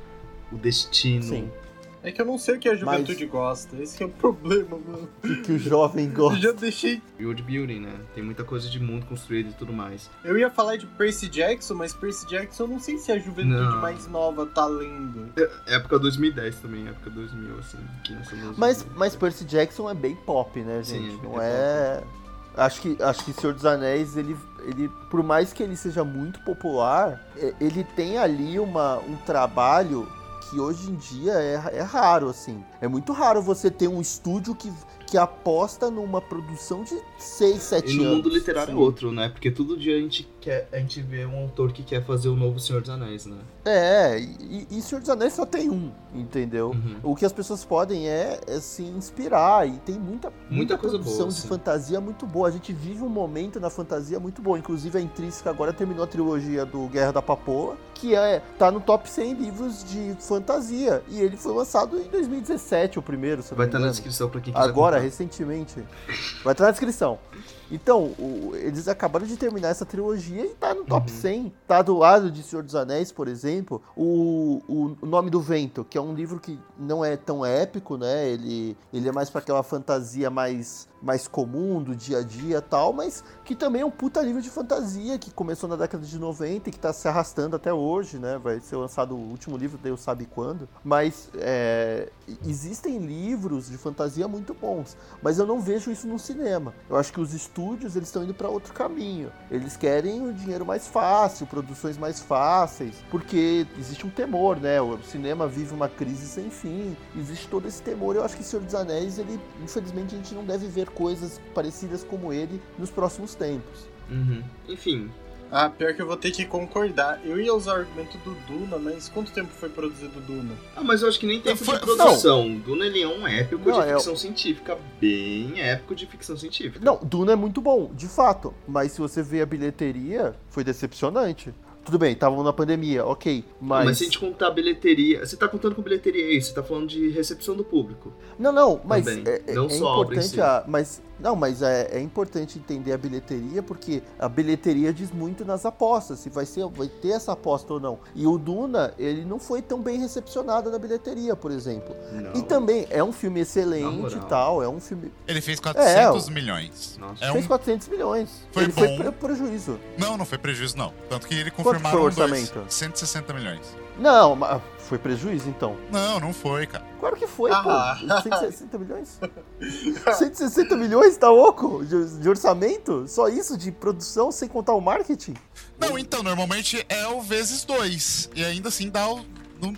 o destino. Sim. É que eu não sei o que a Mas- juventude gosta. Esse é o problema, mano. Que, que o jovem Eu gosta. já deixei. World building, né? Tem muita coisa de mundo construído e tudo mais. Eu ia falar de Percy Jackson, mas Percy Jackson eu não sei se a juventude Não. mais nova tá lendo. É- Época 2010 também, época 2000, assim. Que somos- Mas, mas Percy Jackson é bem pop, né, Sim, gente? é bem Não é. Acho que, acho que Senhor dos Anéis, ele, ele, por mais que ele seja muito popular, é- ele tem ali uma, um trabalho que hoje em dia é, é raro, assim. É muito raro você ter um estúdio que, que aposta numa produção de 6, 7 E no anos. mundo literário é outro, né? Porque todo dia a gente quer, a gente vê um autor que quer fazer o novo Senhor dos Anéis, né? É, e, e Senhor dos Anéis só tem um, entendeu? Uhum. O que as pessoas podem é, é se inspirar e tem muita, muita, coisa produção boa, de sim. fantasia muito boa. A gente vive um momento na fantasia muito bom. Inclusive a Intrínseca agora terminou a trilogia do Guerra da Papoa, que é tá no top 100 livros de fantasia. E ele foi lançado em 2017, o primeiro, Vai estar na engano. descrição pra quem quiser Agora, comprar. recentemente. Vai estar na descrição. intéressant. Então, o- eles acabaram de terminar essa trilogia e tá no top 100. Tá do lado de Senhor dos Anéis, por exemplo, o, o, o Nome do Vento, que é um livro que não é tão épico, né? Ele, ele é mais para aquela fantasia mais, mais comum, do dia a dia e tal, mas que também é um puta livro de fantasia, que começou na década de 90 e que tá se arrastando até hoje, né? Vai ser lançado o último livro, Deus sabe quando. Mas é, existem livros de fantasia muito bons, mas eu não vejo isso no cinema. Eu acho que os estúdios eles estão indo para outro caminho. Eles querem o dinheiro mais fácil, produções mais fáceis, porque existe um temor, né? O cinema vive uma crise sem fim. Existe todo esse temor. Eu acho que Senhor dos Anéis, ele, infelizmente, a gente não deve ver coisas parecidas como ele nos próximos tempos. Uhum. Enfim, Ah, pior que eu vou ter que concordar. Eu ia usar o argumento do Duna, mas quanto tempo foi produzido Duna? Ah, mas eu acho que nem tempo Foi- de produção. Duna ele é um épico Não, de é- ficção científica, bem épico de ficção científica. Não, Duna é muito bom, de fato. Mas se você vê a bilheteria, foi decepcionante. Tudo bem, estavam na pandemia, ok. mas... Mas. se a gente contar bilheteria, você tá contando com bilheteria aí, você tá falando de recepção do público. Não, não, mas Também, é, é- não é só a obra em importante si. a. Mas. Não, mas é, é importante entender a bilheteria, porque a bilheteria diz muito nas apostas, se vai, ser, vai ter essa aposta ou não. E o Duna, ele não foi tão bem recepcionado na bilheteria, por exemplo. Não. E também é um filme excelente e tal, é um filme. Ele fez 400 É, milhões. Nossa. É Fez um... 400 milhões. Foi ele foi bom. pre- prejuízo. Não, não foi prejuízo, não. Tanto que ele Quanto confirmaram foi o dois. orçamento? 160 milhões. Não, mas foi prejuízo então. Não, não foi, cara. Claro que foi, Ah. pô. 160 milhões? 160 milhões, tá louco? De, de orçamento? Só isso de produção, sem contar o marketing? Não, então, normalmente é o vezes dois. E ainda assim dá o. não-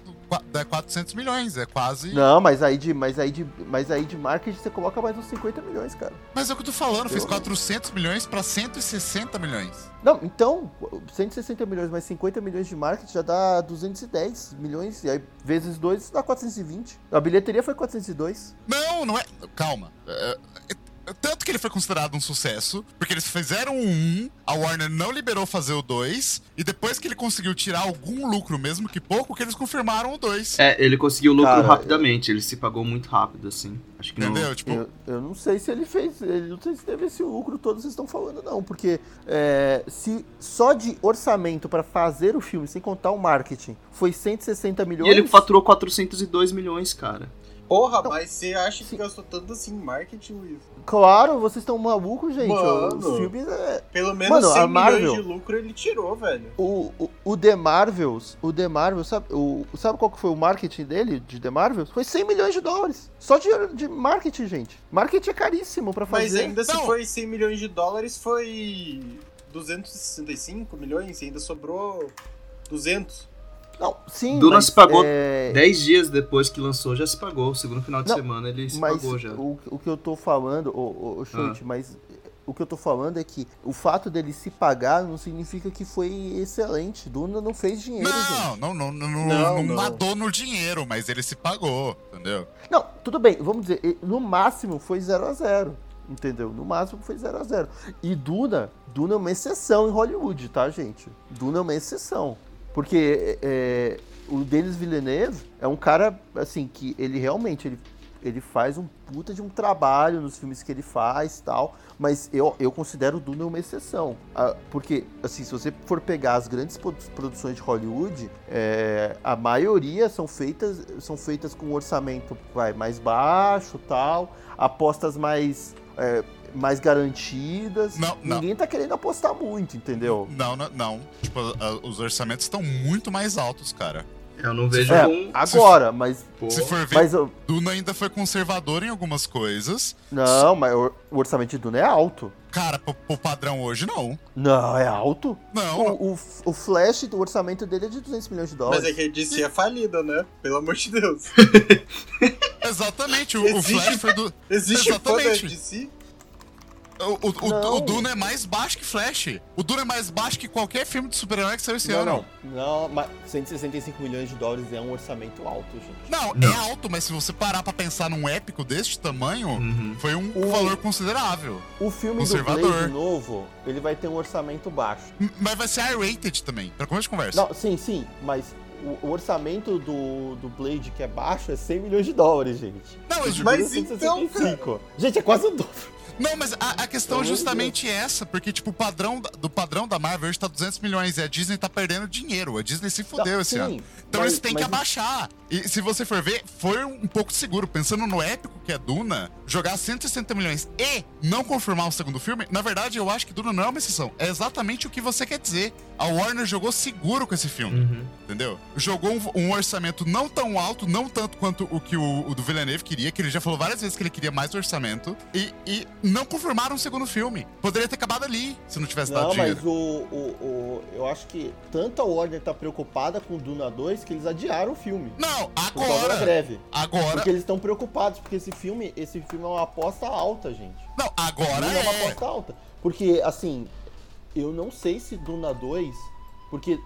dá 400 milhões. É quase. Não, mas aí de, mas aí de, mas aí de marketing você coloca mais uns 50 milhões, cara. Mas é o que eu tô falando, fez Eu- 400 milhões pra 160 milhões. Não, então, 160 milhões mais 50 milhões de marketing já dá 210 milhões, e aí vezes 2 dá 420. A bilheteria foi 402. Não, não é. Calma. É, é- tanto que ele foi considerado um sucesso, porque eles fizeram o 1, a Warner não liberou fazer o 2, e depois que ele conseguiu tirar algum lucro, mesmo que pouco, que eles confirmaram o 2. É, ele conseguiu lucro Cara, rapidamente, ele se pagou muito rápido, assim. Acho que Entendeu? não. Tipo, Eu, eu não sei se ele fez, eu não sei se teve esse lucro todo que vocês estão falando, não, porque é, se só de orçamento pra fazer o filme, sem contar o marketing, foi 160 E milhões. ele faturou 402 milhões, cara. Porra, Não. mas você acha que gastou tanto assim em marketing, Luiz? Claro, vocês estão malucos, gente. Mano. Os filmes é. Pelo menos Mano, 100 a Marvel- milhões de lucro ele tirou, velho. O, o, o The Marvels, o The Marvels, sabe, o, sabe qual que foi o marketing dele, de The Marvels? Foi 100 milhões de dólares. Só de, de marketing, gente. Marketing é caríssimo pra Mas fazer. ainda se Não. foi 100 milhões de dólares, foi 265 milhões e ainda sobrou 200? Não, sim. Duna mas, se pagou é... 10 dias depois que lançou, já se pagou. O segundo final de Não, semana ele se mas pagou já. O, o que eu tô falando, o, o, o Chute, Ah. mas o que eu tô falando é que o fato dele se pagar não significa que foi excelente. Duna não fez dinheiro, Não, gente. não, não, não, Não, não, nadou no dinheiro, mas ele se pagou, entendeu? Não, tudo bem, vamos dizer, no máximo foi 0 a 0 entendeu? No máximo foi 0 a 0 E Duna, Duna é uma exceção em Hollywood, tá, gente? Duna é uma exceção. Porque é, o Denis Villeneuve é um cara, assim, que ele realmente, ele, ele faz um puta de um trabalho nos filmes que ele faz tal, mas eu, eu considero Duna uma exceção. Ah, porque, assim, se você for pegar as grandes produ- produções de Hollywood, é, a maioria são feitas, são feitas com um orçamento vai, mais baixo tal, apostas mais, é, mais garantidas. Não, não. Ninguém tá querendo apostar muito, entendeu? Não, não, não. Tipo, a- os orçamentos estão muito mais altos, cara. Eu não vejo É, agora, mas. Pô, Se for ver, Mas eu- Duna ainda foi conservador em algumas coisas. não, mas o o orçamento de Duna é alto. Cara, pro, pro padrão hoje, não. Não, é alto? Não. O, o, o Flash, o orçamento dele é de 200 milhões de dólares. Mas é que a DC é falida, né? Pelo amor de Deus. Exatamente, o, o Existe- Flash foi do. Existe Exatamente. DC? O, o, o, Duna é mais baixo que Flash. O Duna é mais baixo que qualquer filme de super-herói que saiu esse Não, ano. não. Não, mas 165 milhões de dólares é um orçamento alto, gente. Não, Não. é alto, mas se você parar pra pensar num épico deste tamanho, Uhum. foi um O- valor considerável. O filme do Conservador. Blade novo, ele vai ter um orçamento baixo. Mas vai ser R-rated também, pra começo de conversa. Não, sim, sim, mas o, orçamento do, do Blade que é baixo é 100 milhões de dólares, gente. Não, mas- O mas é então, 165. Gente, é quase o dobro. Não, mas a, a questão é justamente essa, porque, tipo, o padrão do padrão da Marvel hoje tá 200 milhões e a Disney tá perdendo dinheiro. A Disney se fudeu Não, esse sim, ano. Então mas- eles têm mas- que abaixar. E se você for ver, foi um pouco seguro. Pensando no épico que é Duna, jogar 160 milhões e não confirmar o segundo filme, na verdade, eu acho que Duna não é uma exceção. É exatamente o que você quer dizer. A Warner jogou seguro com esse filme. Uhum. Entendeu? Jogou um, um orçamento não tão alto, não tanto quanto o que o, o do Villeneuve queria, que ele já falou várias vezes que ele queria mais orçamento, e, e não confirmaram o segundo filme. Poderia ter acabado ali, se não tivesse dado Não, dinheiro. mas o, o, o- Eu acho que tanto a Warner tá preocupada com Duna 2 que eles adiaram o filme. Não, agora. greve. Agora. Porque eles estão preocupados, porque esse filme, esse filme é uma aposta alta, gente. Não, agora Duna é uma é. aposta alta. Porque, assim, eu não sei se Duna 2. Porque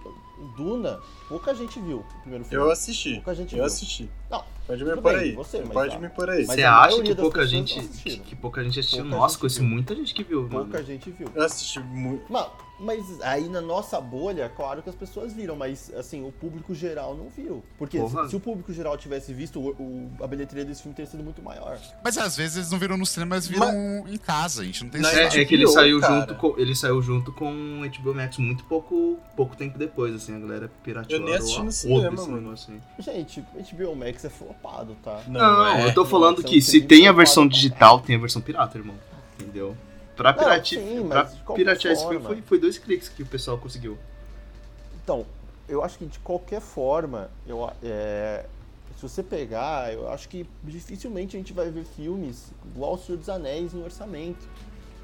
Duna, pouca gente viu o primeiro filme. Eu assisti. Pouca gente Eu viu. assisti. Não, Pode me pôr bem, aí. você, mas Pode a- me pôr aí. mas Você acha que pouca gente. Que, pouca gente assistiu? Pouca Nossa, gente conheci viu. muita gente que viu, mano. pouca gente viu. Eu assisti muito. Mas, mas aí na nossa bolha, claro que as pessoas viram, mas assim, o público geral não viu. Porque se, se o público geral tivesse visto, o, o- a bilheteria desse filme teria sido muito maior. Mas às vezes eles não viram no cinema, mas viram em casa. A gente não tem Não, certeza. É, é que ele saiu cara. junto com ele saiu junto com o HBO Max muito pouco pouco tempo depois assim a galera pirateou Eu nem assisti no cinema, mano. aí. Gente, HBO Max é flopado, tá? Não, é. eu tô falando Não, que se tem a versão flopado. digital, tem a versão pirata, irmão. Entendeu? Pra, Não, pirate... sim, pra mas piratear foi, forma. foi, foi dois cliques que o pessoal conseguiu. Então, eu acho que de qualquer forma, eu, é, se você pegar, eu acho que dificilmente a gente vai ver filmes igual O Senhor dos Anéis em orçamento.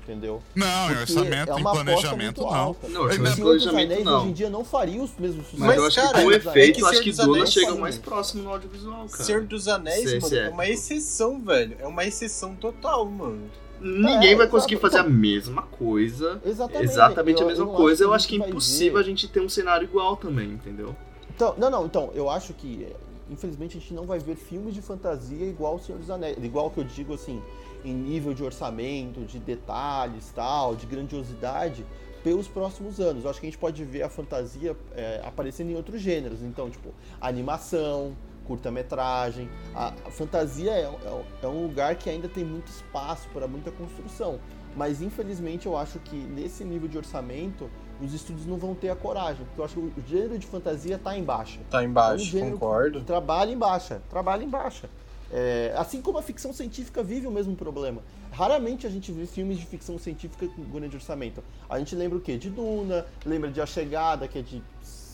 Entendeu? Não, em orçamento, é em planejamento, não. Não, O orçamento Senhor e dos planejamento, Anéis não. hoje em dia não faria os mesmos sucessos. Mas, eu acho cara, que com o é efeito, eu acho que Duna chega mais próximo no audiovisual, cara. Senhor dos Anéis, Sei, mano, sei, é uma exceção, velho. É uma exceção total, mano. Ninguém É, vai conseguir exato. fazer a mesma coisa. Exatamente. Exatamente Eu- a mesma eu coisa. acho Eu acho que é impossível a gente ter um cenário igual também, entendeu? Então, não, não, então, eu acho que, infelizmente, a gente não vai ver filmes de fantasia igual o Senhor dos Anéis. Igual que eu digo, assim, em nível de orçamento, de detalhes, tal, de grandiosidade, pelos próximos anos. Eu acho que a gente pode ver a fantasia é, aparecendo em outros gêneros. Então, tipo, animação, curta-metragem. A, a fantasia é, é- é um lugar que ainda tem muito espaço para muita construção. Mas, infelizmente, eu acho que nesse nível de orçamento, os estúdios não vão ter a coragem. Porque eu acho que o gênero de fantasia está em baixa. Tá É um embaixo, concordo. Trabalha em baixa, trabalha em baixa. É, assim como a ficção científica vive o mesmo problema. Raramente a gente vê filmes de ficção científica com grande orçamento. A gente lembra o quê? De Duna, lembra de A Chegada, que é de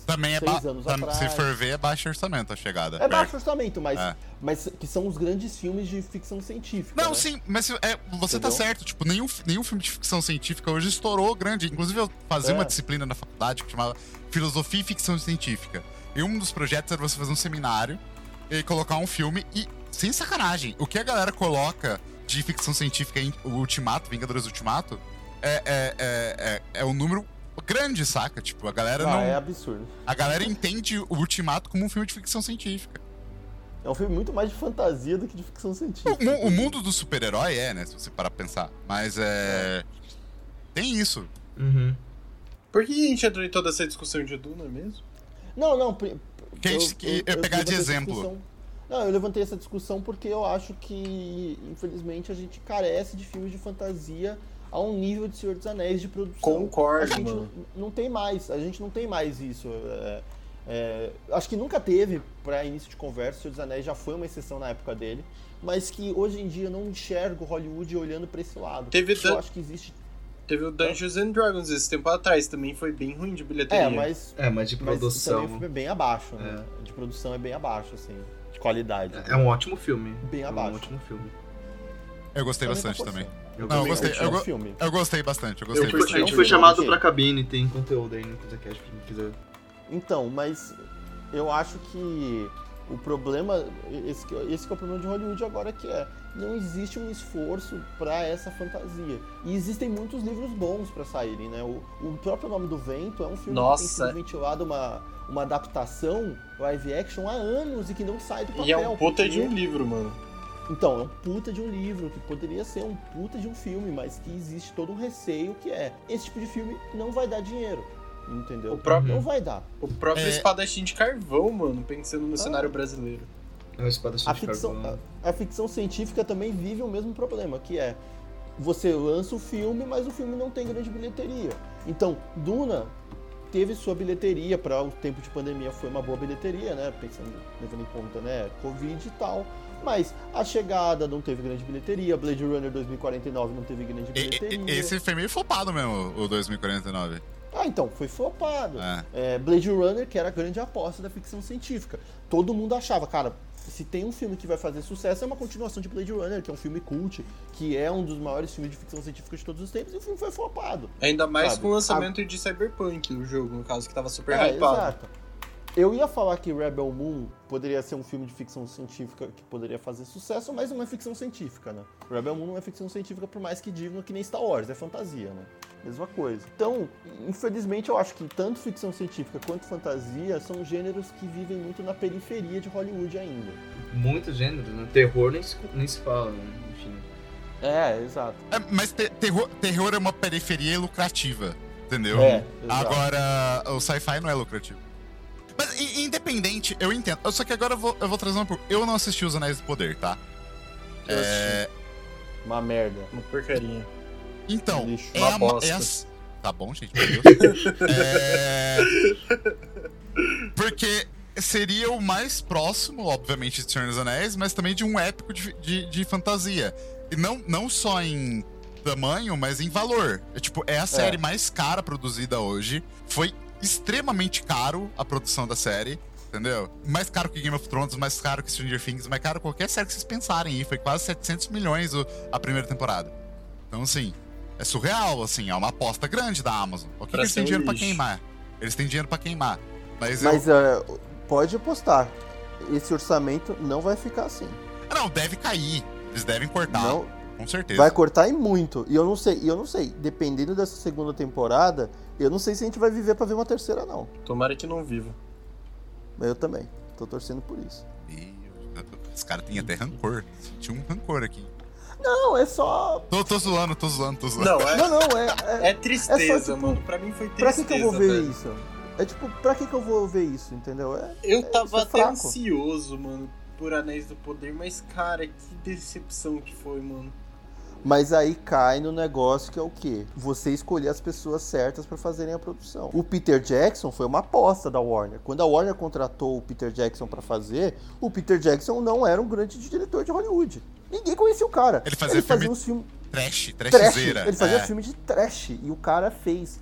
Também é ba- tam-. Se for ver, é baixo orçamento a chegada. É baixo orçamento, mas, É. mas que são os grandes filmes de ficção científica. Não, né? sim, mas é, você tá Entendeu? certo. Tipo, nenhum, nenhum filme de ficção científica hoje estourou grande. Inclusive, eu fazia É. uma disciplina na faculdade que chamava Filosofia e Ficção Científica. E um dos projetos era você fazer um seminário e colocar um filme e, sem sacanagem, o que a galera coloca de ficção científica em Ultimato, Vingadores Ultimato, é, é, é, é, é um número grande, saca? Tipo, a galera Ah, não. é absurdo. A galera entende o Ultimato como um filme de ficção científica. É um filme muito mais de fantasia do que de ficção científica. O, o mundo do super-herói é, né? Se você parar pra pensar. Mas é. Tem isso. Uhum. Por que a gente entrou em toda essa discussão de Duna mesmo? Não, não. Que a gente- que eu pegar de exemplo. Não, eu levantei essa discussão porque eu acho que, infelizmente, a gente carece de filmes de fantasia a um nível de Senhor dos Anéis de produção. Concordo, A gente mano. não- não tem mais, a gente não tem mais isso. é, é, acho que nunca teve, para início de conversa, o Senhor dos Anéis já foi uma exceção na época dele, mas que hoje em dia eu não enxergo Hollywood olhando para esse lado. Teve eu acho que existe. Teve o Dungeons and Dragons esse tempo atrás, também foi bem ruim de bilheteria. É, mas. É, mas de Mas produção. também o filme é bem abaixo, né? De produção é bem abaixo, assim. De qualidade. É um ótimo filme. Bem É um abaixo. ótimo filme. Eu gostei Também bastante tá também. Eu Não, eu gostei. curti Eu, go- filme. eu gostei bastante. Eu Eu gostei fui- bastante. a gente foi chamado pra cabine, tem conteúdo aí no CasaCast, quem quiser. Então, mas eu acho que o problema, esse, que- esse que é o problema de Hollywood agora, que é, não existe um esforço para essa fantasia. E existem muitos livros bons para saírem, né? O, o próprio Nome do Vento é um filme Nossa. que tem sido ventilado uma, uma adaptação live action há anos e que não sai do papel. E é um puta porque- de um livro, mano. Então, é um puta de um livro, que poderia ser um puta de um filme, mas que existe todo um receio que é, esse tipo de filme não vai dar dinheiro, entendeu? O próprio- Não vai dar. O próprio É. espadachim de carvão, mano, pensando no Ah. cenário brasileiro. É o espadachim A de ficção, carvão. a, a ficção científica também vive o mesmo problema, que é você lança o filme, mas o filme não tem grande bilheteria. Então, Duna teve sua bilheteria para o tempo de pandemia, foi uma boa bilheteria, né? Pensando, levando em conta, né, Covid e tal. Mas a chegada não teve grande bilheteria, Blade Runner 2049 não teve grande E- e- bilheteria. Esse foi meio flopado mesmo, o 2049. Ah, então, foi flopado. É. É, Blade Runner, que era a grande aposta da ficção científica. Todo mundo achava, cara, se tem um filme que vai fazer sucesso, é uma continuação de Blade Runner, que é um filme cult, que é um dos maiores filmes de ficção científica de todos os tempos, e o filme foi flopado. Ainda mais Sabe? com o lançamento de Cyberpunk, o jogo, no caso, que tava super É, hypado. exato. Eu ia falar que Rebel Moon poderia ser um filme de ficção científica que poderia fazer sucesso, mas não é ficção científica, né? Rebel Moon não é ficção científica, por mais que digam que nem Star Wars, é fantasia, né? Mesma coisa. Então, infelizmente, eu acho que tanto ficção científica quanto fantasia são gêneros que vivem muito na periferia de Hollywood ainda. Muitos gêneros, né? Terror nem se, nem se fala, né? Enfim. É, exato. É, mas te- terror, terror é uma periferia lucrativa, entendeu? É, exato. Agora, o sci-fi não é lucrativo. Independente, eu entendo. Só que agora eu vou, eu vou trazer uma por. Eu não assisti Os Anéis do Poder, tá? Eu É, Uma merda. Uma porcaria. então, Lixo. é Uma a, bosta. é a- Tá bom, gente, meu Deus. é... Porque seria o mais próximo, obviamente, de Senhor dos Anéis, mas também de um épico de, de, de fantasia. E não, não só em tamanho, mas em valor. É, tipo, é a série mais cara produzida hoje. Foi extremamente caro a produção da série. Entendeu? Mais caro que Game of Thrones, mais caro que Stranger Things, mais caro que qualquer série que vocês pensarem aí. Foi quase 700 milhões o- a primeira temporada. Então, assim, é surreal, assim, é uma aposta grande da Amazon. O que, eles têm dinheiro pra lixo. queimar? Eles têm dinheiro pra queimar. Mas, eu... Mas é, pode apostar, esse orçamento não vai ficar assim. Ah, Não, deve cair. Eles devem cortar. Não, Com certeza. Vai cortar e muito. E eu não sei, e eu não sei, dependendo dessa segunda temporada, eu não sei se a gente vai viver pra ver uma terceira não. Tomara que não viva. Mas eu também. Tô torcendo por isso. Ih, Os caras têm até rancor. Tinha um rancor aqui. Não, é só. Tô, tô zoando, tô zoando, tô zoando. Não, é, Não, não, é. é... é tristeza, é só, tipo, mano. Pra mim foi Pra tristeza. que, que eu vou ver velho. isso? É tipo, pra que, que eu vou ver isso, entendeu? É, Eu é- tava é até ansioso, mano, por Anéis do Poder, mas, cara, que decepção que foi, mano. Mas aí cai no negócio que é o quê? Você escolher as pessoas certas pra fazerem a produção. O Peter Jackson foi uma aposta da Warner. Quando a Warner contratou o Peter Jackson pra fazer, o Peter Jackson não era um grande diretor de Hollywood. Ninguém conhecia o cara. Ele fazia Ele fazia filme uns filmes Trash, trash. trashzeira. Ele fazia é. filme de trash e o cara fez.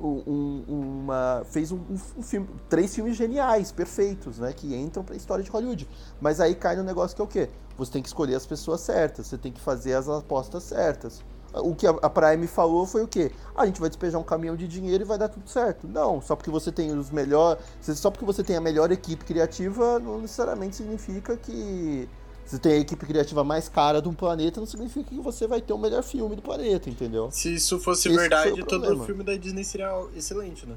Um- um- uma fez um, um- filme, três filmes geniais, perfeitos, né, que entram pra história de Hollywood. Mas aí cai no negócio que é o quê? Você tem que escolher as pessoas certas, você tem que fazer as apostas certas. O que a a Prime falou foi o quê? A gente vai despejar um caminhão de dinheiro e vai dar tudo certo. Não, só porque você tem os melhores, só porque você tem a melhor equipe criativa, não necessariamente significa que você tem a equipe criativa mais cara do planeta, não significa que você vai ter o melhor filme do planeta, entendeu? Se isso fosse Esse verdade, o todo problema. filme da Disney seria excelente, né?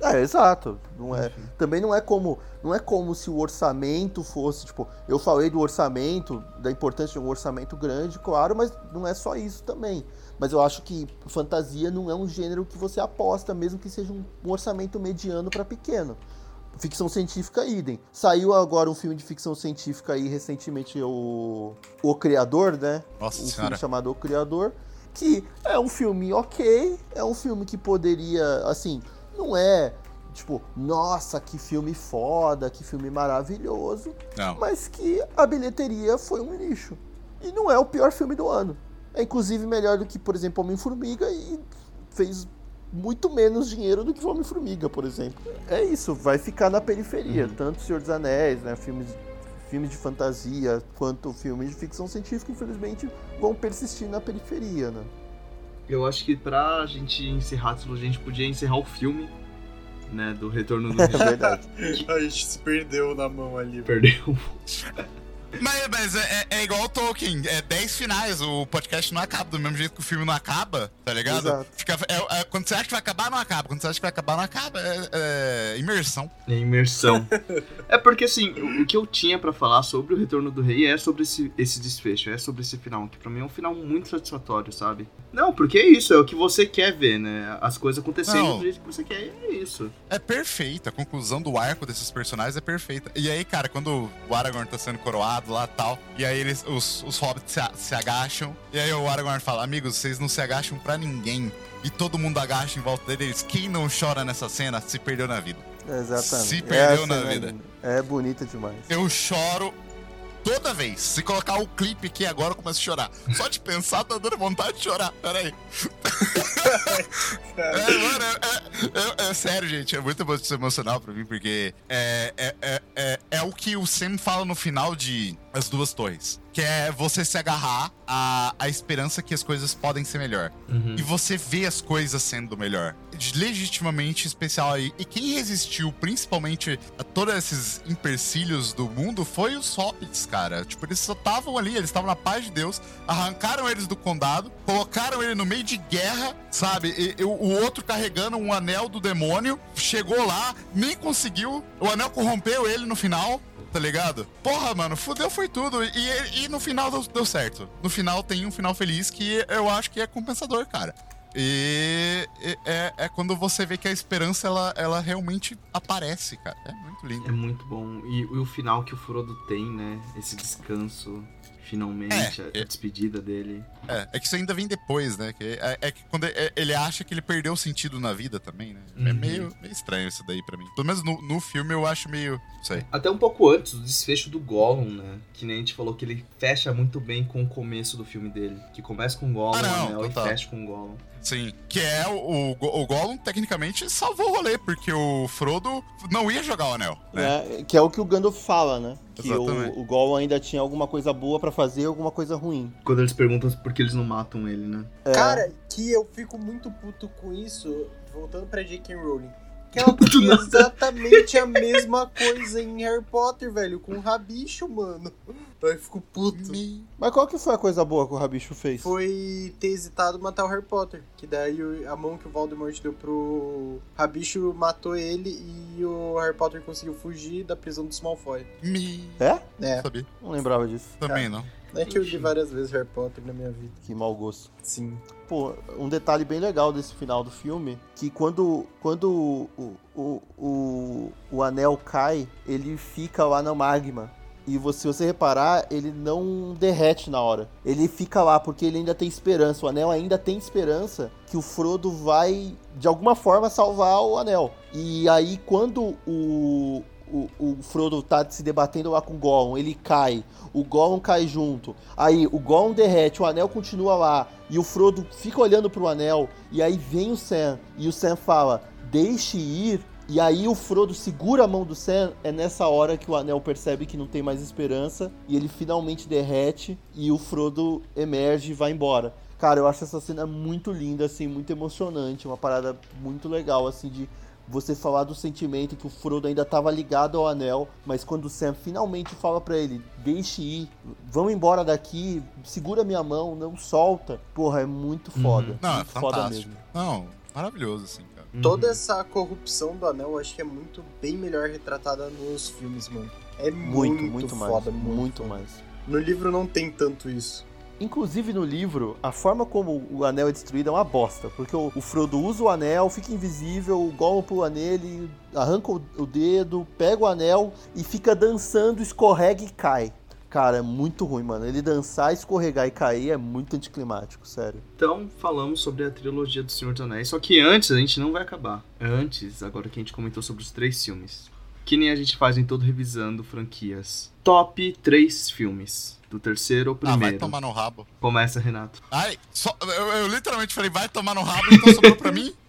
É, exato. Não é, também não é como não é como se o orçamento fosse, tipo, eu falei do orçamento, da importância de um orçamento grande, claro, mas não é só isso também. Mas eu acho que fantasia não é um gênero que você aposta, mesmo que seja um, um orçamento mediano para pequeno. Ficção científica, idem. Saiu agora um filme de ficção científica aí recentemente, o, o Criador, né? Nossa um Senhora. filme chamado O Criador, que é um filme ok, é um filme que poderia, assim, não é tipo, nossa, que filme foda, que filme maravilhoso, Não. mas que a bilheteria foi um lixo. E não é o pior filme do ano. É inclusive melhor do que, por exemplo, Homem-Formiga e fez muito menos dinheiro do que Homem-Formiga, por exemplo. É isso, vai ficar na periferia, tanto Senhor dos Anéis, né, filmes filmes de fantasia quanto filmes de ficção científica, infelizmente, vão persistir na periferia, né? Eu acho que pra gente encerrar a trilogia, a gente podia encerrar o filme, né, do Retorno do Rei. É verdade. A gente se perdeu na mão ali. Perdeu. Mas, mas é, é- é igual o Tolkien, é 10 finais, o podcast não acaba do mesmo jeito que o filme não acaba, tá ligado? Exato. Fica, é- é- quando você acha que vai acabar, não acaba. Quando você acha que vai acabar, não acaba. É, é imersão. É imersão. é porque assim, o, o que eu tinha pra falar sobre o Retorno do Rei é sobre esse, esse desfecho, é sobre esse final, que pra mim é um final muito satisfatório, sabe? Não, porque é isso, é o que você quer ver, né? As coisas acontecendo Não. do jeito que você quer, e é isso. É perfeita, a conclusão do arco desses personagens é perfeita. E aí, cara, quando o Aragorn tá sendo coroado lá e tal, e aí eles, os, os hobbits se, se agacham, e aí o Aragorn fala: Amigos, vocês não se agacham pra ninguém. E todo mundo agacha em volta deles. Quem não chora nessa cena se perdeu na vida. Exatamente. Se É perdeu na cena vida. É bonita demais. Eu choro toda vez. Se colocar o clipe aqui agora, eu começo a chorar. Só de pensar, tá dando vontade de chorar. Pera aí. É, mano, é, é- é- é sério, gente. É muito emo- emocional pra mim, porque é, é, é, é, é o que o Sam fala no final de As Duas Torres. Que é você se agarrar à, à esperança que as coisas podem ser melhor. E você vê as coisas sendo melhor. Legitimamente especial aí. E quem resistiu, principalmente, a todos esses empecilhos do mundo, foi os hobbits, cara. Tipo, eles só estavam ali, eles estavam na paz de Deus, arrancaram eles do condado, colocaram ele no meio de guerra, sabe? E, e o outro carregando um anel do demônio, chegou lá, nem conseguiu, o anel corrompeu ele no final. Tá ligado? Porra, mano, fudeu foi tudo. E, e- no final deu, deu certo. No final tem um final feliz que eu acho que é compensador, cara. E e- é, é quando você vê que a esperança ela, ela realmente aparece, cara. É muito lindo. É muito bom. E, e o final que o Frodo tem, né? Esse descanso, finalmente, a, a despedida dele. É, é que isso ainda vem depois, né? Que é, é que quando é- ele acha que ele perdeu o sentido na vida também, né? É Uhum. meio, meio estranho isso daí pra mim. Pelo menos no, no filme eu acho meio. Não sei. Até um pouco antes, o desfecho do Gollum, né? Que nem a gente falou que ele fecha muito bem com o começo do filme dele. Que começa com o Gollum, Ah, não, anel, e fecha com o Gollum. Sim, que é o, o, o Gollum, tecnicamente, salvou o rolê, porque o Frodo não ia jogar o anel, né? É, que é o que o Gandalf fala, né? Que Exatamente. o, o Gollum ainda tinha alguma coisa boa pra fazer e alguma coisa ruim. Quando eles perguntam por que eles não matam ele, né? É. Cara, que eu fico muito puto com isso, voltando pra J.K. Rowling. Que ela fez exatamente a mesma coisa em Harry Potter, velho, com o rabicho, mano. Eu fico puto. Mas qual que foi a coisa boa que o Rabicho fez? Foi ter hesitado matar o Harry Potter. Que daí a mão que o Voldemort deu pro Rabicho matou ele e o Harry Potter conseguiu fugir da prisão dos Malfoy. Me... É? É. Sabia. Não lembrava disso. Também não. É que eu li várias vezes Harry Potter na minha vida. Que mau gosto. Sim. Pô, um detalhe bem legal desse final do filme, que quando, quando o, o, o, o anel cai, ele fica lá no magma. E você, se você reparar, ele não derrete na hora. Ele fica lá porque ele ainda tem esperança. O anel ainda tem esperança que o Frodo vai, de alguma forma, salvar o anel. E aí, quando o, o, o Frodo tá se debatendo lá com o Gollum, ele cai, o Gollum cai junto, aí o Gollum derrete, o anel continua lá, e o Frodo fica olhando pro anel, e aí vem o Sam, e o Sam fala, deixe ir, e aí o Frodo segura a mão do Sam, é nessa hora que o anel percebe que não tem mais esperança, e ele finalmente derrete, e o Frodo emerge e vai embora. Cara, eu acho essa cena muito linda, assim, muito emocionante, uma parada muito legal, assim, de você falar do sentimento que o Frodo ainda estava ligado ao anel, mas quando o Sam finalmente fala para ele, deixe ir, vamos embora daqui, segura minha mão, não solta. Porra, é muito foda. Uhum. Não, muito é foda fantástico. mesmo. Não, maravilhoso, assim, cara. Toda essa corrupção do anel eu acho que é muito bem melhor retratada nos filmes, mano. É Muito, muito, muito, mais, foda, muito, foda. mais. No livro não tem tanto isso. Inclusive no livro, a forma como o anel é destruído é uma bosta. Porque o, o Frodo usa o anel, fica invisível, o Gollum pula nele, arranca o, o dedo, pega o anel e fica dançando, escorrega e cai. Cara, é muito ruim, mano. Ele dançar, escorregar e cair é muito anticlimático, sério. Então, falamos sobre a trilogia do Senhor dos Anéis. Só que antes, a gente não vai acabar. Antes, agora que a gente comentou sobre os três filmes. Que nem a gente faz em todo Revisando Franquias. Top 3 filmes. Do terceiro ao Ah, vai primeiro. tomar no rabo. Começa, Renato. Ai, só, eu, eu literalmente falei, vai tomar no rabo, então sobrou pra mim?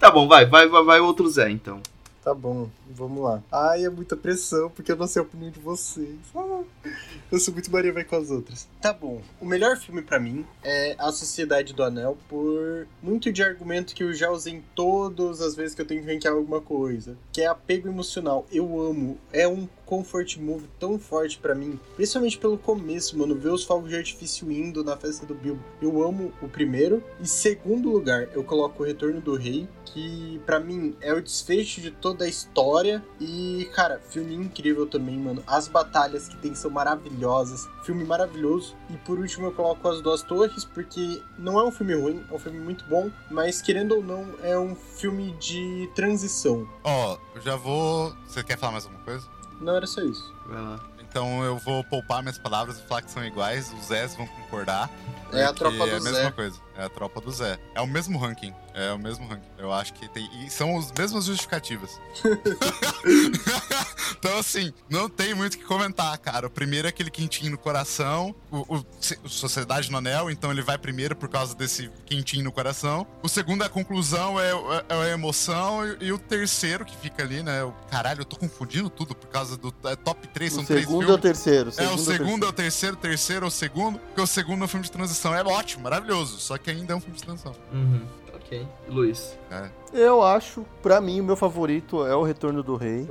Tá bom, vai, vai, vai, vai outro Zé, então. Tá bom, vamos lá. Ai, é muita pressão, porque eu não sei a opinião de vocês. Ah, eu sou muito Maria vai com as outras. Tá bom. O melhor filme pra mim é A Sociedade do Anel, por muito de argumento que eu já usei em todas as vezes que eu tenho que rankear alguma coisa. Que é apego emocional. Eu amo. É um comfort movie tão forte pra mim. Principalmente pelo começo, mano. Ver os fogos de artifício indo na festa do Bilbo. Eu amo o primeiro. E segundo lugar, eu coloco o Retorno do Rei. Que pra mim é o desfecho de toda a história. E, cara, filme incrível também, mano. As batalhas que tem são maravilhosas. Filme maravilhoso. E por último eu coloco As Duas Torres, porque não é um filme ruim, é um filme muito bom. Mas querendo ou não, é um filme de transição. Ó, eu já vou. Você quer falar mais alguma coisa? Não era só isso. Vai lá. Então eu vou poupar minhas palavras e falar que são iguais, os Zés vão concordar. É a tropa do É a mesma Zé. coisa, é a tropa do Zé. É o mesmo ranking, é o mesmo ranking. Eu acho que tem. E são as mesmas justificativas. então, assim, não tem muito o que comentar, cara. O primeiro é aquele quentinho no coração, o, o- o Sociedade no Anel, então ele vai primeiro por causa desse quentinho no coração. O segundo é a conclusão, é, é a emoção. E, e o terceiro que fica ali, né? O, caralho, eu tô confundindo tudo por causa do é, top 3, são O três segundo filmes. é o terceiro. É, o segundo segundo é o terceiro, o terceiro é o segundo, porque o segundo é um filme de transição. É ótimo, maravilhoso, só que ainda é um filme de transição. Uhum. Ok. Luiz. É. Eu acho, pra mim, o meu favorito é o Retorno do Rei.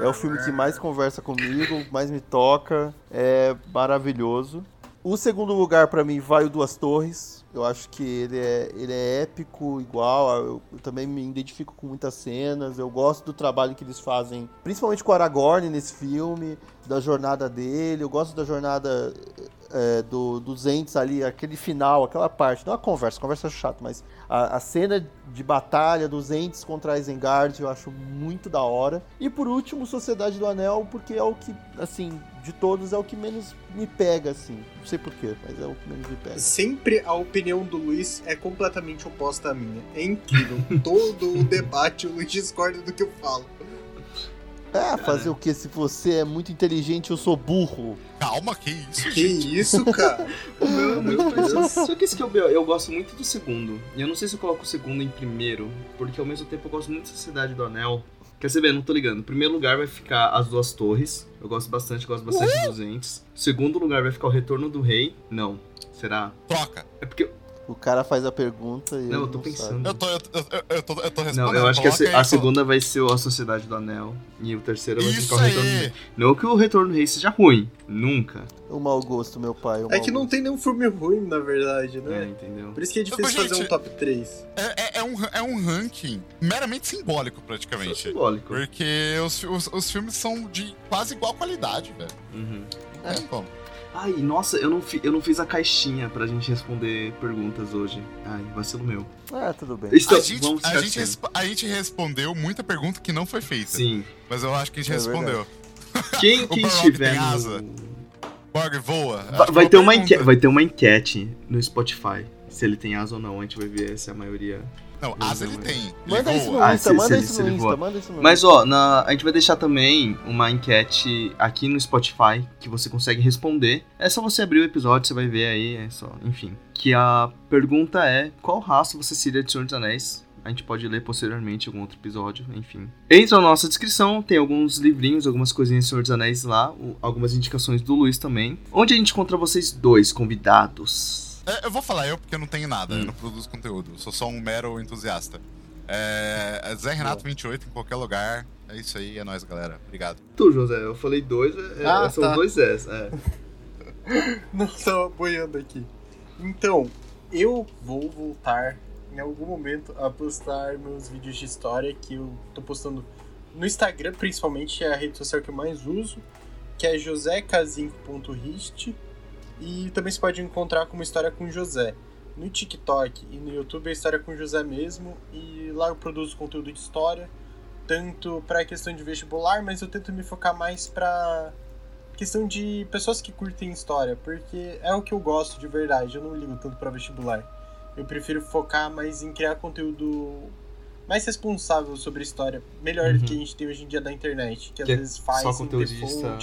É o filme que mais conversa comigo, mais me toca, é maravilhoso. O segundo lugar pra mim vai o Duas Torres. Eu acho que ele é, ele é épico, igual. Eu, eu também me identifico com muitas cenas. Eu gosto do trabalho que eles fazem, principalmente com o Aragorn nesse filme, da jornada dele. Eu gosto da jornada é, do, dos entes ali, aquele final, aquela parte. Não a conversa, conversa é chato, mas a, a cena de batalha dos entes contra Isengard eu acho muito da hora. E por último, Sociedade do Anel, porque é o que, assim, de todos é o que menos me pega, assim. Não sei porquê, mas é o que menos me pega. Sempre a opinião do Luiz é completamente oposta à minha. É incrível. Todo o debate o Luiz discorda do que eu falo. É, fazer o que? Se você é muito inteligente, eu sou burro. Calma, que isso, Que isso, cara? O meu é muito parecido. Só que esse que é o meu. Eu gosto muito do segundo. E eu não sei se eu coloco o segundo em primeiro, porque ao mesmo tempo eu gosto muito da Sociedade do Anel. Quer saber? Não tô ligando. Em primeiro lugar vai ficar As Duas Torres. Eu gosto bastante, gosto bastante dos entes. Segundo lugar vai ficar O Retorno do Rei. Não. Será? Troca. É porque. O cara faz a pergunta e. Não, eu tô sabe. pensando. Eu tô, eu, eu, eu tô, eu tô respondendo. Não, eu acho que a, coloca a aí, segunda vai ser A Sociedade do Anel. E o terceiro vai ficar O Retorno aí. Rei. Não que o Retorno do Rei seja ruim. Nunca. O mau gosto, meu pai. o É que não gosto. tem nenhum filme ruim, na verdade, É, né? entendeu? Por isso que é difícil Mas, fazer gente, um top 3. É, é- é um, é um ranking meramente simbólico, Só praticamente. simbólico. Porque os, os, os filmes são de quase igual qualidade, velho. Uhum. Não tem como. Ai, nossa, eu não, fi- eu não fiz a caixinha pra gente responder perguntas hoje. Ai, vacilo meu. Ah, tudo bem. Então, a, gente, vamos a, gente assim. resp- a gente respondeu muita pergunta que não foi feita. Sim. Mas eu acho que a gente É respondeu. Quem, estiver tem no... asa? Borg voa. Vai, é ter uma enquete, vai ter uma enquete no Spotify. se ele tem asa ou não. A gente vai ver se a maioria. Não, asa ele tem. Manda isso no Insta, se- manda isso no Insta, manda isso no Mas Insta. ó, na- a gente vai deixar também uma enquete aqui no Spotify que você consegue responder. É só você abrir o episódio, você vai ver aí, é só, enfim. Que a pergunta é: qual raça você seria de Senhor dos Anéis? A gente pode ler posteriormente em algum outro episódio, enfim. Entra na nossa descrição, tem alguns livrinhos, algumas coisinhas de Senhor dos Anéis lá, algumas indicações do Luiz também. Onde a gente encontra vocês dois convidados? É, eu vou falar eu porque eu não tenho nada, Hum. eu não produzo conteúdo. Eu sou só um mero entusiasta. É, é Zé Renato 28 em qualquer lugar. É isso aí, é nóis, galera. Obrigado. Tu, José, eu falei dois, é, Ah, são tá. dois S. É. Não, tava boiando aqui. Então, eu vou voltar em algum momento a postar meus vídeos de história que eu tô postando no Instagram, principalmente, é a rede social que eu mais uso, que é josecasinco.rist. E também você pode encontrar como História com José. No TikTok e no YouTube é História com José mesmo, e lá eu produzo conteúdo de história, tanto para questão de vestibular, mas eu tento me focar mais para questão de pessoas que curtem história, porque é o que eu gosto de verdade, eu não ligo tanto para vestibular. Eu prefiro focar mais em criar conteúdo mais responsável sobre história, melhor do Uhum. que a gente tem hoje em dia da internet, que às Que é vezes faz ter conteudista.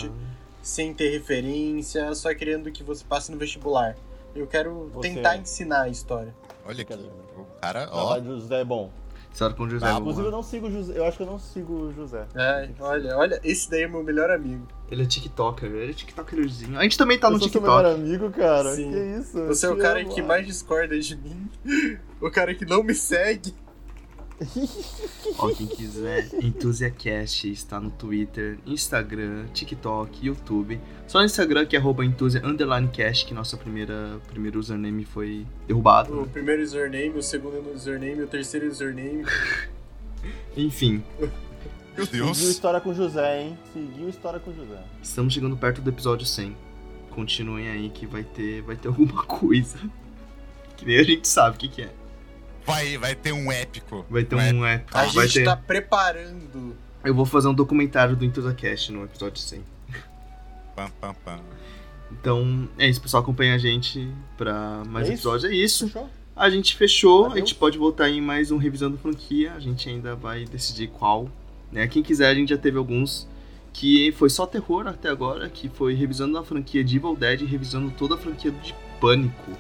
Sem ter referência, só querendo que você passe no vestibular. Eu quero Você- tentar ensinar a história. Olha aqui. O cara, O ó. trabalho do José é bom. História com José. Ah, vamos Inclusive, eu lá. não sigo o José. Eu acho que eu não sigo o José. É, olha, olha, esse daí é meu melhor amigo. Ele é TikToker, ele é TikTokerzinho. A gente também tá eu no sou seu melhor TikTok. amigo, cara. Sim. Que isso? eu Você é o cara amo. que mais discorda de mim, o cara que não me segue. Ó, quem quiser, Enthusiacast está no Twitter, Instagram, TikTok, YouTube. Só no Instagram que é arroba cast, que nossa primeira primeiro username foi derrubado. O primeiro username, o segundo username, o terceiro username. Enfim, Meu Seguiu Deus. história com o José, hein? Seguiu história com o José. estamos chegando perto do episódio 100. Continuem aí que vai ter, vai ter alguma coisa. Que nem a gente sabe o que, que é. Vai, vai ter um épico. Vai ter Um um épico. A vai gente ter... tá preparando. Eu vou fazer um documentário do Enthusiacast no episódio 100. Pam, pam, pam. Então, é isso, pessoal. Acompanha a gente pra mais É isso? episódios. É isso. Fechou? A gente fechou, a gente pode voltar em mais um Revisando Franquia, a gente ainda vai decidir qual. Né? Quem quiser, a gente já teve alguns que foi só terror até agora, que foi revisando a franquia de Evil Dead e revisando toda a franquia de Pânico.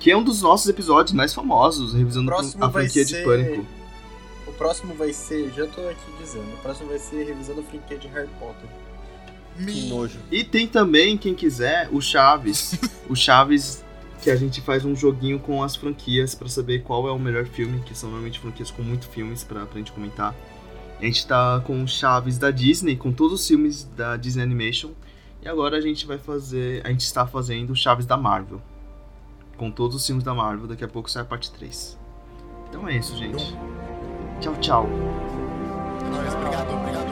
Que é um dos nossos episódios mais famosos, revisando a franquia ser- de Pânico. O próximo vai ser, já tô aqui dizendo, o próximo vai ser revisando a franquia de Harry Potter. Que nojo. E tem também, quem quiser, o Chaves. o Chaves, que a gente faz um joguinho com as franquias pra saber qual é o melhor filme, que são normalmente franquias com muitos filmes pra, pra gente comentar. A gente tá com o Chaves da Disney, com todos os filmes da Disney Animation. E agora a gente vai fazer. A gente está fazendo o Chaves da Marvel. Com todos os filmes da Marvel, daqui a pouco sai a parte 3. Então é isso, gente. Tchau, tchau. É nóis, obrigado, obrigado.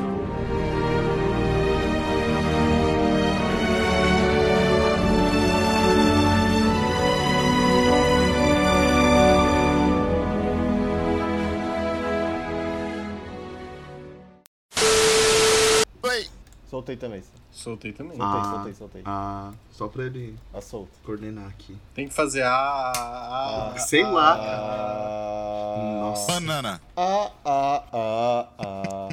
Soltei também. Soltei também. Soltei, Ah. soltei, soltei. Ah, só pra ele Tá solto. coordenar aqui. Tem que fazer a. a, Sei lá, Ah, Nossa. Banana. Ah, ah, ah, ah.